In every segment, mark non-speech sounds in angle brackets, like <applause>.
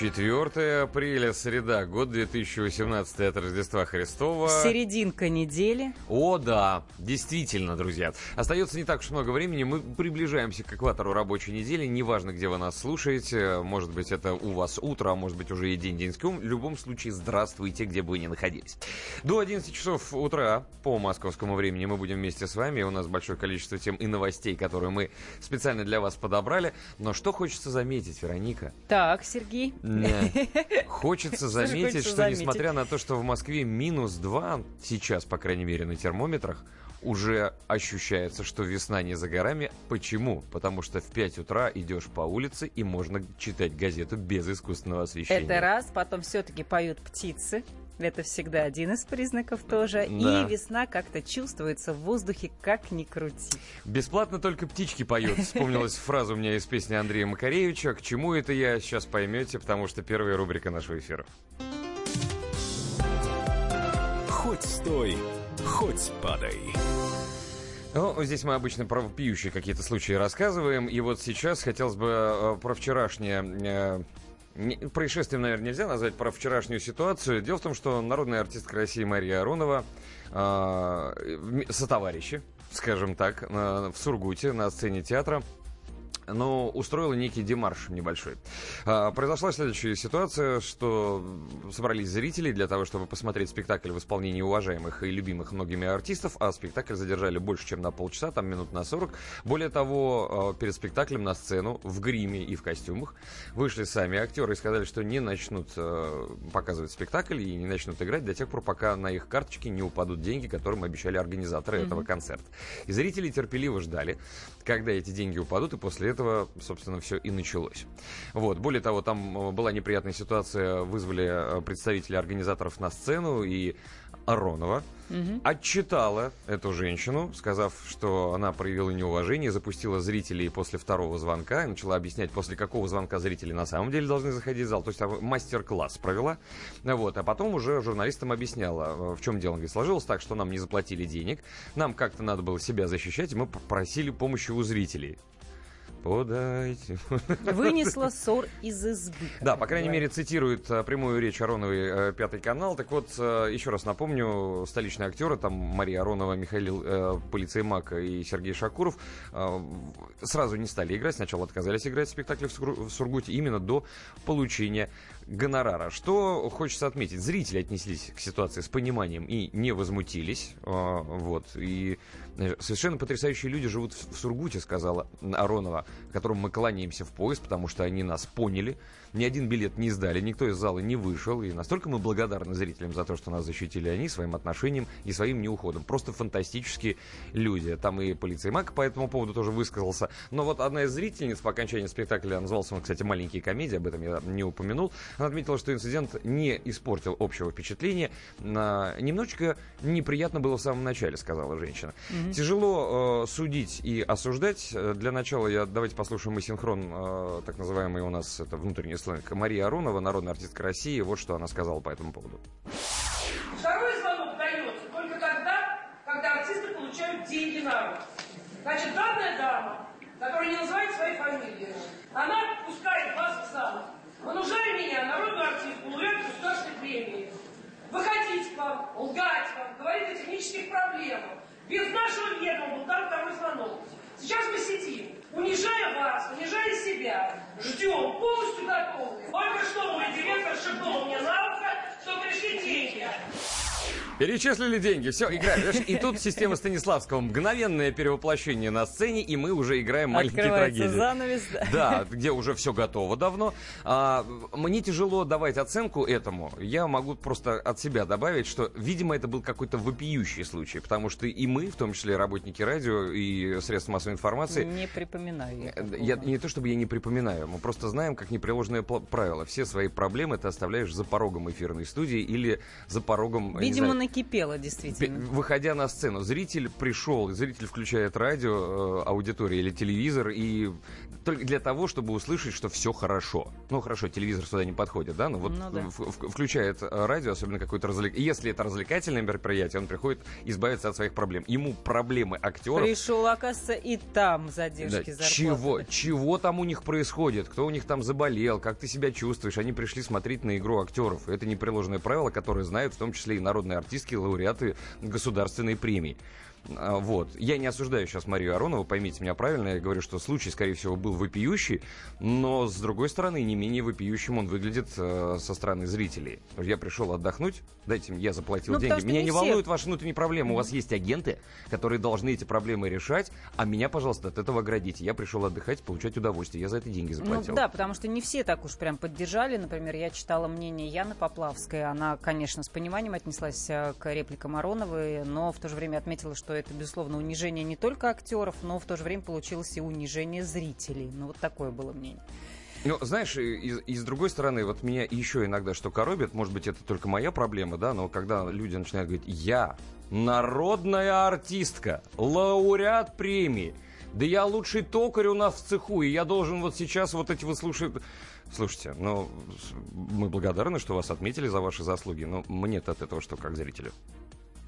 4 апреля, среда, год 2018 от Рождества Христова. Серединка недели. О, да, действительно, друзья. Остается не так уж много времени, мы приближаемся к экватору рабочей недели, неважно, где вы нас слушаете, может быть, это у вас утро, а может быть, уже и день деньском. В любом случае, здравствуйте, где бы вы ни находились. До 11 часов утра по московскому времени мы будем вместе с вами, у нас большое количество тем и новостей, которые мы специально для вас подобрали. Но что хочется заметить, Вероника? Так, Сергей. <laughs> Хочется заметить, что несмотря на то, что в Москве минус 2, сейчас, по крайней мере, на термометрах, уже ощущается, что весна не за горами. Почему? Потому что в 5 утра идешь по улице и можно читать газету без искусственного освещения. Это раз, потом все-таки поют птицы. Это всегда один из признаков тоже. Да. И весна как-то чувствуется в воздухе, как ни крути. Бесплатно только птички поют. Вспомнилась фраза у меня из песни Андрея Макаревича. К чему это я сейчас поймете, потому что первая рубрика нашего эфира. Хоть стой, хоть падай. Ну, здесь мы обычно про пьющие какие-то случаи рассказываем. И вот сейчас хотелось бы э, про вчерашнее происшествием, наверное, нельзя назвать про вчерашнюю ситуацию. Дело в том, что народная артистка России Мария Аронова э, сотоварищи, скажем так, э, в Сургуте на сцене театра но устроила некий демарш небольшой. А, произошла следующая ситуация, что собрались зрители для того, чтобы посмотреть спектакль в исполнении уважаемых и любимых многими артистов, а спектакль задержали больше, чем на полчаса, там минут на 40. Более того, а, перед спектаклем на сцену в гриме и в костюмах вышли сами актеры и сказали, что не начнут а, показывать спектакль и не начнут играть до тех пор, пока на их карточки не упадут деньги, которым обещали организаторы mm-hmm. этого концерта. И зрители терпеливо ждали, когда эти деньги упадут, и после этого, собственно, все и началось. Вот. Более того, там э, была неприятная ситуация, вызвали э, представителей организаторов на сцену, и Аронова угу. отчитала эту женщину, сказав, что она проявила неуважение, запустила зрителей после второго звонка и начала объяснять, после какого звонка зрители на самом деле должны заходить в зал. То есть мастер-класс провела. Вот. А потом уже журналистам объясняла, в чем дело. Говорит, сложилось так, что нам не заплатили денег, нам как-то надо было себя защищать, и мы попросили помощи у зрителей подайте. Вынесла ссор из избы. Да, по крайней мере, цитирует а, прямую речь Ароновой а, Пятый канал. Так вот, а, еще раз напомню, столичные актеры, там Мария Аронова, Михаил э, Полицеймак и Сергей Шакуров, э, сразу не стали играть. Сначала отказались играть в спектакле в Сургуте именно до получения гонорара. Что хочется отметить, зрители отнеслись к ситуации с пониманием и не возмутились. Э, вот, и Э, совершенно потрясающие люди живут в Сургуте, сказала Аронова, которым мы кланяемся в поезд, потому что они нас поняли. Ни один билет не сдали, никто из зала не вышел. И настолько мы благодарны зрителям за то, что нас защитили они своим отношением и своим неуходом. Просто фантастические люди. Там и полицей Мак по этому поводу тоже высказался. Но вот одна из зрительниц по окончании спектакля, назывался он, кстати, «Маленькие комедии», об этом я не упомянул, она отметила, что инцидент не испортил общего впечатления. Немножечко неприятно было в самом начале, сказала женщина. Mm-hmm. Тяжело э, судить и осуждать. Э, для начала я давайте послушаем мы синхрон, э, так называемый у нас это внутренний сленг. Мария Аронова, народная артистка России. Вот что она сказала по этому поводу. Второй звонок дается только тогда, когда артисты получают деньги на руку. Значит, данная дама, которая не называет своей фамилии, она пускает вас в зал. Вынуждая меня, народную артистку, лауреат государственной премии, выходить к вам, лгать вам, говорить о технических проблемах, без нашего ведома был там второй звонок. Сейчас мы сидим, унижая вас, унижая себя, ждем, полностью готовы. Только что мой директор шепнул мне на ухо, что пришли деньги. Перечислили деньги, все, играем. И тут система Станиславского. Мгновенное перевоплощение на сцене, и мы уже играем маленькие трагедии. занавес, да. Где уже все готово давно. А, мне тяжело давать оценку этому. Я могу просто от себя добавить, что, видимо, это был какой-то вопиющий случай, потому что и мы, в том числе работники радио и средств массовой информации... Не припоминаю. Я, не то, чтобы я не припоминаю, мы просто знаем, как непреложное правило. Все свои проблемы ты оставляешь за порогом эфирной студии или за порогом... Видимо, на накипело, действительно. Выходя на сцену, зритель пришел, зритель включает радио, э, аудиторию или телевизор, и только для того, чтобы услышать, что все хорошо. Ну, хорошо, телевизор сюда не подходит, да, но вот ну, да. включает э, радио, особенно какой-то развлек... Если это развлекательное мероприятие, он приходит избавиться от своих проблем. Ему проблемы актеров... Пришел, оказывается, и там задержки да, Чего, чего там у них происходит? Кто у них там заболел? Как ты себя чувствуешь? Они пришли смотреть на игру актеров. Это непреложное правило, которое знают в том числе и народные артистки, лауреаты государственной премии. А, вот. Я не осуждаю сейчас Марию Аронову, поймите меня правильно, я говорю, что случай, скорее всего, был вопиющий, но, с другой стороны, не менее вопиющим он выглядит э, со стороны зрителей. Я пришел отдохнуть, дайте мне, я заплатил ну, деньги. Меня не, не волнуют ваши внутренние проблемы, у вас есть агенты, которые должны эти проблемы решать, а меня, пожалуйста, от этого оградите. Я пришел отдыхать, получать удовольствие, я за это деньги ну заплатил. Ну да, потому что не все так уж прям поддержали. Например, я читала мнение Яны Поплавской, она, конечно, с пониманием отнеслась э, к репликам Ароновой, но в то же время отметила, что это, безусловно, унижение не только актеров, но в то же время получилось и унижение зрителей. Ну, вот такое было мнение. Ну, знаешь, и, и с другой стороны, вот меня еще иногда что коробит, может быть, это только моя проблема, да, но когда люди начинают говорить, я народная артистка, лауреат премии, да я лучший токарь у нас в цеху, и я должен вот сейчас вот эти вот слушать... Слушайте, ну, мы благодарны, что вас отметили за ваши заслуги, но мне-то от этого что, как зрителю?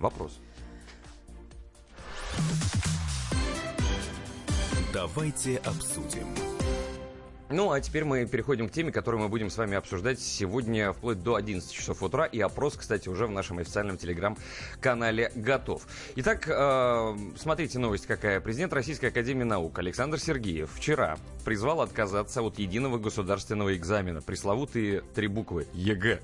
Вопрос. Давайте обсудим. Ну, а теперь мы переходим к теме, которую мы будем с вами обсуждать сегодня вплоть до 11 часов утра. И опрос, кстати, уже в нашем официальном телеграм-канале готов. Итак, э, смотрите новость какая. Президент Российской Академии Наук Александр Сергеев вчера призвал отказаться от единого государственного экзамена. Пресловутые три буквы ЕГЭ.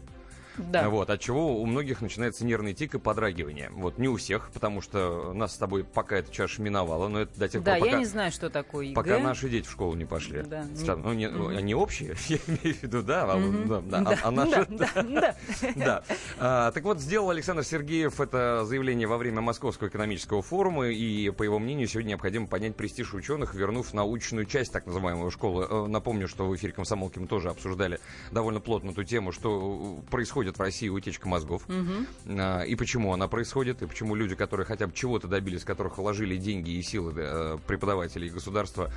Да. Вот, от чего у многих начинается нервный тик и подрагивание. Вот, не у всех, потому что нас с тобой пока эта чаша миновала, но это до тех да, пор, пока... я не знаю, что такое ЕГЭ. Пока наши дети в школу не пошли. Да. Стан... Ну, не, mm-hmm. они общие, <laughs> я имею в виду, да, а, mm-hmm. да, да, да, а, а наши... Да, <laughs> да, да. А, так вот, сделал Александр Сергеев это заявление во время Московского экономического форума, и, по его мнению, сегодня необходимо поднять престиж ученых, вернув научную часть так называемой школы. Э, напомню, что в эфире «Комсомолки» мы тоже обсуждали довольно плотно эту тему, что происходит происходит в России утечка мозгов, угу. и почему она происходит, и почему люди, которые хотя бы чего-то добились, которых вложили деньги и силы э, преподавателей и государства,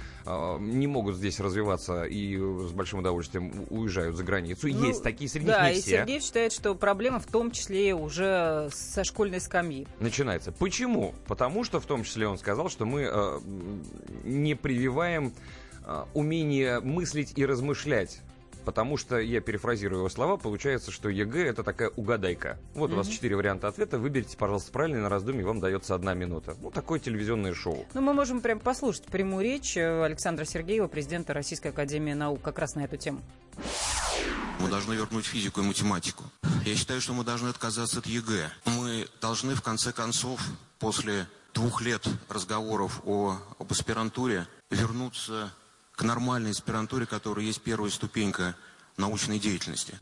не могут здесь развиваться и с большим удовольствием уезжают за границу. Ну, Есть такие среди да, них не все. и Сергей считает, что проблема в том числе уже со школьной скамьи. Начинается. Почему? Потому что в том числе он сказал, что мы э, не прививаем э, умение мыслить и размышлять потому что, я перефразирую его слова, получается, что ЕГЭ это такая угадайка. Вот mm-hmm. у вас четыре варианта ответа, выберите, пожалуйста, правильный, на раздумье вам дается одна минута. Ну, такое телевизионное шоу. Ну, мы можем прям послушать прямую речь э, Александра Сергеева, президента Российской Академии Наук, как раз на эту тему. Мы должны вернуть физику и математику. Я считаю, что мы должны отказаться от ЕГЭ. Мы должны, в конце концов, после двух лет разговоров о, об аспирантуре, вернуться к нормальной аспирантуре, которая есть первая ступенька научной деятельности.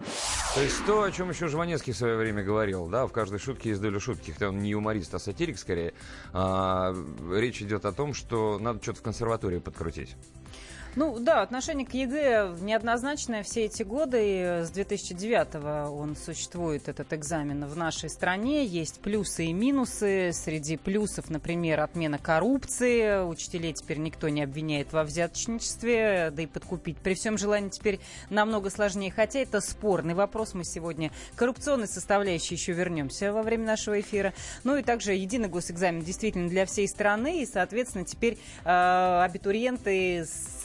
То есть то, о чем еще Жванецкий в свое время говорил, да, в каждой шутке есть доля шутки, хотя он не юморист, а сатирик скорее, а, речь идет о том, что надо что-то в консерватории подкрутить. Ну да, отношение к ЕГЭ неоднозначное все эти годы. И с 2009 он существует, этот экзамен в нашей стране. Есть плюсы и минусы. Среди плюсов, например, отмена коррупции. Учителей теперь никто не обвиняет во взяточничестве. Да и подкупить при всем желании теперь намного сложнее. Хотя это спорный вопрос. Мы сегодня к коррупционной составляющей еще вернемся во время нашего эфира. Ну и также единый госэкзамен действительно для всей страны. И, соответственно, теперь э, абитуриенты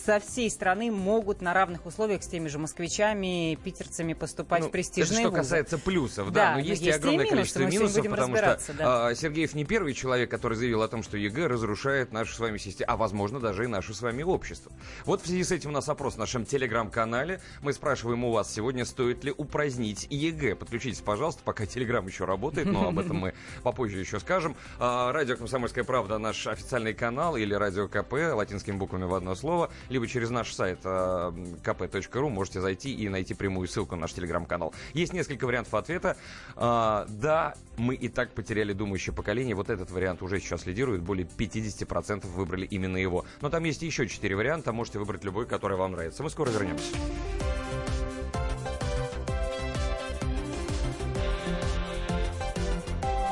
со всей страны могут на равных условиях с теми же москвичами, питерцами поступать ну, в престижные это что вузы. касается плюсов, да, да но, есть но есть и огромное и минусы, количество минусов, потому что да. а, Сергеев не первый человек, который заявил о том, что ЕГЭ разрушает нашу с вами систему, а возможно даже и наше с вами общество. Вот в связи с этим у нас опрос в нашем телеграм-канале. Мы спрашиваем у вас сегодня, стоит ли упразднить ЕГЭ. Подключитесь, пожалуйста, пока телеграм еще работает, но об этом мы <laughs> попозже еще скажем. А, радио «Комсомольская правда» наш официальный канал или радио КП латинскими буквами в одно слово, либо через наш сайт э, kp.ru можете зайти и найти прямую ссылку на наш телеграм-канал. Есть несколько вариантов ответа. Э, да, мы и так потеряли думающее поколение. Вот этот вариант уже сейчас лидирует. Более 50% выбрали именно его. Но там есть еще 4 варианта. Можете выбрать любой, который вам нравится. Мы скоро вернемся.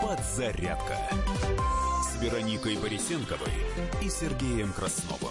Подзарядка с Вероникой Борисенковой и Сергеем Красновым.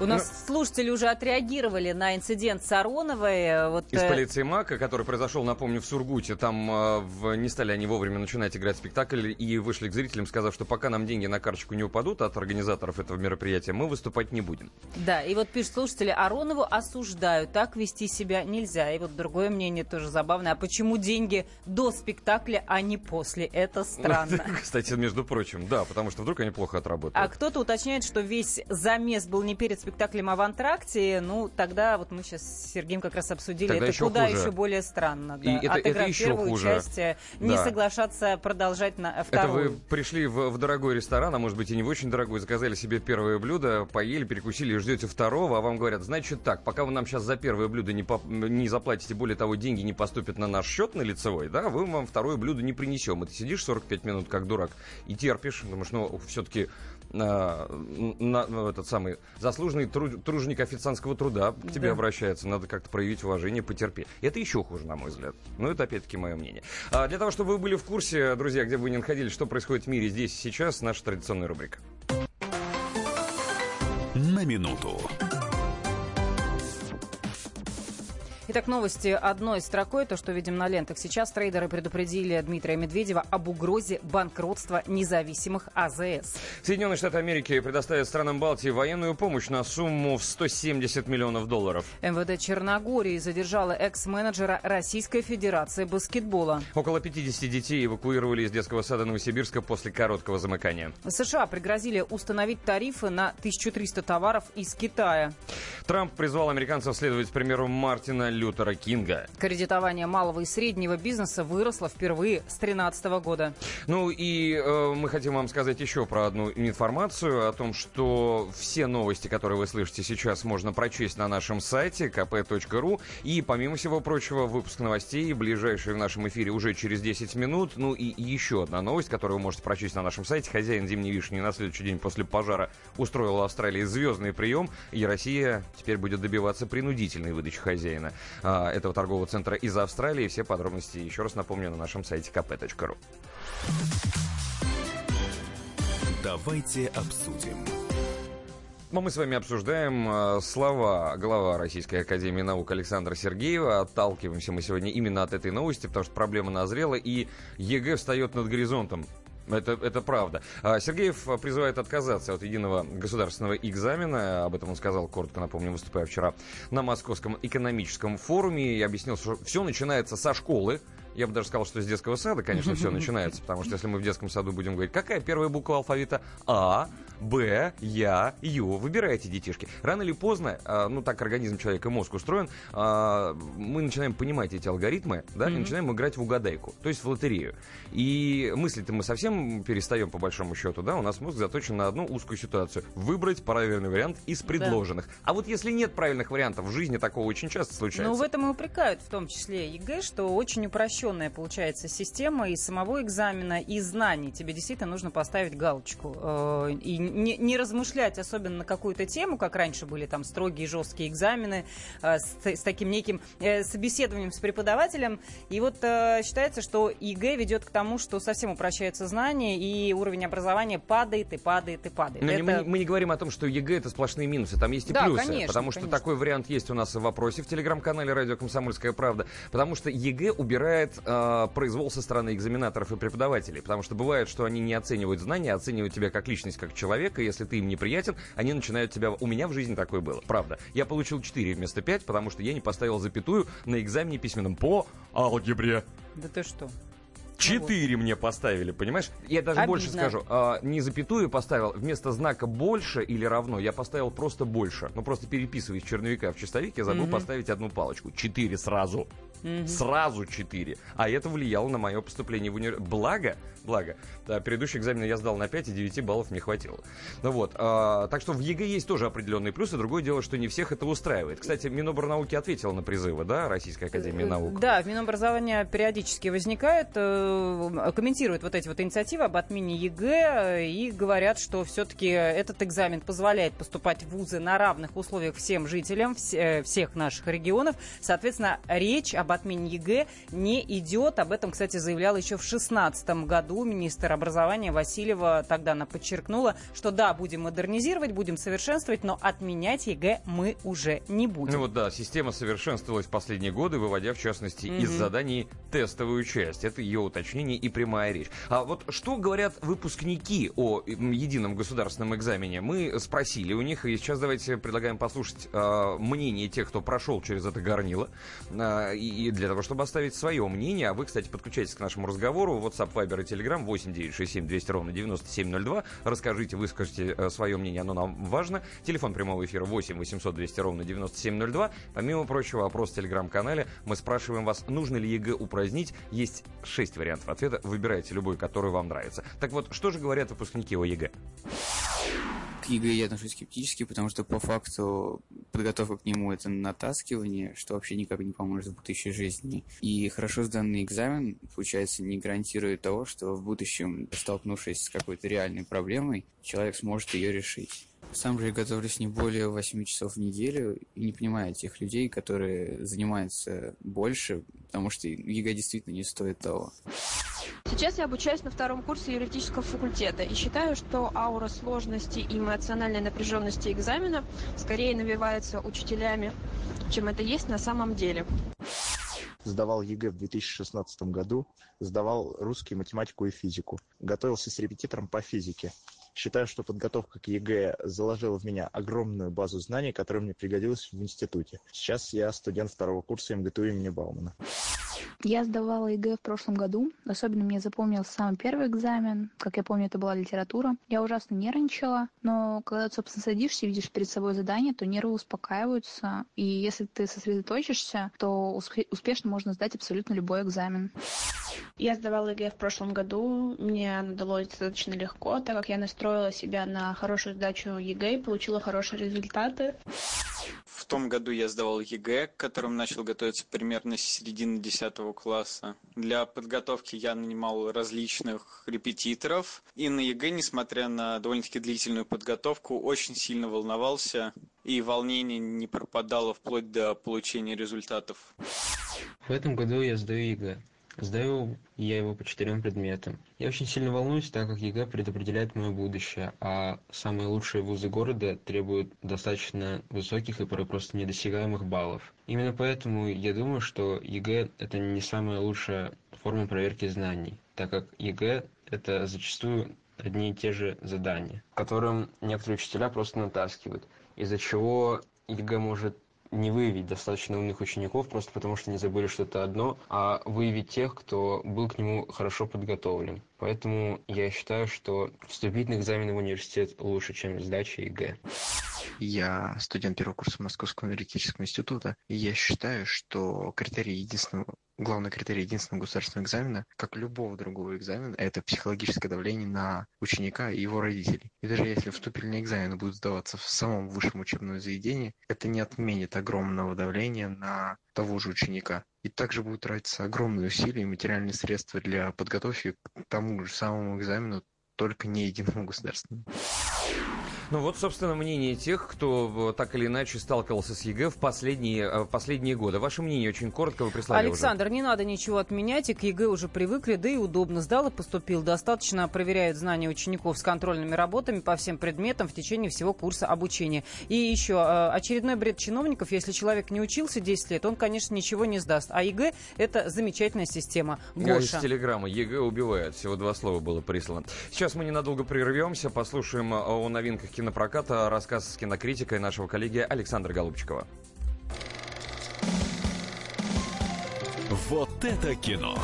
У нас слушатели уже отреагировали на инцидент с Ароновой. Вот, Из э, полиции МАКа, который произошел, напомню, в Сургуте. Там э, в- не стали они вовремя начинать играть спектакль и вышли к зрителям, сказав, что пока нам деньги на карточку не упадут от организаторов этого мероприятия, мы выступать не будем. Да, и вот пишут слушатели, Аронову осуждают, так вести себя нельзя. И вот другое мнение тоже забавное. А почему деньги до спектакля, а не после? Это странно. <laughs> Кстати, между прочим, да, потому что вдруг они плохо отработают. А кто-то уточняет, что весь замес был не перед спектаклем, а в антракте. Ну, тогда вот мы сейчас с Сергеем как раз обсудили, Тогда это еще куда хуже. еще более странно. Да. И это- это Отыграв еще первую хуже. часть, не Да. соглашаться продолжать на э, Это вторую. вы пришли в, в дорогой ресторан, а может быть и не в очень дорогой, заказали себе первое блюдо, поели, перекусили и ждете второго, а вам говорят, значит так, пока вы нам сейчас за первое блюдо не, поп- не заплатите, более того, деньги не поступят на наш счет на лицевой, да, вы вам второе блюдо не принесем. И ты сидишь 45 минут как дурак и терпишь, думаешь, ну, все-таки этот самый заслуженный тру- труженик официантского труда к тебе Да. обращается, надо как-то проявить уважение, потерпи. Это еще хуже, на мой взгляд. Но это опять-таки мое мнение. А для того, чтобы вы были в курсе, друзья, где бы вы ни находились, что происходит в мире здесь и сейчас, наша традиционная рубрика. На минуту. Итак, новости одной строкой, то, что видим на лентах. Сейчас трейдеры предупредили Дмитрия Медведева об угрозе банкротства независимых АЗС. Соединенные Штаты Америки предоставят странам Балтии военную помощь на сумму в 170 миллионов долларов. МВД Черногории задержала экс-менеджера Российской Федерации баскетбола. Около 50 детей эвакуировали из детского сада Новосибирска после короткого замыкания. США пригрозили установить тарифы на 1300 товаров из Китая. Трамп призвал американцев следовать примеру Мартина Лютера Кинга. Кредитование малого и среднего бизнеса выросло впервые с 2013 года. Ну и э, мы хотим вам сказать еще про одну информацию о том, что все новости, которые вы слышите сейчас, можно прочесть на нашем сайте kp.ru. И помимо всего прочего, выпуск новостей, ближайший в нашем эфире уже через 10 минут. Ну и еще одна новость, которую вы можете прочесть на нашем сайте. Хозяин зимней вишни на следующий день после пожара устроил в Австралии звездный прием. И Россия теперь будет добиваться принудительной выдачи хозяина а, этого торгового центра из Австралии. Все подробности, еще раз напомню, на нашем сайте kp.ru. Давайте обсудим. Ну, мы с вами обсуждаем э, слова главы Российской Академии Наук Александра Сергеева. Отталкиваемся мы сегодня именно от этой новости, потому что проблема назрела, и ЕГЭ встает над горизонтом. Это, это правда. А, Сергеев а, призывает отказаться от единого государственного экзамена. Об этом он сказал, коротко напомню, выступая вчера на Московском экономическом форуме. И объяснил, что все начинается со школы. Я бы даже сказал, что с детского сада, конечно, все <laughs> начинается. Потому что если мы в детском саду будем говорить, какая первая буква алфавита? А, Б, Я, Ю. Выбирайте, детишки. Рано или поздно, а, ну так организм человека и мозг устроен, а, мы начинаем понимать эти алгоритмы, да, и начинаем играть в угадайку, то есть в лотерею. И мысли-то мы совсем перестаем, по большому счету, да, у нас мозг заточен на одну узкую ситуацию. Выбрать правильный вариант из предложенных. А вот если нет правильных вариантов, в жизни такого очень часто случается. Ну, в этом и упрекают, в том числе ЕГЭ, что очень упрощенная получается система и самого экзамена, и знаний. Тебе действительно нужно поставить галочку. э, И не, не размышлять особенно на какую-то тему, как раньше были там строгие жесткие экзамены э, с, с таким неким э, собеседованием с преподавателем. И вот э, считается, что ЕГЭ ведет к тому, что совсем упрощаются знания, и уровень образования падает, и падает, и падает. Но мы, Это- не, мы не говорим о том, что ЕГЭ это сплошные минусы, там есть и Да, плюсы. конечно, потому что конечно. такой вариант есть у нас в вопросе в телеграм-канале Радио Комсомольская правда. Потому что ЕГЭ убирает э, произвол со стороны экзаменаторов и преподавателей. Потому что бывает, что они не оценивают знания, а оценивают тебя как личность, как человека. И если ты им неприятен, они начинают тебя. У меня в жизни такое было. Правда. Я получил 4 вместо 5, потому что я не поставил запятую на экзамене письменном по алгебре. Да ты что? Четыре мне поставили, понимаешь? Я даже Обидно. больше скажу. а, не запятую поставил, вместо знака больше или равно я поставил просто больше. Ну, просто переписывая из черновика в чистовик, я забыл поставить одну палочку. Четыре сразу. Сразу четыре. А это влияло на мое поступление в универ... Благо, благо, да, предыдущий экзамен я сдал на 5, и 9 баллов мне хватило. Ну вот, а, так что в ЕГЭ есть тоже определенные плюсы. Другое дело, что не всех это устраивает. Кстати, Миноборнауки ответила на призывы, да, Российской Академии Наук? Э, Да, в Минобразования периодически возникают, э, комментируют вот эти вот инициативы об отмене ЕГЭ э, и говорят, что все-таки этот экзамен позволяет поступать в вузы на равных условиях всем жителям вс- э, всех наших регионов. Соответственно, речь об отмене ЕГЭ не идет. Об этом, кстати, заявлял еще в 2016 году министр образования Васильева. Тогда она подчеркнула, что да, будем модернизировать, будем совершенствовать, но отменять ЕГЭ мы уже не будем. Ну вот да, система совершенствовалась в последние годы, выводя в частности из заданий тестовую часть. Это ее уточнение и прямая речь. А вот что говорят выпускники о едином государственном экзамене? Мы спросили у них, и сейчас давайте предлагаем послушать а, мнение тех, кто прошел через это горнило, а, и, и для того, чтобы оставить свое мнение. А вы, кстати, подключайтесь к нашему разговору. WhatsApp, Viber и Telegram 8967 200 ровно 9702. Расскажите, выскажите э, свое мнение, оно нам важно. Телефон прямого эфира 8 800 200 ровно 9702. Помимо прочего, опрос в Телеграм-канале. Мы спрашиваем вас, нужно ли ЕГЭ упразднить. Есть шесть вариантов ответа. Выбирайте любой, который вам нравится. Так вот, что же говорят выпускники о ЕГЭ? ЕГЭ я отношусь скептически, потому что по факту подготовка к нему это натаскивание, что вообще никак не поможет в будущей жизни. И хорошо сданный экзамен, получается, не гарантирует того, что в будущем, столкнувшись с какой-то реальной проблемой, человек сможет ее решить. Сам же я готовлюсь не более 8 часов в неделю и не понимаю тех людей, которые занимаются больше, потому что ЕГЭ действительно не стоит того. Сейчас я обучаюсь на втором курсе юридического факультета и считаю, что аура сложности и эмоциональной напряженности экзамена скорее навевается учителями, чем это есть на самом деле. Сдавал ЕГЭ в 2016 году, сдавал русский, математику и физику. Готовился с репетитором по физике. Считаю, что подготовка к ЕГЭ заложила в меня огромную базу знаний, которая мне пригодилась в институте. Сейчас я студент второго курса МГТУ имени Баумана. Я сдавала ЕГЭ в прошлом году. Особенно мне запомнился самый первый экзамен. Как я помню, это была литература. Я ужасно нервничала, но когда ты, собственно, садишься и видишь перед собой задание, то нервы успокаиваются. И если ты сосредоточишься, то успе- успешно можно сдать абсолютно любой экзамен. Я сдавала ЕГЭ в прошлом году. Мне оно далось достаточно легко, так как я настроила себя на хорошую сдачу ЕГЭ и получила хорошие результаты. В том году я сдавал ЕГЭ, к которому начал готовиться примерно с середины 10 класса. Для подготовки я нанимал различных репетиторов. И на ЕГЭ, несмотря на довольно-таки длительную подготовку, очень сильно волновался. И волнение не пропадало вплоть до получения результатов. В этом году я сдаю ЕГЭ. Сдаю я его по четырем предметам. Я очень сильно волнуюсь, так как ЕГЭ предопределяет мое будущее, а самые лучшие вузы города требуют достаточно высоких и порой просто недосягаемых баллов. Именно поэтому я думаю, что ЕГЭ – это не самая лучшая форма проверки знаний, так как ЕГЭ – это зачастую одни и те же задания, которым некоторые учителя просто натаскивают, из-за чего ЕГЭ может не выявить достаточно умных учеников, просто потому что не забыли что-то одно, а выявить тех, кто был к нему хорошо подготовлен. Поэтому я считаю, что вступительный экзамен в университет лучше, чем сдача ЕГЭ. Я студент первого курса Московского энергетического института, и я считаю, что критерий единственного главный критерий единственного государственного экзамена, как любого другого экзамена, это психологическое давление на ученика и его родителей. И даже если вступительные экзамены будут сдаваться в самом высшем учебном заведении, это не отменит огромного давления на того же ученика. И также будут тратиться огромные усилия и материальные средства для подготовки к тому же самому экзамену, только не единому государственному. Ну вот, собственно, мнение тех, кто э, так или иначе сталкивался с ЕГЭ в последние, э, в последние годы. Ваше мнение очень коротко вы прислали Александр, уже. не надо ничего отменять, и к ЕГЭ уже привыкли, да и удобно. Сдал и поступил. Достаточно проверяют знания учеников с контрольными работами по всем предметам в течение всего курса обучения. И еще э, очередной бред чиновников. Если человек не учился 10 лет, он, конечно, ничего не сдаст. А ЕГЭ – это замечательная система. Я Из Гоша. телеграммы ЕГЭ убивает. Всего два слова было прислано. Сейчас мы ненадолго прервемся, послушаем о новинках кинопроката, рассказ кинокритика нашего коллеги Александра Голубчикова. Вот это кино.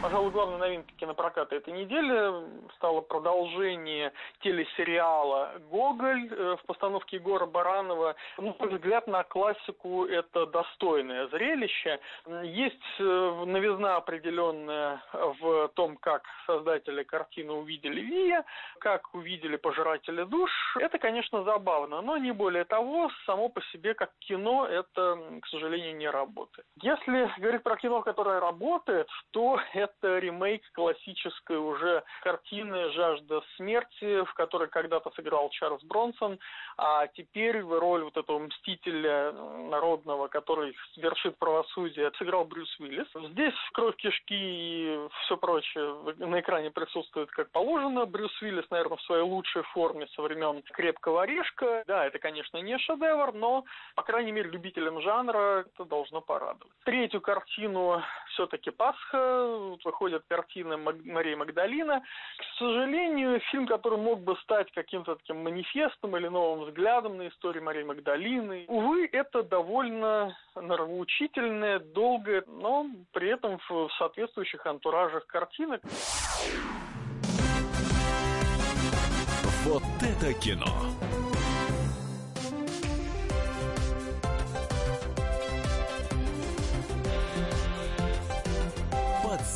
Пожалуй, главной новинкой кинопроката этой недели стало продолжение телесериала «Гоголь» э, в постановке Егора Баранова. Ну, мой взгляд на классику это достойное зрелище. Есть э, новизна определенная в том, как создатели картины увидели Вия, как увидели пожиратели душ. Это, конечно, забавно, но не более того, само по себе как кино это, к сожалению, не работает. Если говорить про кино, которое работает, то это это ремейк классической уже картины «Жажда смерти», в которой когда-то сыграл Чарльз Бронсон, а теперь роль вот этого мстителя народного, который свершит правосудие, сыграл Брюс Уиллис. Здесь кровь кишки и все прочее на экране присутствует как положено. Брюс Уиллис, наверное, в своей лучшей форме со времен «Крепкого орешка». Да, это, конечно, не шедевр, но, по крайней мере, любителям жанра это должно порадовать. Третью картину все-таки «Пасха», выходит картина Марии Магдалина. К сожалению, фильм, который мог бы стать каким-то таким манифестом или новым взглядом на историю Марии Магдалины, увы, это довольно нравоучительная, долгая, но при этом в соответствующих антуражах картинок. Вот это кино!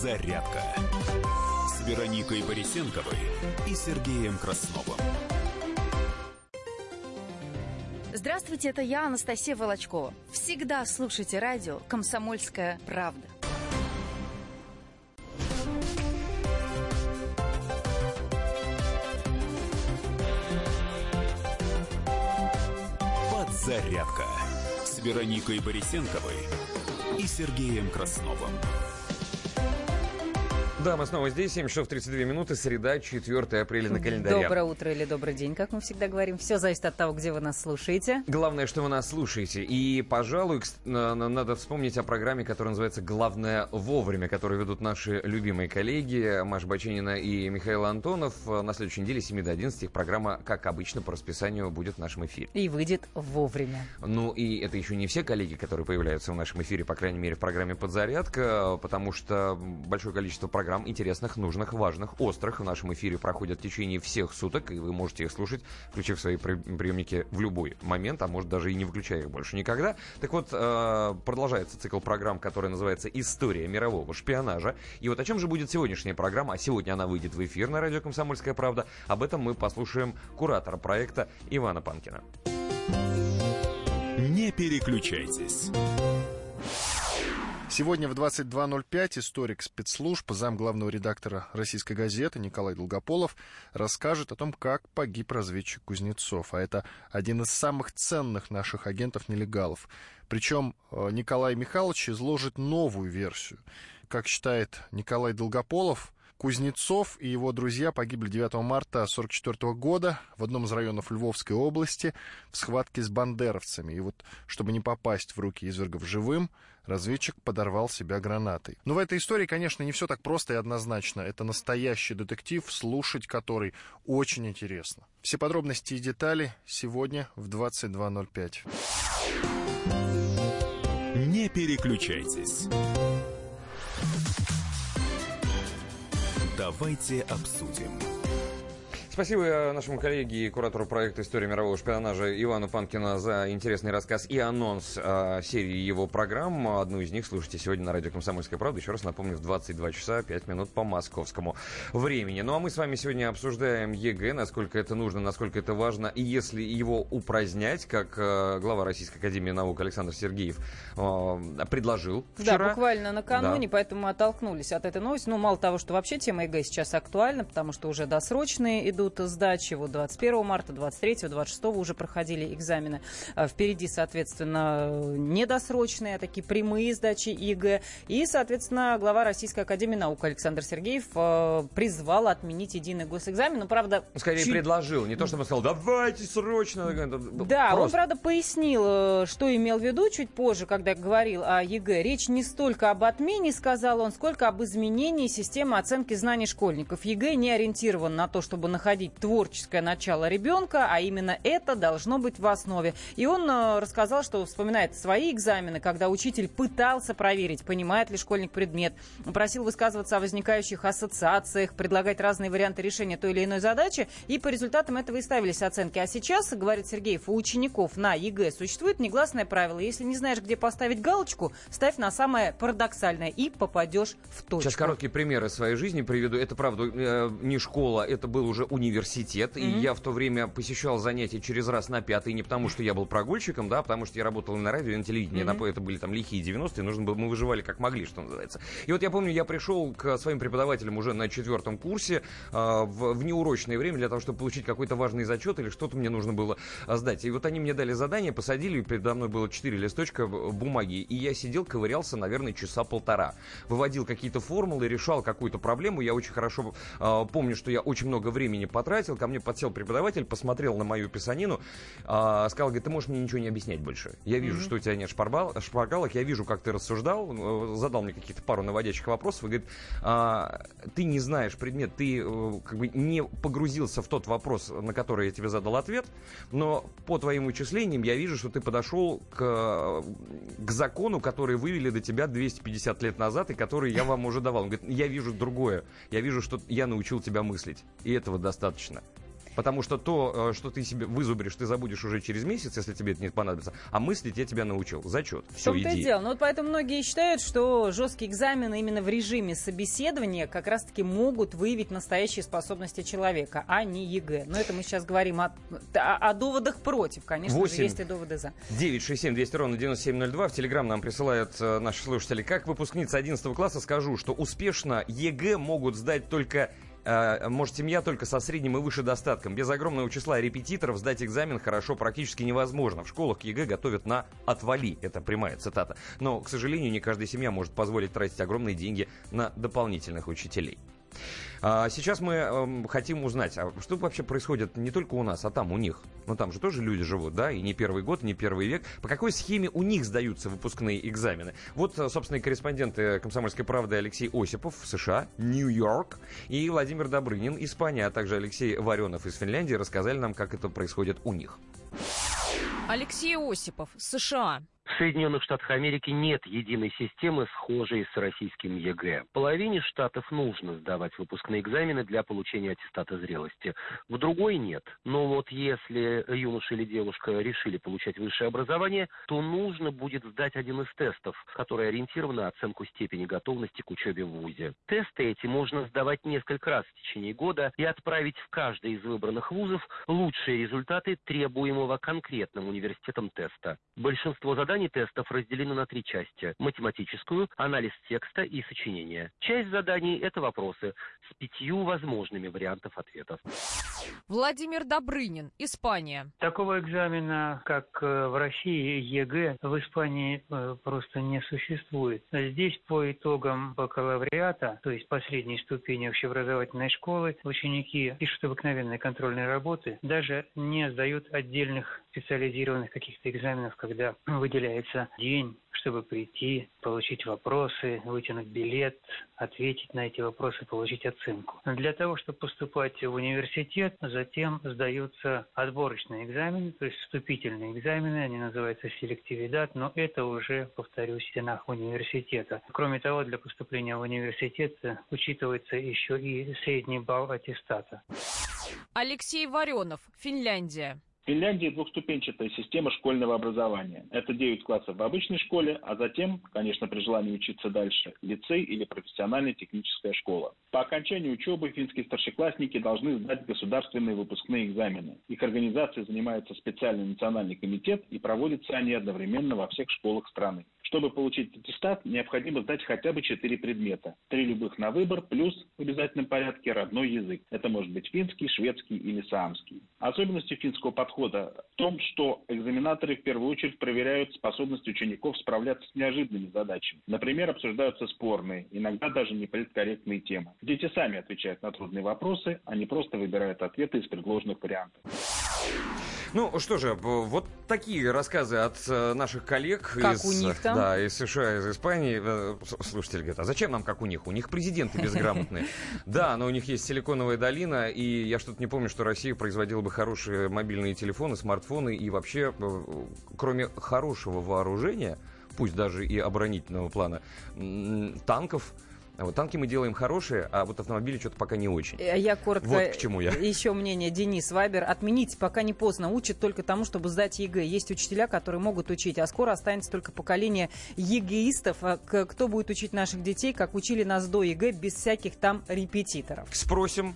«Зарядка» с Вероникой Борисенковой и Сергеем Красновым. Здравствуйте, это я, Анастасия Волочкова. Всегда слушайте радио «Комсомольская правда». Подзарядка с Вероникой Борисенковой и Сергеем Красновым. Да, мы снова здесь, 7 часов 32 минуты, среда, 4 апреля на календаре. Доброе утро или добрый день, как мы всегда говорим. Все зависит от того, где вы нас слушаете. Главное, что вы нас слушаете. И, пожалуй, надо вспомнить о программе, которая называется «Главное вовремя», которую ведут наши любимые коллеги Маша Баченина и Михаил Антонов. На следующей неделе, с 7 до 11, их программа, как обычно, по расписанию будет в нашем эфире. И выйдет вовремя. Ну, и это еще не все коллеги, которые появляются в нашем эфире, по крайней мере, в программе «Подзарядка», потому что большое количество программ программ интересных, нужных, важных, острых в нашем эфире проходят в течение всех суток, и вы можете их слушать, включив свои приемники в любой момент, а может даже и не выключая их больше никогда. Так вот, э, продолжается цикл программ, который называется «История мирового шпионажа». И вот о чем же будет сегодняшняя программа? А сегодня она выйдет в эфир на радио «Комсомольская правда». Об этом мы послушаем куратора проекта Ивана Панкина. Не переключайтесь. Сегодня в 22.05 историк спецслужб, зам главного редактора российской газеты Николай Долгополов расскажет о том, как погиб разведчик Кузнецов. А это один из самых ценных наших агентов-нелегалов. Причем э, Николай Михайлович изложит новую версию. Как считает Николай Долгополов, Кузнецов и его друзья погибли 9 марта 1944 года в одном из районов Львовской области в схватке с бандеровцами. И вот, чтобы не попасть в руки извергов живым, разведчик подорвал себя гранатой. Но в этой истории, конечно, не все так просто и однозначно. Это настоящий детектив, слушать который очень интересно. Все подробности и детали сегодня в 22.05. Не переключайтесь. Давайте обсудим. Спасибо э, нашему коллеге и куратору проекта «История мирового шпионажа» Ивану Панкину за интересный рассказ и анонс э, серии его программ. Одну из них слушайте сегодня на радио «Комсомольская правда». Еще раз напомню, в 22 часа 5 минут по московскому времени. Ну а мы с вами сегодня обсуждаем ЕГЭ, насколько это нужно, насколько это важно. И если его упразднять, как э, глава Российской Академии Наук Александр Сергеев э, предложил вчера. Да, буквально накануне, да. поэтому мы оттолкнулись от этой новости. Ну, мало того, что вообще тема ЕГЭ сейчас актуальна, потому что уже досрочные идут идут сдачи. Вот 21 марта, 23, 26 уже проходили экзамены. А, впереди, соответственно, недосрочные, а такие прямые сдачи ЕГЭ. И, соответственно, глава Российской Академии Наук Александр Сергеев а, призвал отменить единый госэкзамен. Ну, правда... Скорее чуть... предложил, не то, что он сказал, давайте срочно. Да, Просто. он, правда, пояснил, э, что имел в виду чуть позже, когда говорил о ЕГЭ. Речь не столько об отмене, сказал он, сколько об изменении системы оценки знаний школьников. ЕГЭ не ориентирован на то, чтобы находить заходить творческое начало ребенка, а именно это должно быть в основе. И он э, рассказал, что вспоминает свои экзамены, когда учитель пытался проверить, понимает ли школьник предмет, просил высказываться о возникающих ассоциациях, предлагать разные варианты решения той или иной задачи, и по результатам этого и ставились оценки. А сейчас, говорит Сергеев, у учеников на ЕГЭ существует негласное правило. Если не знаешь, где поставить галочку, ставь на самое парадоксальное и попадешь в точку. Сейчас короткие примеры своей жизни приведу. Это, правда, э, не школа, это был уже университет. Mm-hmm. И я в то время посещал занятия через раз на пятый, не потому что я был прогульщиком, да, а потому что я работал на радио и на телевидении. Mm-hmm. Это были там лихие 90-е, нужно было, мы выживали как могли, что называется. И вот я помню, я пришел к своим преподавателям уже на четвертом курсе э, в, в неурочное время для того, чтобы получить какой-то важный зачет или что-то мне нужно было а, сдать. И вот они мне дали задание, посадили, передо мной было четыре листочка бумаги, и я сидел, ковырялся, наверное, часа полтора. Выводил какие-то формулы, решал какую-то проблему. Я очень хорошо э, помню, что я очень много времени потратил. Ко мне подсел преподаватель, посмотрел на мою писанину, э, сказал, говорит, ты можешь мне ничего не объяснять больше. Я вижу, mm-hmm. что у тебя нет шпарбал, шпаргалок, я вижу, как ты рассуждал, задал мне какие-то пару наводящих вопросов, и говорит, а, ты не знаешь предмет, ты э, как бы не погрузился в тот вопрос, на который я тебе задал ответ, но по твоим вычислениям я вижу, что ты подошел к, к закону, который вывели до тебя 250 лет назад, и который я вам уже давал. Он говорит, я вижу другое, я вижу, что я научил тебя мыслить, и этого достаточно. Потому что то, э, что ты себе вызубришь, ты забудешь уже через месяц, если тебе это не понадобится. А мыслить я тебя научил. Зачет. Все, иди. И дело. Ну, вот поэтому многие считают, что жесткие экзамены именно в режиме собеседования как раз-таки могут выявить настоящие способности человека, а не ЕГЭ. Но это мы сейчас говорим о, о, о доводах против. Конечно 8 же, есть и доводы за. 967 200 ровно 9702. В Телеграм нам присылают э, наши слушатели. Как выпускница 11 класса скажу, что успешно ЕГЭ могут сдать только может, семья только со средним и выше достатком. Без огромного числа репетиторов сдать экзамен хорошо практически невозможно. В школах ЕГЭ готовят на «отвали». Это прямая цитата. Но, к сожалению, не каждая семья может позволить тратить огромные деньги на дополнительных учителей. А сейчас мы э, хотим узнать, а что вообще происходит не только у нас, а там у них. Ну там же тоже люди живут, да, и не первый год, не первый век. По какой схеме у них сдаются выпускные экзамены? Вот, э, собственно, корреспонденты «Комсомольской правды» Алексей Осипов в США, Нью-Йорк, и Владимир Добрынин, Испания, а также Алексей Варенов из Финляндии рассказали нам, как это происходит у них. Алексей Осипов, США. В Соединенных Штатах Америки нет единой системы, схожей с российским ЕГЭ. Половине штатов нужно сдавать выпускные экзамены для получения аттестата зрелости. В другой нет. Но вот если юноша или девушка решили получать высшее образование, то нужно будет сдать один из тестов, который ориентирован на оценку степени готовности к учебе в ВУЗе. Тесты эти можно сдавать несколько раз в течение года и отправить в каждый из выбранных вузов лучшие результаты требуемого конкретным университетом теста. Большинство заданий Заданий тестов разделены на три части. Математическую, анализ текста и сочинение. Часть заданий – это вопросы с пятью возможными вариантов ответов. Владимир Добрынин, Испания. Такого экзамена, как э, в России ЕГЭ, в Испании э, просто не существует. Здесь по итогам бакалавриата, то есть последней ступени общеобразовательной школы, ученики пишут обыкновенные контрольные работы, даже не сдают отдельных специализированных каких-то экзаменов, когда выделяется день, чтобы прийти, получить вопросы, вытянуть билет, ответить на эти вопросы, получить оценку. Для того, чтобы поступать в университет, затем сдаются отборочные экзамены, то есть вступительные экзамены, они называются селективидат, но это уже, повторюсь, в стенах университета. Кроме того, для поступления в университет учитывается еще и средний балл аттестата. Алексей Варенов, Финляндия. В Финляндии двухступенчатая система школьного образования. Это 9 классов в обычной школе, а затем, конечно, при желании учиться дальше, лицей или профессиональная техническая школа. По окончании учебы финские старшеклассники должны сдать государственные выпускные экзамены. Их организацией занимается специальный национальный комитет и проводятся они одновременно во всех школах страны. Чтобы получить аттестат, необходимо сдать хотя бы четыре предмета. Три любых на выбор, плюс в обязательном порядке родной язык. Это может быть финский, шведский или саамский. Особенностью финского подхода в том, что экзаменаторы в первую очередь проверяют способность учеников справляться с неожиданными задачами. Например, обсуждаются спорные, иногда даже неполиткорректные темы. Дети сами отвечают на трудные вопросы, а не просто выбирают ответы из предложенных вариантов. Ну что же, вот такие рассказы от э, наших коллег Как из, у них там? Да, из США, из Испании. Э, с- Слушатели говорят, а зачем нам как у них? У них президенты безграмотные. <laughs> Да, но у них есть силиконовая долина, и я что-то не помню, что Россия производила бы хорошие мобильные телефоны, смартфоны, и вообще, э, кроме хорошего вооружения, пусть даже и оборонительного плана, танков, вот танки мы делаем хорошие, а вот автомобили что-то пока не очень. Э, Я коротко... Вот к чему я. Еще мнение Денис Вайбер. Отменить пока не поздно. Учат только тому, чтобы сдать ЕГЭ. Есть учителя, которые могут учить, а скоро останется только поколение ЕГЭистов. А Кто будет учить наших детей, как учили нас до ЕГЭ, без всяких там репетиторов. Спросим.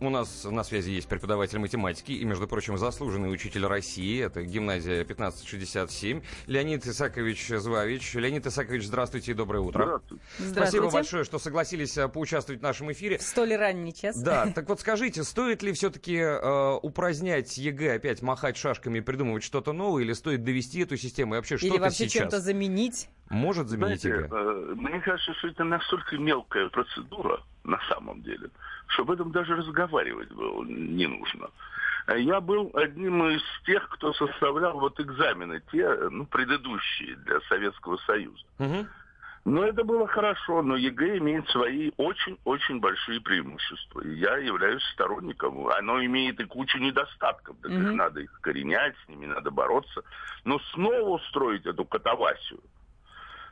У нас на связи есть преподаватель математики и, между прочим, заслуженный учитель России. Это гимназия 1567. Леонид Исакович Звавич. Леонид Исакович, здравствуйте и доброе утро. Здравствуйте. Спасибо большое, что согласились э, поучаствовать в нашем эфире. В столь ранний час. Да, так вот скажите, стоит ли все-таки э, упразднять ЕГЭ, опять махать шашками и придумывать что-то новое, или стоит довести эту систему? И вообще, что Или это вообще сейчас? чем-то заменить. Может заменить Знаете, ЕГЭ? э, мне кажется, что это настолько мелкая процедура на самом деле, что об этом даже разговаривать было не нужно. Я был одним из тех, кто составлял вот экзамены, те, ну, предыдущие для Советского Союза. Но это было хорошо, но ЕГЭ имеет свои очень-очень большие преимущества. И я являюсь сторонником. Оно имеет и кучу недостатков. Так их надо их коренять, с ними надо бороться. Но снова устроить эту катавасию.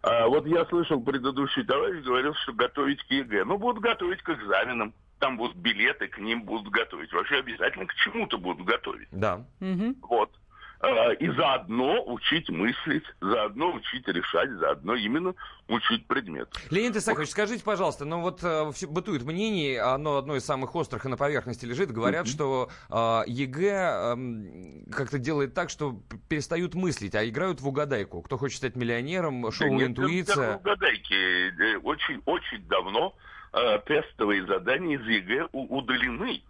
А, вот я слышал, предыдущий товарищ говорил, что готовить к ЕГЭ. Ну, будут готовить к экзаменам. Там будут билеты, к ним будут готовить. Вообще обязательно к чему-то будут готовить. Да. Вот. А, И заодно учить мыслить, заодно учить решать, заодно именно учить предмет. Леонид Исакович, скажите, пожалуйста, ну вот э, всё- бытует мнение, оно одно из самых острых и на поверхности лежит, говорят, что э, ЕГЭ эм, как-то делает так, что перестают мыслить, а играют в угадайку. Кто хочет стать миллионером, шоу Да нет, «Интуиция». угадайки. Очень-очень давно э, тестовые задания из ЕГЭ удалены.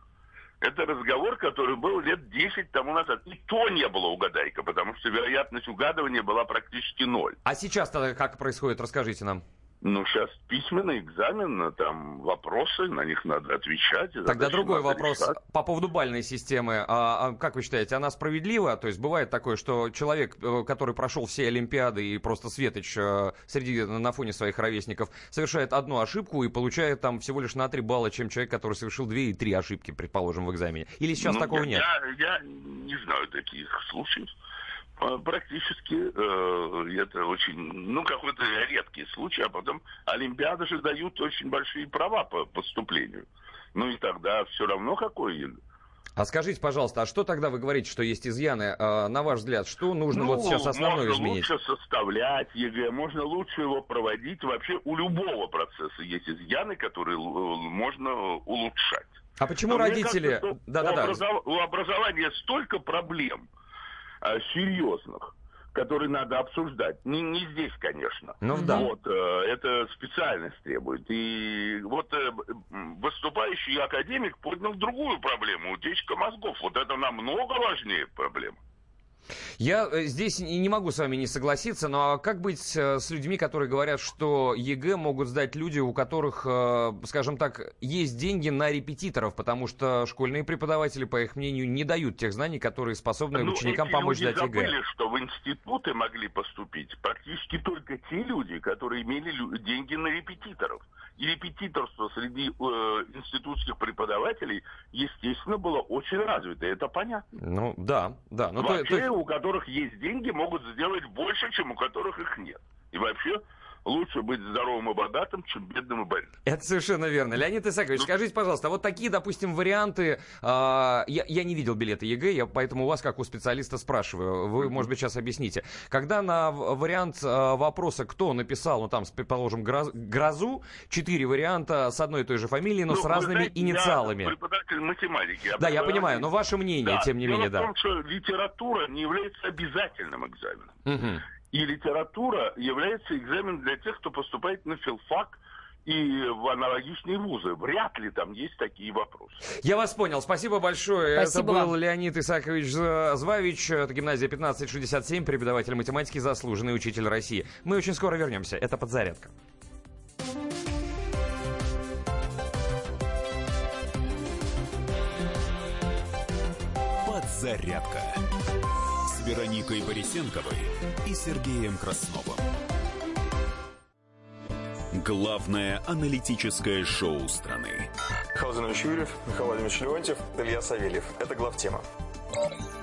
Это разговор, который был лет 10 тому назад. И то не было угадайка, потому что вероятность угадывания была практически ноль. А сейчас тогда как происходит, расскажите нам. Ну, сейчас письменный экзамен, там вопросы, на них надо отвечать. Тогда другой вопрос решать. по поводу бальной системы. А, а как вы считаете, она справедлива? То есть бывает такое, что человек, э, который прошел все Олимпиады и просто светоч э, среди на фоне своих ровесников, совершает одну ошибку и получает там всего лишь на три балла, чем человек, который совершил две и три ошибки, предположим, в экзамене. Или сейчас Ну, такого я, нет? Я, я не знаю таких случаев. А, Практически э, это очень, ну, какой-то редкий случай, а потом Олимпиады же дают очень большие права по поступлению. Ну и тогда все равно какой А скажите, пожалуйста, а что тогда вы говорите, что есть изъяны? А, на ваш взгляд, что нужно Ну, вот сейчас основное можно изменить? лучше составлять ЕГЭ, можно лучше его проводить. Вообще у любого процесса есть изъяны, которые можно улучшать. А почему Но родители... кажется, Да-да-да. У, образов- у образования столько проблем э, серьезных, которые надо обсуждать. Не, не здесь, конечно. Ну да. Вот, э, это специальность требует. И вот э, выступающий академик поднял другую проблему, утечка мозгов. Вот это намного важнее проблема. Я э, здесь не могу с вами не согласиться, но а как быть э, с людьми, которые говорят, что ЕГЭ могут сдать люди, у которых, э, скажем так, есть деньги на репетиторов, потому что школьные преподаватели, по их мнению, не дают тех знаний, которые способны Ну, ученикам помочь люди сдать ЕГЭ. забыли, что в институты могли поступить практически только те люди, которые имели деньги на репетиторов. И репетиторство среди э, институтских преподавателей, естественно, было очень развито. Это понятно. Ну да, да. Ну, то- вообще, то- у которых есть деньги, могут сделать больше, чем у которых их нет. И вообще, лучше быть здоровым и богатым, чем бедным и больным. Это совершенно верно. Леонид Ну, Исакович, скажите, пожалуйста, а вот такие, допустим, варианты... а, я, я не видел билеты ЕГЭ, я поэтому у вас, как у специалиста, спрашиваю. Вы, может быть, сейчас объясните. Когда на в- вариант а, вопроса, кто написал, ну, там, предположим, гроз- грозу, четыре варианта с одной и той же фамилией, но Ну, с разными знаете, инициалами. Я преподаватель математики. Да, я понимаю, но ваше мнение, Да, тем не дело менее, в да. том, что литература не является обязательным экзаменом. Мгм. И литература является экзаменом для тех, кто поступает на филфак и в аналогичные вузы. Вряд ли там есть такие вопросы. Я вас понял. Спасибо большое. Спасибо Это был вам. Леонид Исакович Звавич, это гимназия 1567, преподаватель математики, заслуженный учитель России. Мы очень скоро вернемся. Это подзарядка. Подзарядка Вероникой Борисенковой и Сергеем Красновым. Главное аналитическое шоу страны. Михаил Зинович Юрьев, Михаил Владимирович Леонтьев, Илья Савельев. Это главтема.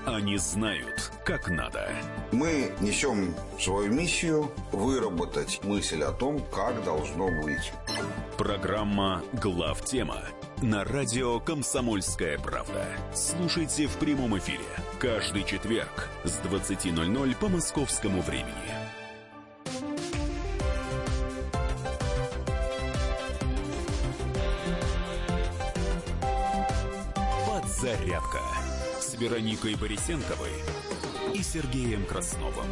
Они знают, как надо. Мы несем свою миссию выработать мысль о том, как должно быть. Программа «Главтема» на радио «Комсомольская правда». Слушайте в прямом эфире каждый четверг с 20.00 по московскому времени. Подзарядка с Вероникой Борисенковой и Сергеем Красновым.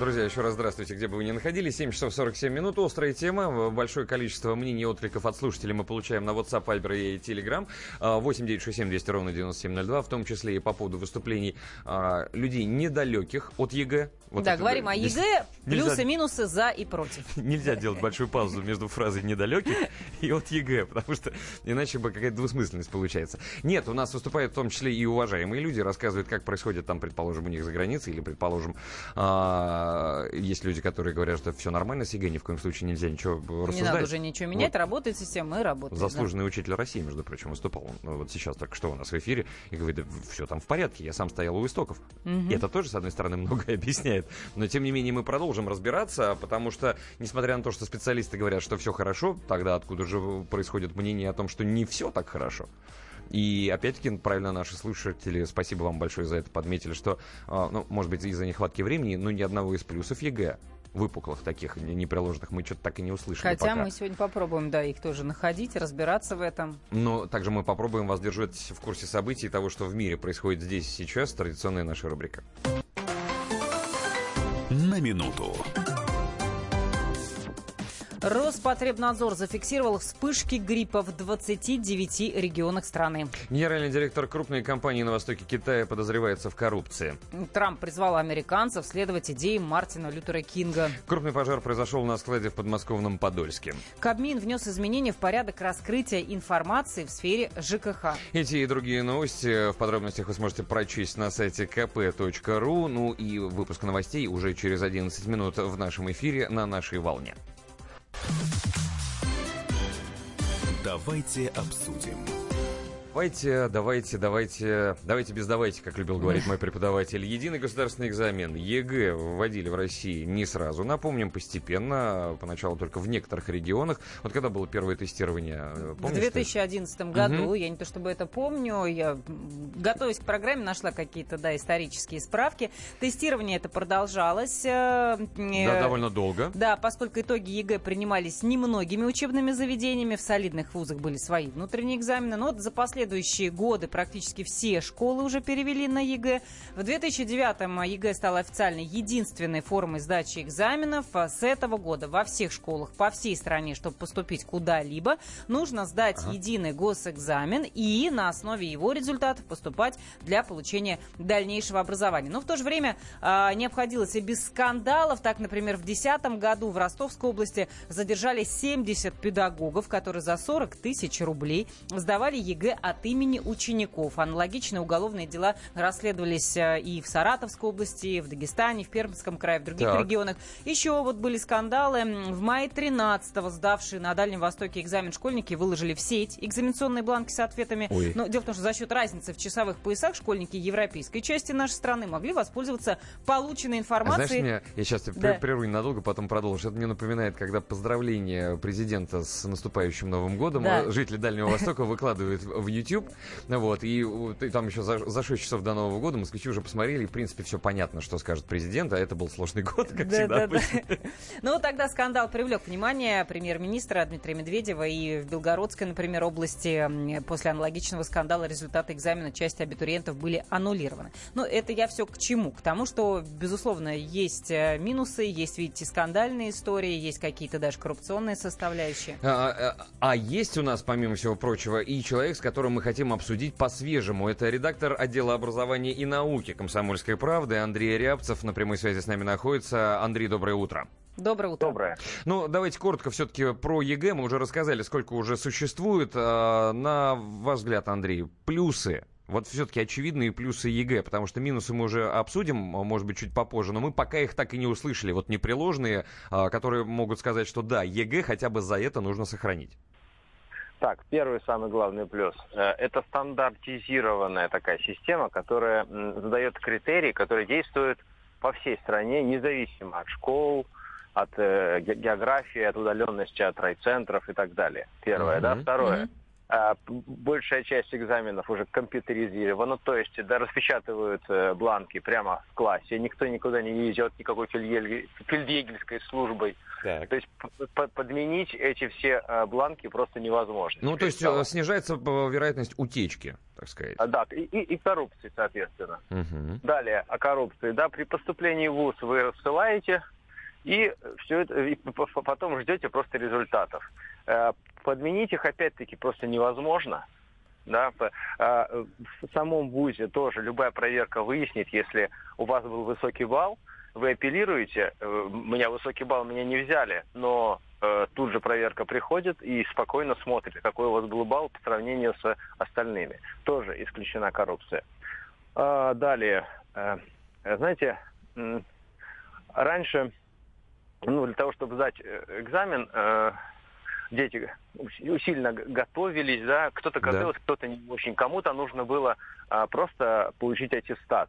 Друзья, еще раз здравствуйте, где бы вы ни находились. 7 часов 47 минут. Острая тема. Большое количество мнений и откликов от слушателей мы получаем на WhatsApp, Viber и Telegram. 8 967 200 ровно 9702. В том числе и по поводу выступлений а, людей недалеких от ЕГЭ. Вот да, говорим о ЕГЭ, плюсы-минусы за и против. <laughs> Нельзя делать большую паузу между фразой «недалеких» и «от ЕГЭ», потому что иначе бы какая-то двусмысленность получается. Нет, у нас выступают в том числе и уважаемые люди, рассказывают, как происходит там, предположим, у них за границей, или, предположим, а, есть люди, которые говорят, что все нормально с ЕГЭ, ни в коем случае нельзя ничего рассуждать. Не надо уже ничего менять, вот. работает система и работает. Заслуженный да. учитель России, между прочим, выступал. Он, вот сейчас только что у нас в эфире и говорит, да все там в порядке, я сам стоял у истоков. Угу. И это тоже, с одной стороны, <laughs> многое объясняет. Но, тем не менее, мы продолжим разбираться, потому что, несмотря на то, что специалисты говорят, что все хорошо, тогда откуда же происходит мнение о том, что не все так хорошо? И опять-таки, правильно наши слушатели, спасибо вам большое за это, подметили, что, ну, может быть, из-за нехватки времени, но ни одного из плюсов ЕГЭ выпуклых таких неприложенных мы что-то так и не услышали. Хотя пока. мы сегодня попробуем, да, их тоже находить, разбираться в этом. Но также мы попробуем вас держать в курсе событий того, что в мире происходит здесь и сейчас, традиционная наша рубрика на минуту. Роспотребнадзор зафиксировал вспышки гриппа в 29 регионах страны. Генеральный директор крупной компании на востоке Китая подозревается в коррупции. Трамп призвал американцев следовать идеям Мартина Лютера Кинга. Крупный пожар произошел на складе в подмосковном Подольске. Кабмин внес изменения в порядок раскрытия информации в сфере ЖКХ. Эти и другие новости в подробностях вы сможете прочесть на сайте kp.ru. Ну и выпуск новостей уже через 11 минут в нашем эфире на нашей волне. Давайте обсудим. Давайте, давайте, давайте, давайте без давайте, как любил говорить мой преподаватель. Единый государственный экзамен ЕГЭ вводили в России не сразу. Напомним, постепенно, поначалу только в некоторых регионах. Вот когда было первое тестирование? Помнишь, в 2011 ты? году, угу. я не то чтобы это помню, я, готовясь к программе, нашла какие-то, да, исторические справки. Тестирование это продолжалось. Э, да, довольно долго. Да, поскольку итоги ЕГЭ принимались немногими учебными заведениями, в солидных вузах были свои внутренние экзамены, но вот за последние последующие годы практически все школы уже перевели на ЕГЭ. В 2009-м ЕГЭ стала официально единственной формой сдачи экзаменов. А с этого года во всех школах по всей стране, чтобы поступить куда-либо, нужно сдать ага. единый госэкзамен и на основе его результатов поступать для получения дальнейшего образования. Но в то же время э, не обходилось и без скандалов. Так, например, в 2010 году в Ростовской области задержали 70 педагогов, которые за 40 тысяч рублей сдавали ЕГЭ от имени учеников. Аналогичные уголовные дела расследовались э, и в Саратовской области, и в Дагестане, в Пермском крае, в других так. регионах. Еще вот были скандалы. В мае 13-го сдавшие на Дальнем Востоке экзамен школьники выложили в сеть экзаменационные бланки с ответами. Ой. Но дело в том, что за счет разницы в часовых поясах школьники европейской части нашей страны могли воспользоваться полученной информацией. А знаешь, мне, я сейчас да. прерву ненадолго, потом продолжу. Это мне напоминает, когда поздравление президента с наступающим Новым годом да. жители Дальнего Востока выкладывают в YouTube. Вот, и, и там еще за, за 6 часов до Нового года москвичи уже посмотрели, и, в принципе, все понятно, что скажет президент, а это был сложный <laughs> год, как да, всегда. Да, да. <laughs> Ну, тогда скандал привлек внимание премьер-министра Дмитрия Медведева, и в Белгородской, например, области после аналогичного скандала результаты экзамена части абитуриентов были аннулированы. Но это я все к чему? К тому, что, безусловно, есть э, минусы, есть, видите, скандальные истории, есть какие-то даже коррупционные составляющие. А, а, а есть у нас, помимо всего прочего, и человек, с которым которым мы хотим обсудить по-свежему. Это редактор отдела образования и науки «Комсомольской правды» Андрей Рябцев. На прямой связи с нами находится. Андрей, доброе утро. Доброе утро. Доброе. Ну, давайте коротко все-таки про ЕГЭ. Мы уже рассказали, сколько уже существует. А, на ваш взгляд, Андрей, плюсы Вот все-таки очевидные плюсы ЕГЭ, потому что минусы мы уже обсудим, может быть, чуть попозже, но мы пока их так и не услышали. Вот непреложные, а, которые могут сказать, что да, ЕГЭ хотя бы за это нужно сохранить. Так, первый самый главный плюс. Э, это стандартизированная такая система, которая задает критерии, которые действуют по всей стране, независимо от школ, от э, географии, от удаленности от райцентров и так далее. Первое, mm-hmm. да. Второе. Mm-hmm. А, большая часть экзаменов уже компьютеризирована, то есть да, распечатывают э, бланки прямо в классе, никто никуда не везет никакой фельдъегельской службой. Так. То есть подменить эти все э, бланки просто невозможно. Ну, то есть стало. Э, снижается вероятность утечки, так сказать. А, да, и, и, и коррупции, соответственно. Угу. Далее, о коррупции. Да, при поступлении в ВУЗ вы рассылаете и все это и потом ждете просто результатов. Э, подменить их опять-таки просто невозможно. Да, а, в самом ВУЗе тоже любая проверка выяснит, если у вас был высокий балл, вы апеллируете, э, у меня высокий балл, меня не взяли, но э, тут же проверка приходит и спокойно смотрит, какой у вас был балл по сравнению с остальными. Тоже исключена коррупция. А, далее, знаете, раньше ну, для того, чтобы сдать э, экзамен, э, дети усиленно готовились, да, кто-то готовился, да. кто-то не очень. Кому-то нужно было а, просто получить аттестат.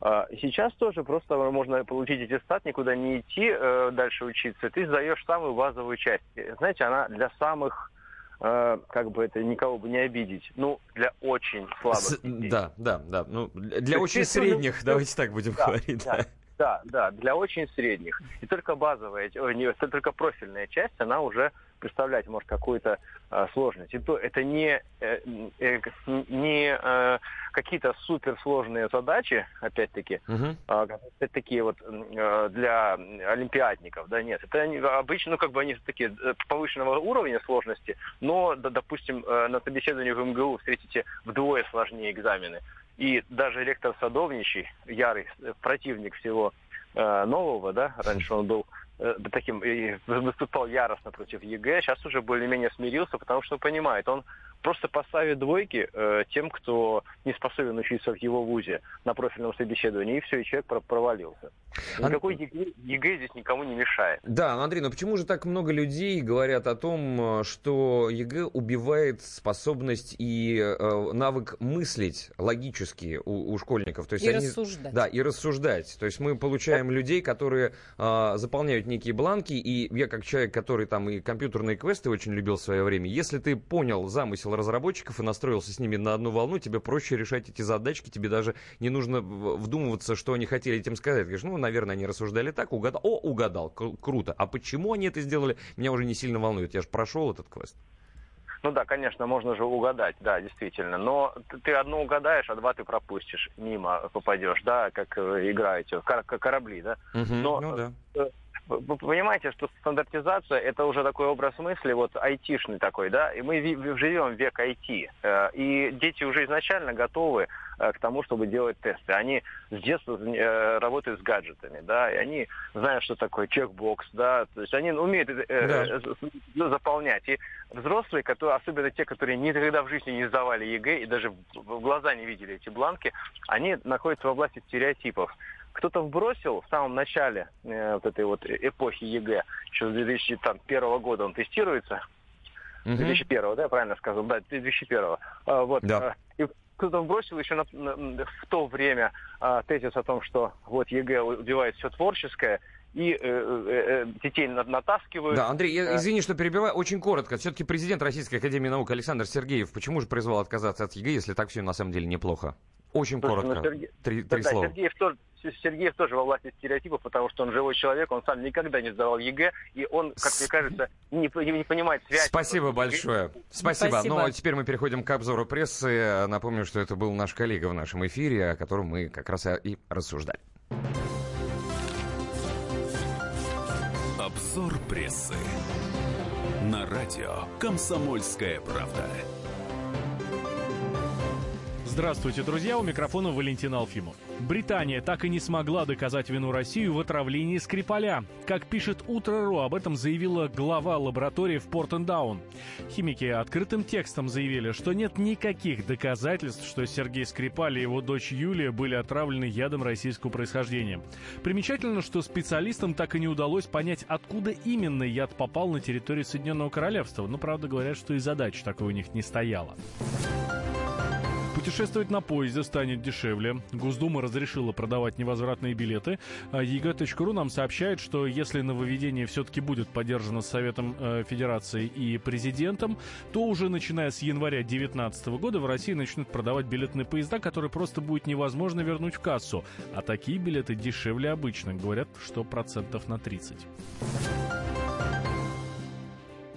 А, сейчас тоже просто можно получить аттестат, никуда не идти а, дальше учиться. Ты сдаешь самую базовую часть. Знаете, она для самых э, как бы это никого бы не обидеть. Ну, для очень слабых. С, да, да, да. Ну, для очень средних, ну, давайте так будем да, говорить. Да. Да. Да, да, для очень средних. И только базовая, не, только профильная часть, она уже представлять может какую-то э, сложность. И то это не, э, э, не э, какие-то суперсложные задачи, опять-таки, uh-huh. э, такие вот э, для олимпиадников, да, нет. Это они, обычно, ну, как бы они такие э, повышенного уровня сложности, но, да, допустим, э, на собеседовании в МГУ встретите вдвое сложнее экзамены. И даже ректор Садовничий, ярый противник всего э, нового, да, раньше он был э, таким и выступал яростно против ЕГЭ, сейчас уже более-менее смирился, потому что понимает, он просто поставит двойки э, тем, кто не способен учиться в его вузе на профильном собеседовании, и все, и человек провалился. Никакой ЕГЭ, ЕГЭ здесь никому не мешает. Да, Андрей, но почему же так много людей говорят о том, что ЕГЭ убивает способность и э, навык мыслить логически у, у школьников? То есть и они, рассуждать. Да, и рассуждать. То есть мы получаем людей, которые э, заполняют некие бланки, и я как человек, который там и компьютерные квесты очень любил в свое время, если ты понял замысел разработчиков и настроился с ними на одну волну, тебе проще решать эти задачки, тебе даже не нужно вдумываться, что они хотели этим сказать. Говоришь, ну, наверное, они рассуждали так, угадал. О, угадал, круто. А почему они это сделали, меня уже не сильно волнует. Я же прошел этот квест. Ну да, конечно, можно же угадать, да, действительно. Но ты одно угадаешь, а два ты пропустишь, мимо попадешь, да, как э, играете, корабли, да. Угу, Но ну, да. Вы понимаете, что стандартизация это уже такой образ мысли, вот айтишный такой, да, и мы живем в век IT, э, и дети уже изначально готовы э, к тому, чтобы делать тесты. Они с детства э, работают с гаджетами, да, и они знают, что такое чекбокс, да, то есть они умеют да. заполнять. И взрослые, которые, особенно те, которые никогда в жизни не сдавали ЕГЭ и даже в глаза не видели эти бланки, они находятся в области стереотипов кто-то вбросил в самом начале э, вот этой вот эпохи ЕГЭ, еще с 2001 года он тестируется, угу. 2001, да, я правильно сказал, да, 2001. А, вот, да. А, и кто-то вбросил еще на, на, в то время а, тезис о том, что вот ЕГЭ убивает все творческое, и э, э, э детей натаскивают. Да, Андрей, я, извини, что перебиваю, очень коротко. Все-таки президент Российской Академии Наук Александр Сергеев, почему же призвал отказаться от ЕГЭ, если так все на самом деле неплохо? Очень Слушай, коротко. Ну, Серге... Три, три да, слова. Сергеев тоже, Сергеев тоже во власти стереотипов, потому что он живой человек, он сам никогда не сдавал ЕГЭ, и он, как мне кажется, не, не понимает связь. Спасибо большое. Спасибо. Спасибо. Ну, а теперь мы переходим к обзору прессы. Напомню, что это был наш коллега в нашем эфире, о котором мы как раз и рассуждали. Обзор прессы. На радио «Комсомольская правда». Здравствуйте, друзья, у микрофона Валентин Алфимов. Британия так и не смогла доказать вину России в отравлении Скрипаля. Как пишет Утро.ру, об этом заявила глава лаборатории в Портендаун. Химики открытым текстом заявили, что нет никаких доказательств, что Сергей Скрипаль и его дочь Юлия были отравлены ядом российского происхождения. Примечательно, что специалистам так и не удалось понять, откуда именно яд попал на территорию Соединенного Королевства. Но, правда, говорят, что и задача такой у них не стояла. Путешествовать на поезде станет дешевле. Госдума разрешила продавать невозвратные билеты. А EG.ru нам сообщает, что если нововведение все-таки будет поддержано Советом э, Федерации и президентом, то уже начиная с января 2019 года в России начнут продавать билеты на поезда, которые просто будет невозможно вернуть в кассу. А такие билеты дешевле обычных. Говорят, что процентов на 30.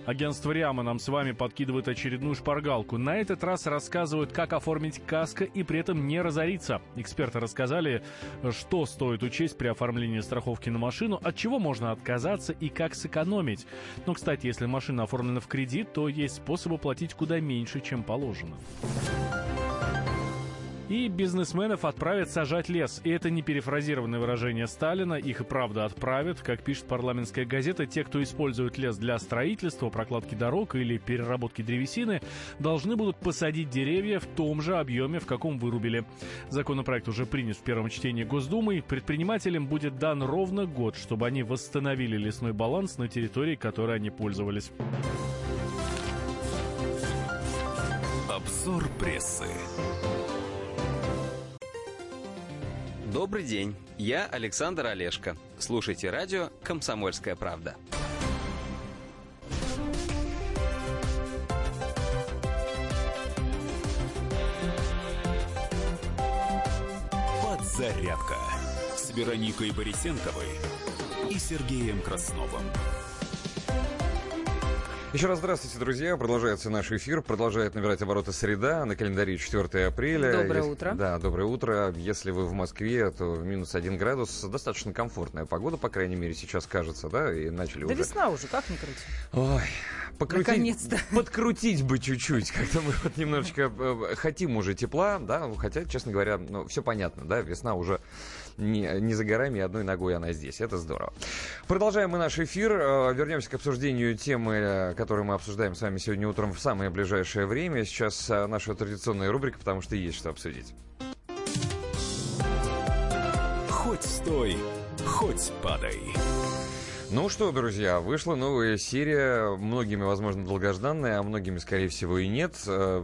Агентство Риама нам с вами подкидывает очередную шпаргалку. На этот раз рассказывают, как оформить каско и при этом не разориться. Эксперты рассказали, что стоит учесть при оформлении страховки на машину, от чего можно отказаться и как сэкономить. Но, кстати, если машина оформлена в кредит, то есть способы платить куда меньше, чем положено. И бизнесменов отправят сажать лес. И это не перефразированное выражение Сталина. Их и правда отправят. Как пишет парламентская газета, те, кто использует лес для строительства, прокладки дорог или переработки древесины, должны будут посадить деревья в том же объеме, в каком вырубили. Законопроект уже принят в первом чтении Госдумы. Предпринимателям будет дан ровно год, чтобы они восстановили лесной баланс на территории, которой они пользовались. Обзор прессы. Добрый день, я Александр Олешко. Слушайте радио «Комсомольская правда». Подзарядка с Вероникой Борисенковой и Сергеем Красновым. Еще раз здравствуйте, друзья. Продолжается наш эфир. Продолжает набирать обороты среда. На календаре 4 апреля. Доброе Если- утро. Да, доброе утро. Если вы в Москве, то минус один градус. Достаточно комфортная погода, по крайней мере, сейчас кажется, да? И начали Да уже... весна уже, как ни крути. Ой, покрутить, Наконец-то. подкрутить бы чуть-чуть, <laughs> как-то мы вот немножечко э, хотим уже тепла, да, хотя, честно говоря, ну, все понятно, да, весна уже не, не за горами, одной ногой она здесь, это здорово. Продолжаем мы наш эфир, э, вернемся к обсуждению темы, э, которую мы обсуждаем с вами сегодня утром в самое ближайшее время. Сейчас э, наша традиционная рубрика, потому что есть что обсудить. Хоть стой, хоть падай. Ну что, друзья, вышла новая серия, многими, возможно, долгожданная, а многими, скорее всего, и нет, э,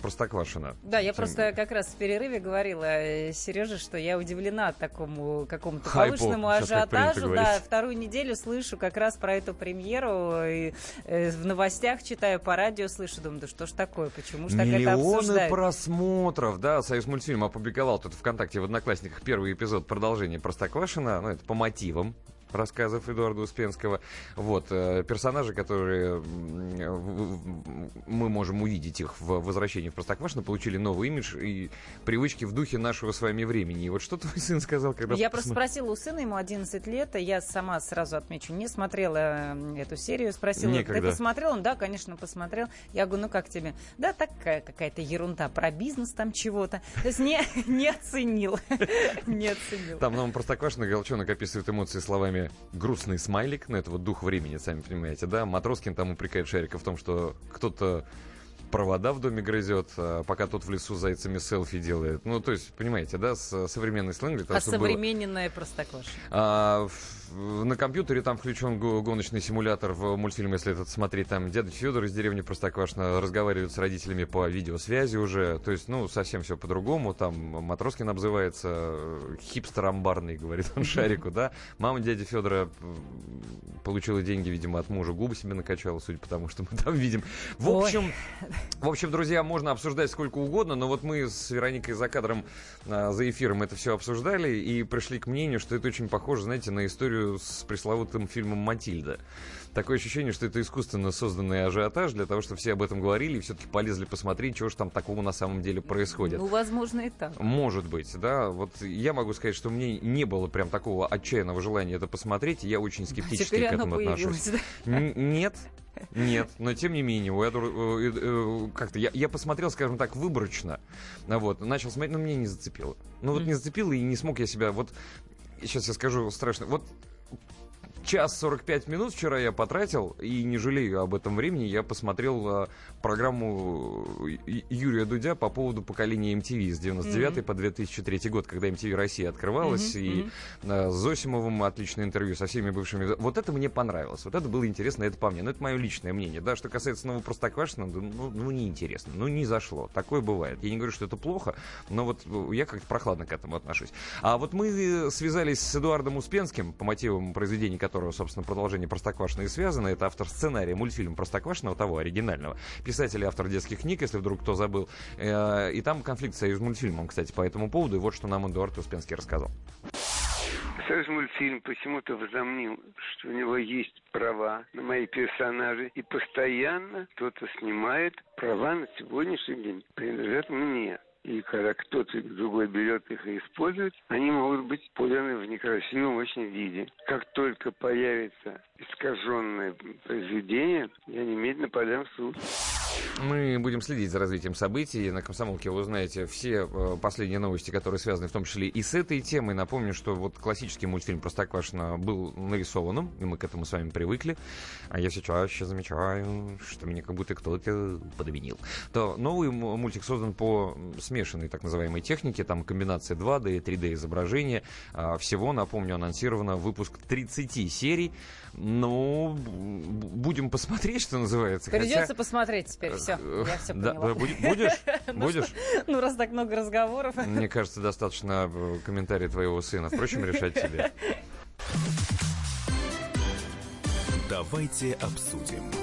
Простоквашино. Да, я просто как раз в перерыве говорила э, Сереже, что я удивлена такому какому-то Хайпу, повышенному ажиотажу. Да, говорить. вторую неделю слышу как раз про эту премьеру. И, э, в новостях читаю по радио, слышу, думаю, да что ж такое, почему ж так это Миллионы обсуждают? просмотров, да, Союз мультфильм опубликовал тут ВКонтакте в Одноклассниках первый эпизод продолжения Простоквашина, ну, это по мотивам рассказов Эдуарда Успенского. Вот, э, персонажи, которые мы можем увидеть их в возвращении в Простоквашино, получили новый имидж и привычки в духе нашего с вами времени. И вот что твой сын сказал, когда... Я просто спросила у сына, ему 11 лет, я сама сразу отмечу, не смотрела эту серию, спросила, Некогда. ты посмотрел? Он, да, конечно, посмотрел. Я говорю, ну как тебе? Да, такая какая-то ерунда про бизнес там чего-то. То есть не, <laughs> не оценил, <laughs> не оценил. Там нам Простоквашино Галчонок описывает эмоции словами «грустный смайлик», ну это вот дух времени, сами понимаете, да? Матроскин там упрекает Шарика в том, что кто-то провода в доме грызет, а пока тот в лесу зайцами селфи делает. Ну, то есть, понимаете, да, с современный сленг для того, А чтобы было. современная простоквашина. А, на компьютере там включен го- гоночный симулятор в мультфильме, если этот смотреть. Там дядя Федор из деревни Простоквашино разговаривает с родителями по видеосвязи уже. То есть, ну, совсем все по-другому. Там Матроскин обзывается э, хипстер амбарный, говорит он <laughs> Шарику, да. Мама дяди Федора получила деньги, видимо, от мужа, губы себе накачала, судя по тому, что мы там видим. В Ой. общем, в общем, друзья, можно обсуждать сколько угодно, но вот мы с Вероникой за кадром, а, за эфиром это все обсуждали и пришли к мнению, что это очень похоже, знаете, на историю с пресловутым фильмом «Матильда». Такое ощущение, что это искусственно созданный ажиотаж для того, чтобы все об этом говорили и все-таки полезли посмотреть, чего же там такого на самом деле происходит. Ну, возможно, и так. Может быть, да. Вот я могу сказать, что мне не было прям такого отчаянного желания это посмотреть. и Я очень скептически Теперь к этому отношусь. да? Нет, Нет, но тем не менее, я, э, э, как-то, я, я посмотрел, скажем так, выборочно, вот, начал смотреть, но меня не зацепило. Ну вот не зацепило, и не смог я себя, вот, сейчас я скажу страшно, вот Tchau. Час 45 минут вчера я потратил, и не жалею об этом времени. Я посмотрел э, программу Юрия Дудя по поводу поколения MTV с 99 mm-hmm. по 2003 год, когда MTV Россия открывалась, mm-hmm. и э, с Зосимовым отличное интервью со всеми бывшими. Вот это мне понравилось, вот это было интересно, это по мне. Но это мое личное мнение. Да, что касается нового Простоквашина, ну, ну неинтересно, ну не зашло. Такое бывает. Я не говорю, что это плохо, но вот я как-то прохладно к этому отношусь. А вот мы связались с Эдуардом Успенским по мотивам произведений, которого, собственно, продолжение Простоквашино и связано. Это автор сценария мультфильма Простоквашино, того оригинального. Писатель и автор детских книг, если вдруг кто забыл. Э, и там конфликт с союз мультфильмом, кстати, по этому поводу. И вот что нам Эдуард Успенский рассказал. Союз мультфильм почему-то возомнил, что у него есть права на мои персонажи, и постоянно кто-то снимает права на сегодняшний день принадлежат мне. И когда кто-то другой берет их и использует, они могут быть поданы в некрасивом очень виде. Как только появится искаженное произведение, я немедленно подам в суд. Мы будем следить за развитием событий. На «Комсомолке» вы узнаете все э, последние новости, которые связаны в том числе и с этой темой. Напомню, что вот классический мультфильм «Простоквашино» был нарисованным, и мы к этому с вами привыкли. А я сейчас чаще замечаю, что меня как будто кто-то подменил. То новый мультик создан по смешанной так называемой технике. Там комбинация 2D и 3D изображения. А всего, напомню, анонсировано выпуск 30 серий. Ну, будем посмотреть, что называется. Придется Хотя... посмотреть теперь, все. Э, я все да, поняла. Будешь? <laughs> Ну будешь? Ну, раз так много разговоров. Мне кажется, достаточно э, комментария твоего сына. Впрочем, решать тебе. Давайте обсудим.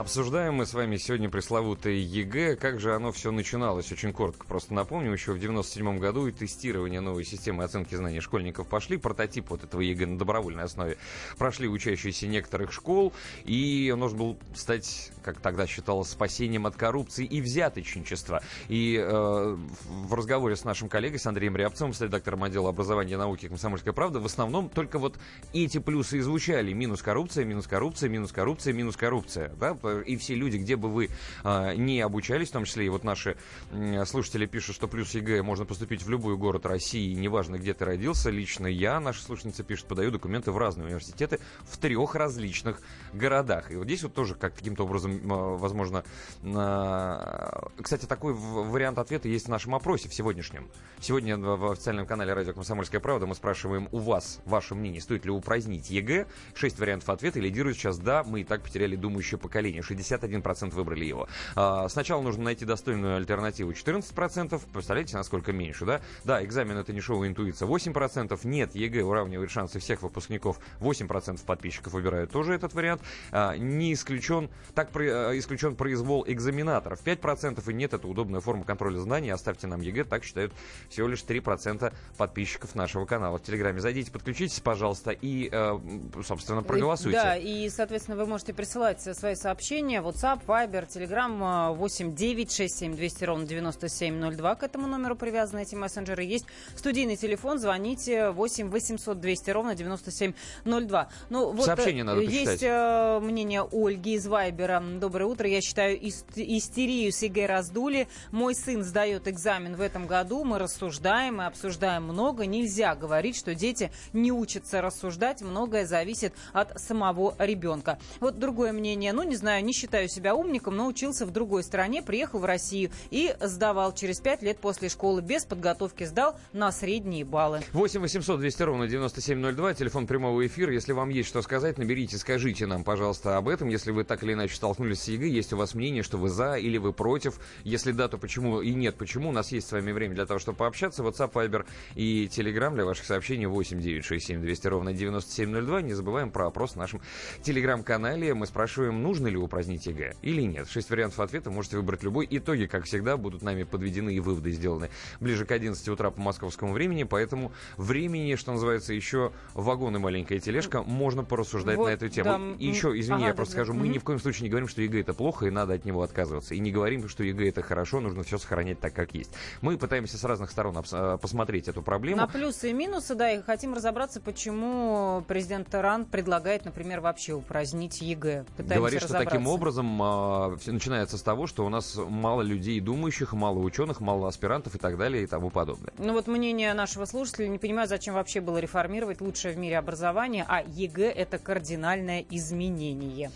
Обсуждаем мы с вами сегодня пресловутое ЕГЭ. Как же оно все начиналось? Очень коротко просто напомню. Еще в 97 году и тестирование новой системы оценки знаний школьников пошли. Прототип вот этого ЕГЭ на добровольной основе прошли учащиеся некоторых школ. И он должен был стать, как тогда считалось, спасением от коррупции и взяточничества. И э, в разговоре с нашим коллегой, с Андреем Рябцевым, с редактором отдела образования и науки «Комсомольская правда», в основном только вот эти плюсы и звучали. Минус коррупция, минус коррупция, минус коррупция, минус коррупция. Да? И все люди, где бы вы э, не обучались, в том числе и вот наши э, слушатели пишут, что плюс ЕГЭ можно поступить в любой город России, неважно, где ты родился. Лично я, наша слушательница пишет, подаю документы в разные университеты в трех различных городах. И вот здесь вот тоже как каким-то образом, э, возможно, э, кстати, такой вариант ответа есть в нашем опросе в сегодняшнем. Сегодня в официальном канале радио «Комсомольская правда» мы спрашиваем у вас ваше мнение, стоит ли упразднить ЕГЭ. Шесть вариантов ответа. Лидирует сейчас «да», мы и так потеряли думающее поколение населения, 61% выбрали его. А, сначала нужно найти достойную альтернативу 14%. Представляете, насколько меньше, да? Да, экзамен это не шоу интуиция 8%. Нет, ЕГЭ уравнивает шансы всех выпускников. 8% подписчиков выбирают тоже этот вариант. А, не исключен, так про, а, исключен произвол экзаменаторов. 5% и нет, это удобная форма контроля знаний. Оставьте нам ЕГЭ, так считают всего лишь 3% подписчиков нашего канала. В Телеграме зайдите, подключитесь, пожалуйста, и, э, собственно, проголосуйте. Да, и, соответственно, вы можете присылать свои сообщения сообщения. WhatsApp, Viber, Telegram 8 9 6 7 200 ровно 9702. К этому номеру привязаны эти мессенджеры. Есть студийный телефон. Звоните 8 800 200 ровно 9702. Ну, вот Сообщение надо почитать. Есть э, мнение Ольги из Вайбера. Доброе утро. Я считаю, истерию с ЕГЭ раздули. Мой сын сдает экзамен в этом году. Мы рассуждаем и обсуждаем много. Нельзя говорить, что дети не учатся рассуждать. Многое зависит от самого ребенка. Вот другое мнение. Ну, не знаю, не считаю себя умником, но учился в другой стране, приехал в Россию и сдавал через пять лет после школы. Без подготовки сдал на средние баллы. 8 800 200 ровно 9702, телефон прямого эфира. Если вам есть что сказать, наберите, скажите нам, пожалуйста, об этом. Если вы так или иначе столкнулись с ЕГЭ, есть у вас мнение, что вы за или вы против. Если да, то почему и нет, почему. У нас есть с вами время для того, чтобы пообщаться. WhatsApp, Viber и Telegram для ваших сообщений 8 967 200 ровно 9702. Не забываем про опрос в нашем Telegram-канале. Мы спрашиваем, нужно ли упразднить ЕГЭ или нет. Шесть вариантов ответа, можете выбрать любой. Итоги, как всегда, будут нами подведены и выводы сделаны ближе к 11 утра по московскому времени, поэтому времени, что называется, еще вагон и маленькая тележка, можно порассуждать вот, на эту тему. Да. И еще, извини, ага, я просто да, скажу, да. мы ни в коем случае не говорим, что ЕГЭ это плохо и надо от него отказываться. И не говорим, что ЕГЭ это хорошо, нужно все сохранять так, как есть. Мы пытаемся с разных сторон а, посмотреть эту проблему. На плюсы и минусы, да, и хотим разобраться, почему президент РАН предлагает, например, вообще упразднить ЕГЭ. Пытаемся Говорит, что такие таким образом а, все начинается с того, что у нас мало людей думающих, мало ученых, мало аспирантов и так далее и тому подобное. Ну вот мнение нашего слушателя, не понимаю, зачем вообще было реформировать лучшее в мире образование, а ЕГЭ это кардинальное изменение.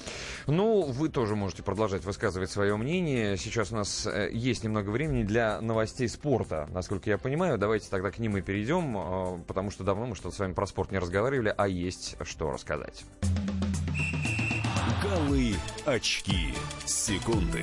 Ну, вы тоже можете продолжать высказывать свое мнение. Сейчас у нас э, есть немного времени для новостей спорта, насколько я понимаю. Давайте тогда к ним и перейдем, э, потому что давно мы что-то с вами про спорт не разговаривали, а есть что рассказать. Голы, очки, секунды.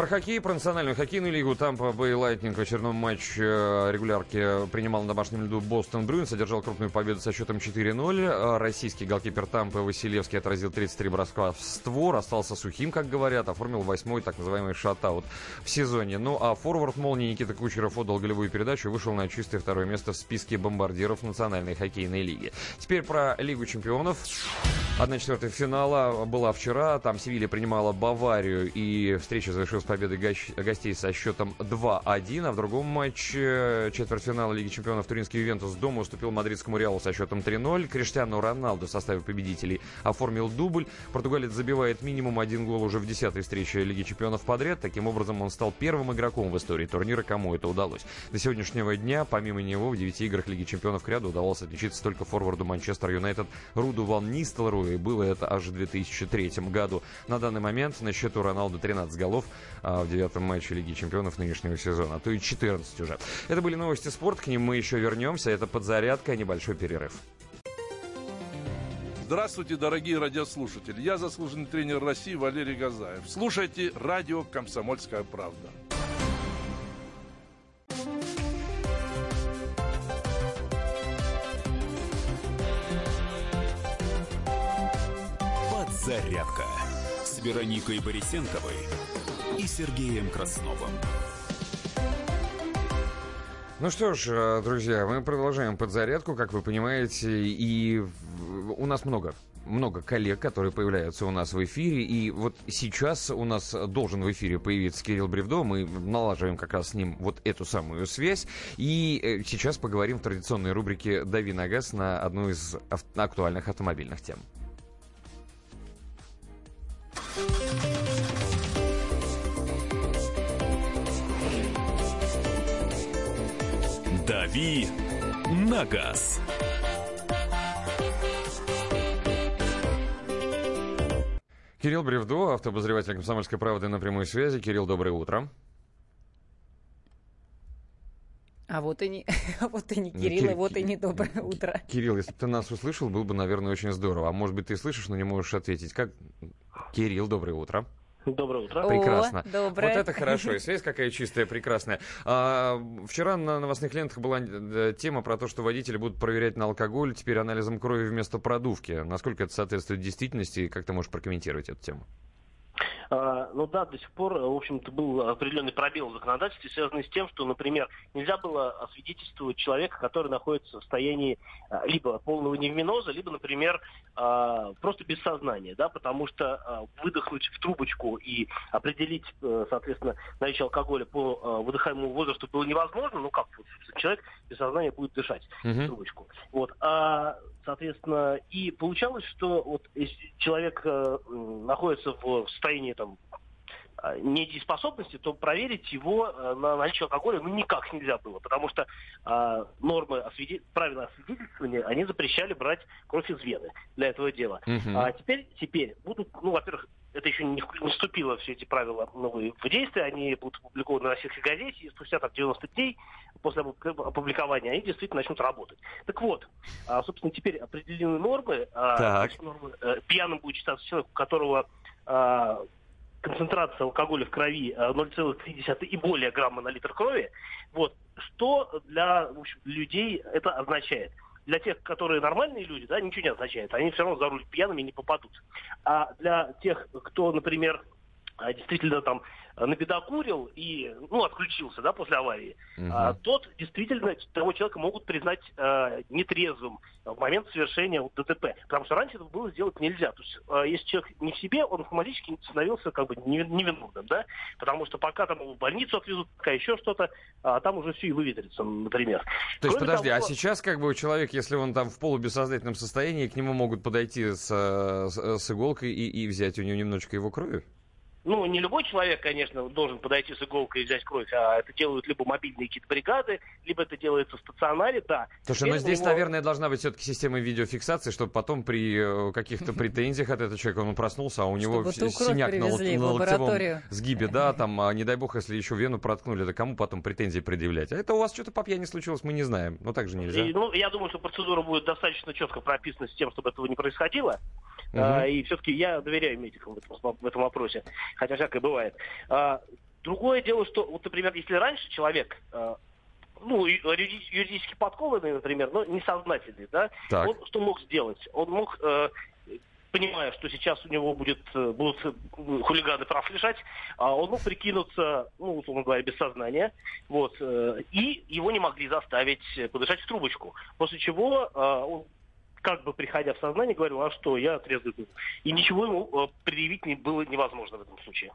Про хоккей, про национальную хоккейную лигу. Тампа Бэй Лайтнинг в очередном матче э, регулярки принимал на домашнем льду Бостон Брюинз, одержал крупную победу со счетом 4-0. Э, российский голкипер Тампы Василевский отразил 33 броска в створ, остался сухим, как говорят, оформил восьмой так называемый шатаут в сезоне. Ну а форвард молнии Никита Кучеров отдал голевую передачу и вышел на чистое второе место в списке бомбардиров национальной хоккейной лиги. Теперь про Лигу чемпионов. 1-4 финала была вчера. Там Севилья принимала Баварию и встреча завершилась победой гостей со счетом 2-1. А в другом матче четвертьфинала Лиги чемпионов Туринский Ювентус дома уступил мадридскому Реалу со счетом 3-0. Криштиану Роналду в составе победителей оформил дубль. Португалец забивает минимум один гол уже в десятой встрече Лиги чемпионов подряд. Таким образом, он стал первым игроком в истории турнира, кому это удалось. До сегодняшнего дня, помимо него, в девяти играх Лиги чемпионов к ряду удалось отличиться только форварду Манчестер Юнайтед Руду Ван Нистелрою. И было это аж в 2003 году. На данный момент на счету Роналду 13 голов, а, в девятом матче Лиги Чемпионов нынешнего сезона, а то и 14 уже. Это были новости спорта, к ним мы еще вернемся. Это подзарядка, небольшой перерыв. Здравствуйте, дорогие радиослушатели. Я заслуженный тренер России Валерий Газаев. Слушайте радио «Комсомольская правда». Подзарядка с Вероникой Борисенковой и Сергеем Красновым. Ну что ж, э, друзья, мы продолжаем подзарядку, как вы понимаете, и у нас много много коллег, которые появляются у нас в эфире. И вот сейчас у нас должен в эфире появиться Кирилл Бревдо. Мы налаживаем как раз с ним вот эту самую связь. И э, сейчас поговорим в традиционной рубрике «Дави на газ» на одну из актуальных автомобильных тем. «Дави на газ». Кирилл Бревдо, автобозреватель «Комсомольской правды» на прямой связи. Кирилл, доброе утро. А вот и не, <laughs> а вот и не ну, Кирилл, Кир... и вот и не доброе утро. Кирилл, если бы ты нас услышал, было бы, наверное, очень здорово. А может быть, ты слышишь, но не можешь ответить. Как? Кирилл, доброе утро. Доброе утро. Прекрасно. О, доброе. Вот это хорошо. <laughs> И связь какая чистая, прекрасная. А, вчера на новостных лентах была э, тема про то, что водители будут проверять на алкоголь теперь анализом крови вместо продувки. Насколько это соответствует действительности? Как ты можешь прокомментировать эту тему? А, ну да, до сих пор, в общем-то, был определенный пробел в законодательстве, связанный с тем, что, например, нельзя было освидетельствовать человека, который находится в состоянии а, либо полного невминоза, либо, например, а, просто без сознания, да, потому что выдохнуть в трубочку и определить, э, соответственно, наличие алкоголя по выдыхаемому возрасту было невозможно, ну как, человек без сознания будет дышать uh-huh. трубочку. Вот. А, соответственно, и получалось, что вот если человек э, находится в состоянии там а, недееспособности, то проверить его э, на наличие алкоголя ну, никак нельзя было, потому что э, нормы, освиде... правила освидетельствования, они запрещали брать кровь из вены для этого дела. Uh-huh. А теперь, теперь будут, ну, во-первых, это еще не, не вступило все эти правила новые в действие, они будут опубликованы на российской газете, и спустя там 90 дней после опубликования они действительно начнут работать. Так вот, а, собственно, теперь определены нормы. А, нормы э, пьяным будет считаться человек, у которого а, концентрация алкоголя в крови 0,3 и более грамма на литр крови. Вот. Что для в общем, людей это означает? Для тех, которые нормальные люди, да, ничего не означает. Они все равно за руль пьяными не попадут. А для тех, кто, например, действительно там набедокурил и, ну, отключился, да, после аварии, а, тот действительно, того человека могут признать а, нетрезвым в момент совершения ДТП. Потому что раньше это было сделать нельзя. То есть, а, если человек не в себе, он автоматически становился как бы неви- невиновным, да, потому что пока там его в больницу отвезут, пока еще что-то, а там уже все и выветрится, например. То есть, Кроме подожди, а того- сейчас как бы человек, если он там в полубессознательном состоянии, к нему могут подойти с, э, с, с иголкой и, и взять у него немножечко его крови? Ну, не любой человек, конечно, должен подойти с иголкой и взять кровь, а это делают либо мобильные какие-то бригады, либо это делается в стационаре, да. Слушай, Теперь ну у здесь, него- наверное, должна быть все-таки система видеофиксации, чтобы потом при э, каких-то <laughs> претензиях от этого человека он проснулся, а у него синяк на, на локтевом сгибе, да, <laughs> там, а, не дай бог, если еще вену проткнули, то кому потом претензии предъявлять? А это у вас что-то по пьяни случилось, мы не знаем. Ну так же нельзя. И, ну, я думаю, что процедура будет достаточно четко прописана с тем, чтобы этого не происходило. Мгм. А, и все-таки я доверяю медикам в этом, в этом вопросе, хотя всякое бывает. А, другое дело, что, вот, например, если раньше человек а, ну, юриди- юридически подкованный, например, но несознательный, да, Так. он что мог сделать? Он мог, э, понимая, что сейчас у него будет, э, будут э, хулиганы прав лежать, а он мог прикинуться, ну, условно говоря, без сознания, вот, э, и его не могли заставить э, подышать в трубочку. После чего э, он как бы приходя в сознание, говорил, а что, я трезвый был. И ничего ему э, предъявить не было невозможно в этом случае.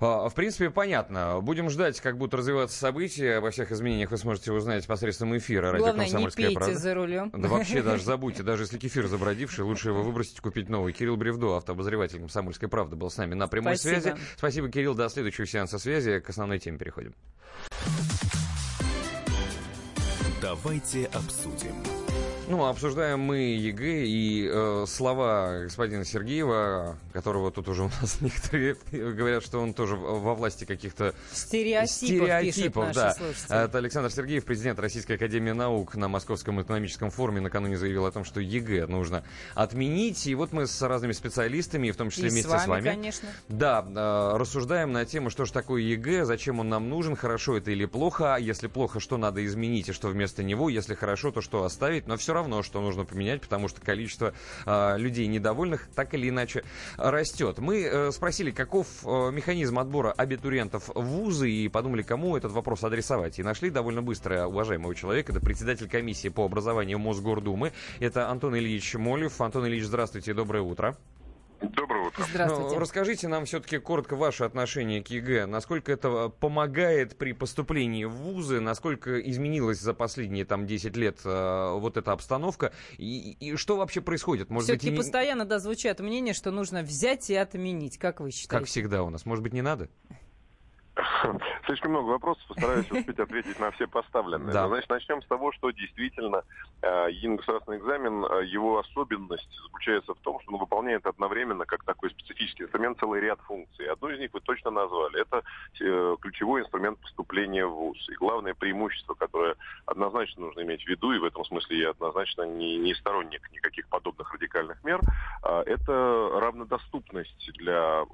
А, В принципе, понятно. Будем ждать, как будут развиваться события. Обо всех изменениях вы сможете узнать посредством эфира радио Главное, не «Комсомольская пейте правда». за рулем. Да вообще даже <laughs> забудьте, даже если кефир забродивший, лучше его выбросить, купить новый. Кирилл Бревдо, автообозреватель «Комсомольской правды», был с нами на прямой Спасибо. связи. Спасибо, Кирилл. До следующего сеанса связи. К основной теме переходим. Давайте обсудим. Ну, обсуждаем мы ЕГЭ и э, слова господина Сергеева, которого тут уже у нас <laughs> некоторые говорят, что он тоже во власти каких-то Стереотипов, наши да. слушатели. Это Александр Сергеев, президент Российской Академии Наук на Московском экономическом форуме накануне заявил о том, что ЕГЭ нужно отменить. И вот мы с разными специалистами, в том числе И вместе с с вами, вами, конечно. да, э, рассуждаем на тему, что же такое ЕГЭ, зачем он нам нужен, хорошо это или плохо, а если плохо, что надо изменить и что вместо него, если хорошо, то что оставить, но все равно, что нужно поменять, потому что количество э, людей недовольных так или иначе растет. Мы э, спросили, каков э, механизм отбора абитуриентов в вузы и подумали, кому этот вопрос адресовать. И нашли довольно быстро уважаемого человека, это председатель комиссии по образованию Мосгордумы, это Антон Ильич Молев. Антон Ильич, здравствуйте, доброе утро. Доброе утро. Ну, расскажите нам все-таки коротко ваше отношение к ЕГЭ. Насколько это помогает при поступлении в вузы? Насколько изменилась за последние там 10 лет э, вот эта обстановка? И, и что вообще происходит? Может Все-таки не- постоянно да, звучат мнения, что нужно взять и отменить. Как вы считаете? как всегда у нас? Может быть, не надо? <laughs> Слишком много вопросов, постараюсь успеть ответить на все поставленные. Да. Значит, начнем с того, что действительно э, единый государственный экзамен, э, его особенность заключается в том, что он выполняет одновременно, как такой специфический инструмент, целый ряд функций. Одну из них вы точно назвали. Это э, ключевой инструмент поступления в ВУЗ. И главное преимущество, которое однозначно нужно иметь в виду, и в этом смысле я однозначно не, не сторонник никаких подобных радикальных мер, э, это равнодоступность для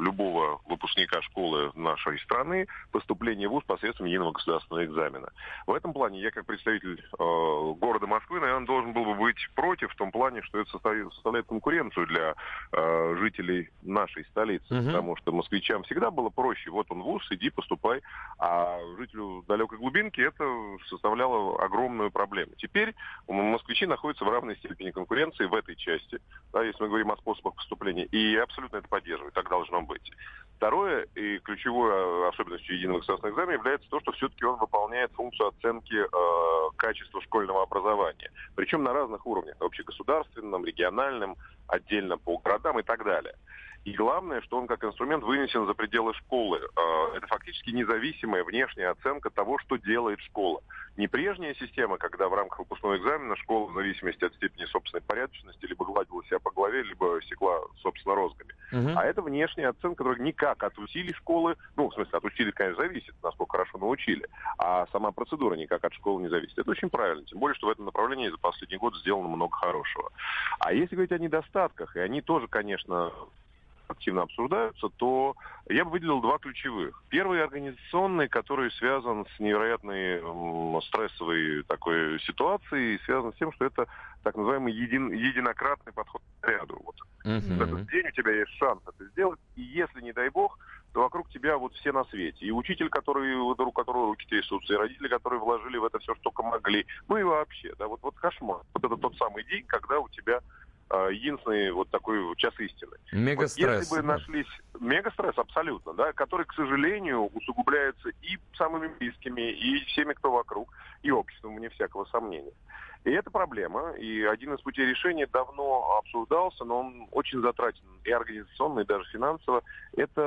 любого выпускника школы нашей страны поступление в ВУЗ посредством единого государственного экзамена. В этом плане я, как представитель э, города Москвы, наверное, должен был бы быть против в том плане, что это составит- составляет конкуренцию для э, жителей нашей столицы. Мгм. Потому что москвичам всегда было проще. Вот он ВУЗ, иди, поступай. А жителю далекой глубинки это составляло огромную проблему. Теперь москвичи находятся в равной степени конкуренции в этой части, да, если мы говорим о способах поступления. И абсолютно это поддерживаю. Так должно быть. Второе и ключевой э, особенностью единого государственного экзамена является то, что все-таки он выполняет функцию оценки э, качества школьного образования. Причем на разных уровнях. Общегосударственном, региональном, отдельно по городам и так далее. И главное, что он как инструмент вынесен за пределы школы. Э, Это фактически независимая внешняя оценка того, что делает школа. Не прежняя система, когда в рамках выпускного экзамена школа в зависимости от степени собственной порядочности либо гладила себя по голове, либо секла, собственно, розгами. Мгм. А это внешняя оценка, которая никак от усилий школы, ну, в смысле, от усилий, конечно, зависит, насколько хорошо научили, а сама процедура никак от школы не зависит. Это очень правильно, тем более, что в этом направлении за последний год сделано много хорошего. А если говорить о недостатках, и они тоже, конечно, активно обсуждаются, то я бы выделил два ключевых. Первый организационный, который связан с невероятной стрессовой такой ситуацией, связан с тем, что это так называемый един, единократный подход к ряду. Вот. Uh-huh. В этот день у тебя есть шанс это сделать, и если, не дай бог, то вокруг тебя вот все на свете. И учитель, который, у которого руки трясутся, и родители, которые вложили в это все, что только могли. Ну и вообще, да, вот, вот кошмар. Вот это тот самый день, когда у тебя единственный вот такой час истины. Мега-стресс. Вот если бы нашлись... Мега-стресс, абсолютно, да, который, к сожалению, усугубляется и самыми близкими, и всеми, кто вокруг, и обществом, вне всякого сомнения. И это проблема, и один из путей решения давно обсуждался, но он очень затратен и организационно, и даже финансово. Это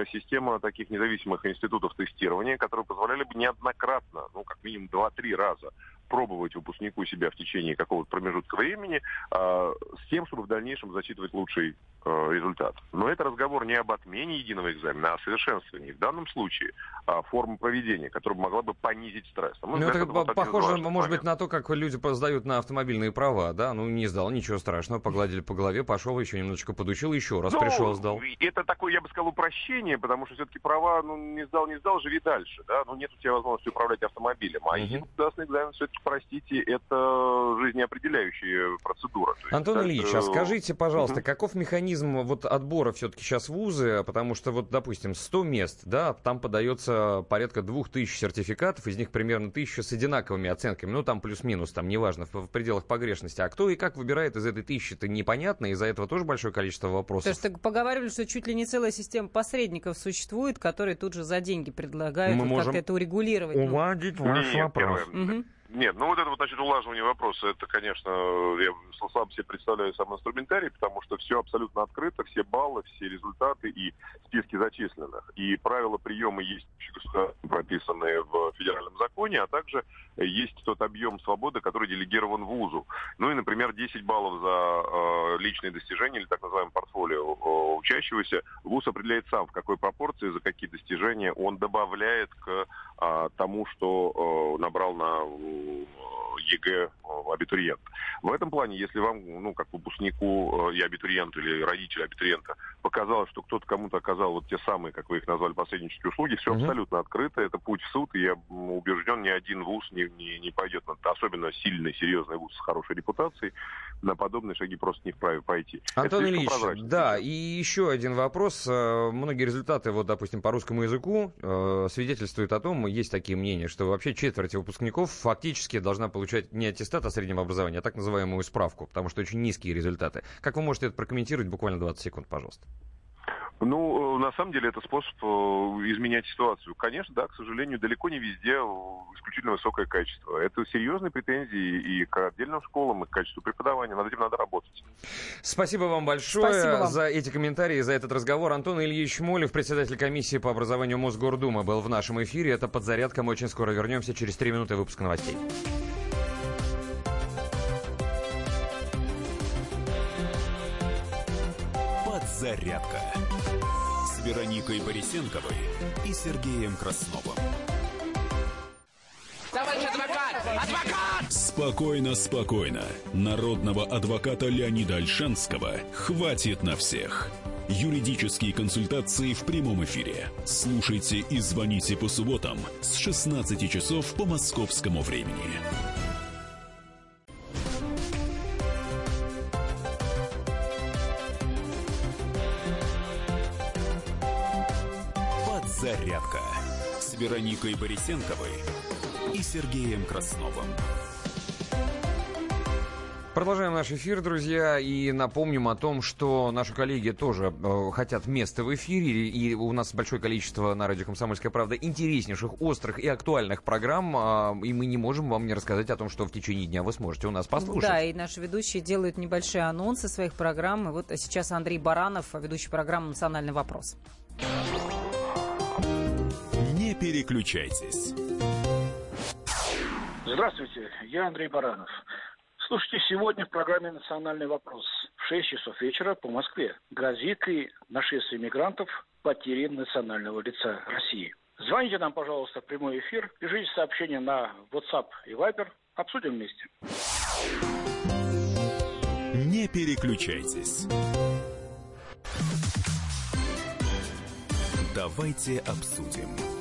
э, система таких независимых институтов тестирования, которые позволяли бы неоднократно, ну, как минимум 2-3 раза пробовать выпускнику себя в течение какого-то промежутка времени э, с тем, чтобы в дальнейшем зачитывать лучший результат. Но это разговор не об отмене единого экзамена, а о совершенствовании. В данном случае э, форма проведения, которая могла бы понизить стресс. Ну, это, вот похоже, может момент. быть, на то, как люди сдают на автомобильные права, да? Ну, не сдал, ничего страшного, погладили по голове, пошел, еще немножечко подучил, еще раз ну, пришел, сдал. Это такое, я бы сказал, упрощение, потому что все-таки права, ну, не сдал, не сдал, живи дальше, да? Ну, нет у тебя возможности управлять автомобилем. А uh-huh. государственный экзамен все-таки простите, это жизнеопределяющая процедура. Есть, Антон да, Ильич, а скажите, пожалуйста, угу. каков механизм вот отбора все-таки сейчас вузы? Потому что вот, допустим, 100 мест, да, там подается порядка 2000 сертификатов, из них примерно 1000 с одинаковыми оценками, ну, там плюс-минус, там неважно, в, в пределах погрешности. А кто и как выбирает из этой тысячи, это непонятно, из-за этого тоже большое количество вопросов. То есть поговаривали, что чуть ли не целая система посредников существует, которые тут же за деньги предлагают Мы вот можем как это урегулировать. Уладить ну. ваш вопрос. Угу. Нет, ну вот это вот, значит, улаживание вопроса, это, конечно, я сам себе представляю сам инструментарий, потому что все абсолютно открыто, все баллы, все результаты и списки зачисленных. И правила приема есть прописанные в федеральном законе, а также есть тот объем свободы, который делегирован вузу. Ну и, например, 10 баллов за э, личные достижения или так называемое портфолио э, учащегося вуз определяет сам, в какой пропорции, за какие достижения он добавляет к э, тому, что э, набрал на ЕГЭ абитуриент. В этом плане, если вам, ну, как выпускнику и абитуриенту или родителю абитуриента показалось, что кто-то кому-то оказал вот те самые, как вы их назвали, посреднические услуги, все угу. абсолютно открыто, это путь в суд, и я убежден, ни один вуз не, не, не пойдет, на, особенно сильный, серьезный вуз с хорошей репутацией, на подобные шаги просто не вправе пойти. Антон Ильич, да, и еще один вопрос. Э, многие результаты, вот, допустим, по русскому языку э, свидетельствуют о том, есть такие мнения, что вообще четверть выпускников фактически должна получать не аттестат о среднем образовании, а так называемую справку, потому что очень низкие результаты. Как вы можете это прокомментировать? Буквально 20 секунд, пожалуйста. Ну, э, на самом деле, это способ э, изменять ситуацию. Конечно, да, к сожалению, далеко не везде исключительно высокое качество. Это серьезные претензии и к отдельным школам, и к качеству преподавания. Над этим надо работать. Спасибо вам большое Спасибо вам. за эти комментарии, за этот разговор. Антон Ильич Молев, председатель комиссии по образованию Мосгордумы, был в нашем эфире. Это «Подзарядка». Мы очень скоро вернемся через три минуты выпуска новостей. «Подзарядка» Вероникой Борисенковой и Сергеем Красновым. Товарищ адвокат! Адвокат! Спокойно, спокойно. Народного адвоката Леонида Альшанского хватит на всех. Юридические консультации в прямом эфире. Слушайте и звоните по субботам с 16 часов по московскому времени. «Зарядка» с Вероникой Борисенковой и Сергеем Красновым. Продолжаем наш эфир, друзья, и напомним о том, что наши коллеги тоже э, хотят места в эфире, и у нас большое количество на радио «Комсомольская правда» интереснейших, острых и актуальных программ, э, и мы не можем вам не рассказать о том, что в течение дня вы сможете у нас послушать. Да, и наши ведущие делают небольшие анонсы своих программ, и вот сейчас Андрей Баранов, ведущий программы «Национальный вопрос». Не переключайтесь. Здравствуйте, я Андрей Баранов. Слушайте, сегодня в программе «Национальный вопрос» в 6 часов вечера по Москве. Грозит ли нашествие мигрантов потери национального лица России? Звоните нам, пожалуйста, в прямой эфир, пишите сообщение на WhatsApp и Viber. Обсудим вместе. Не переключайтесь. Давайте обсудим.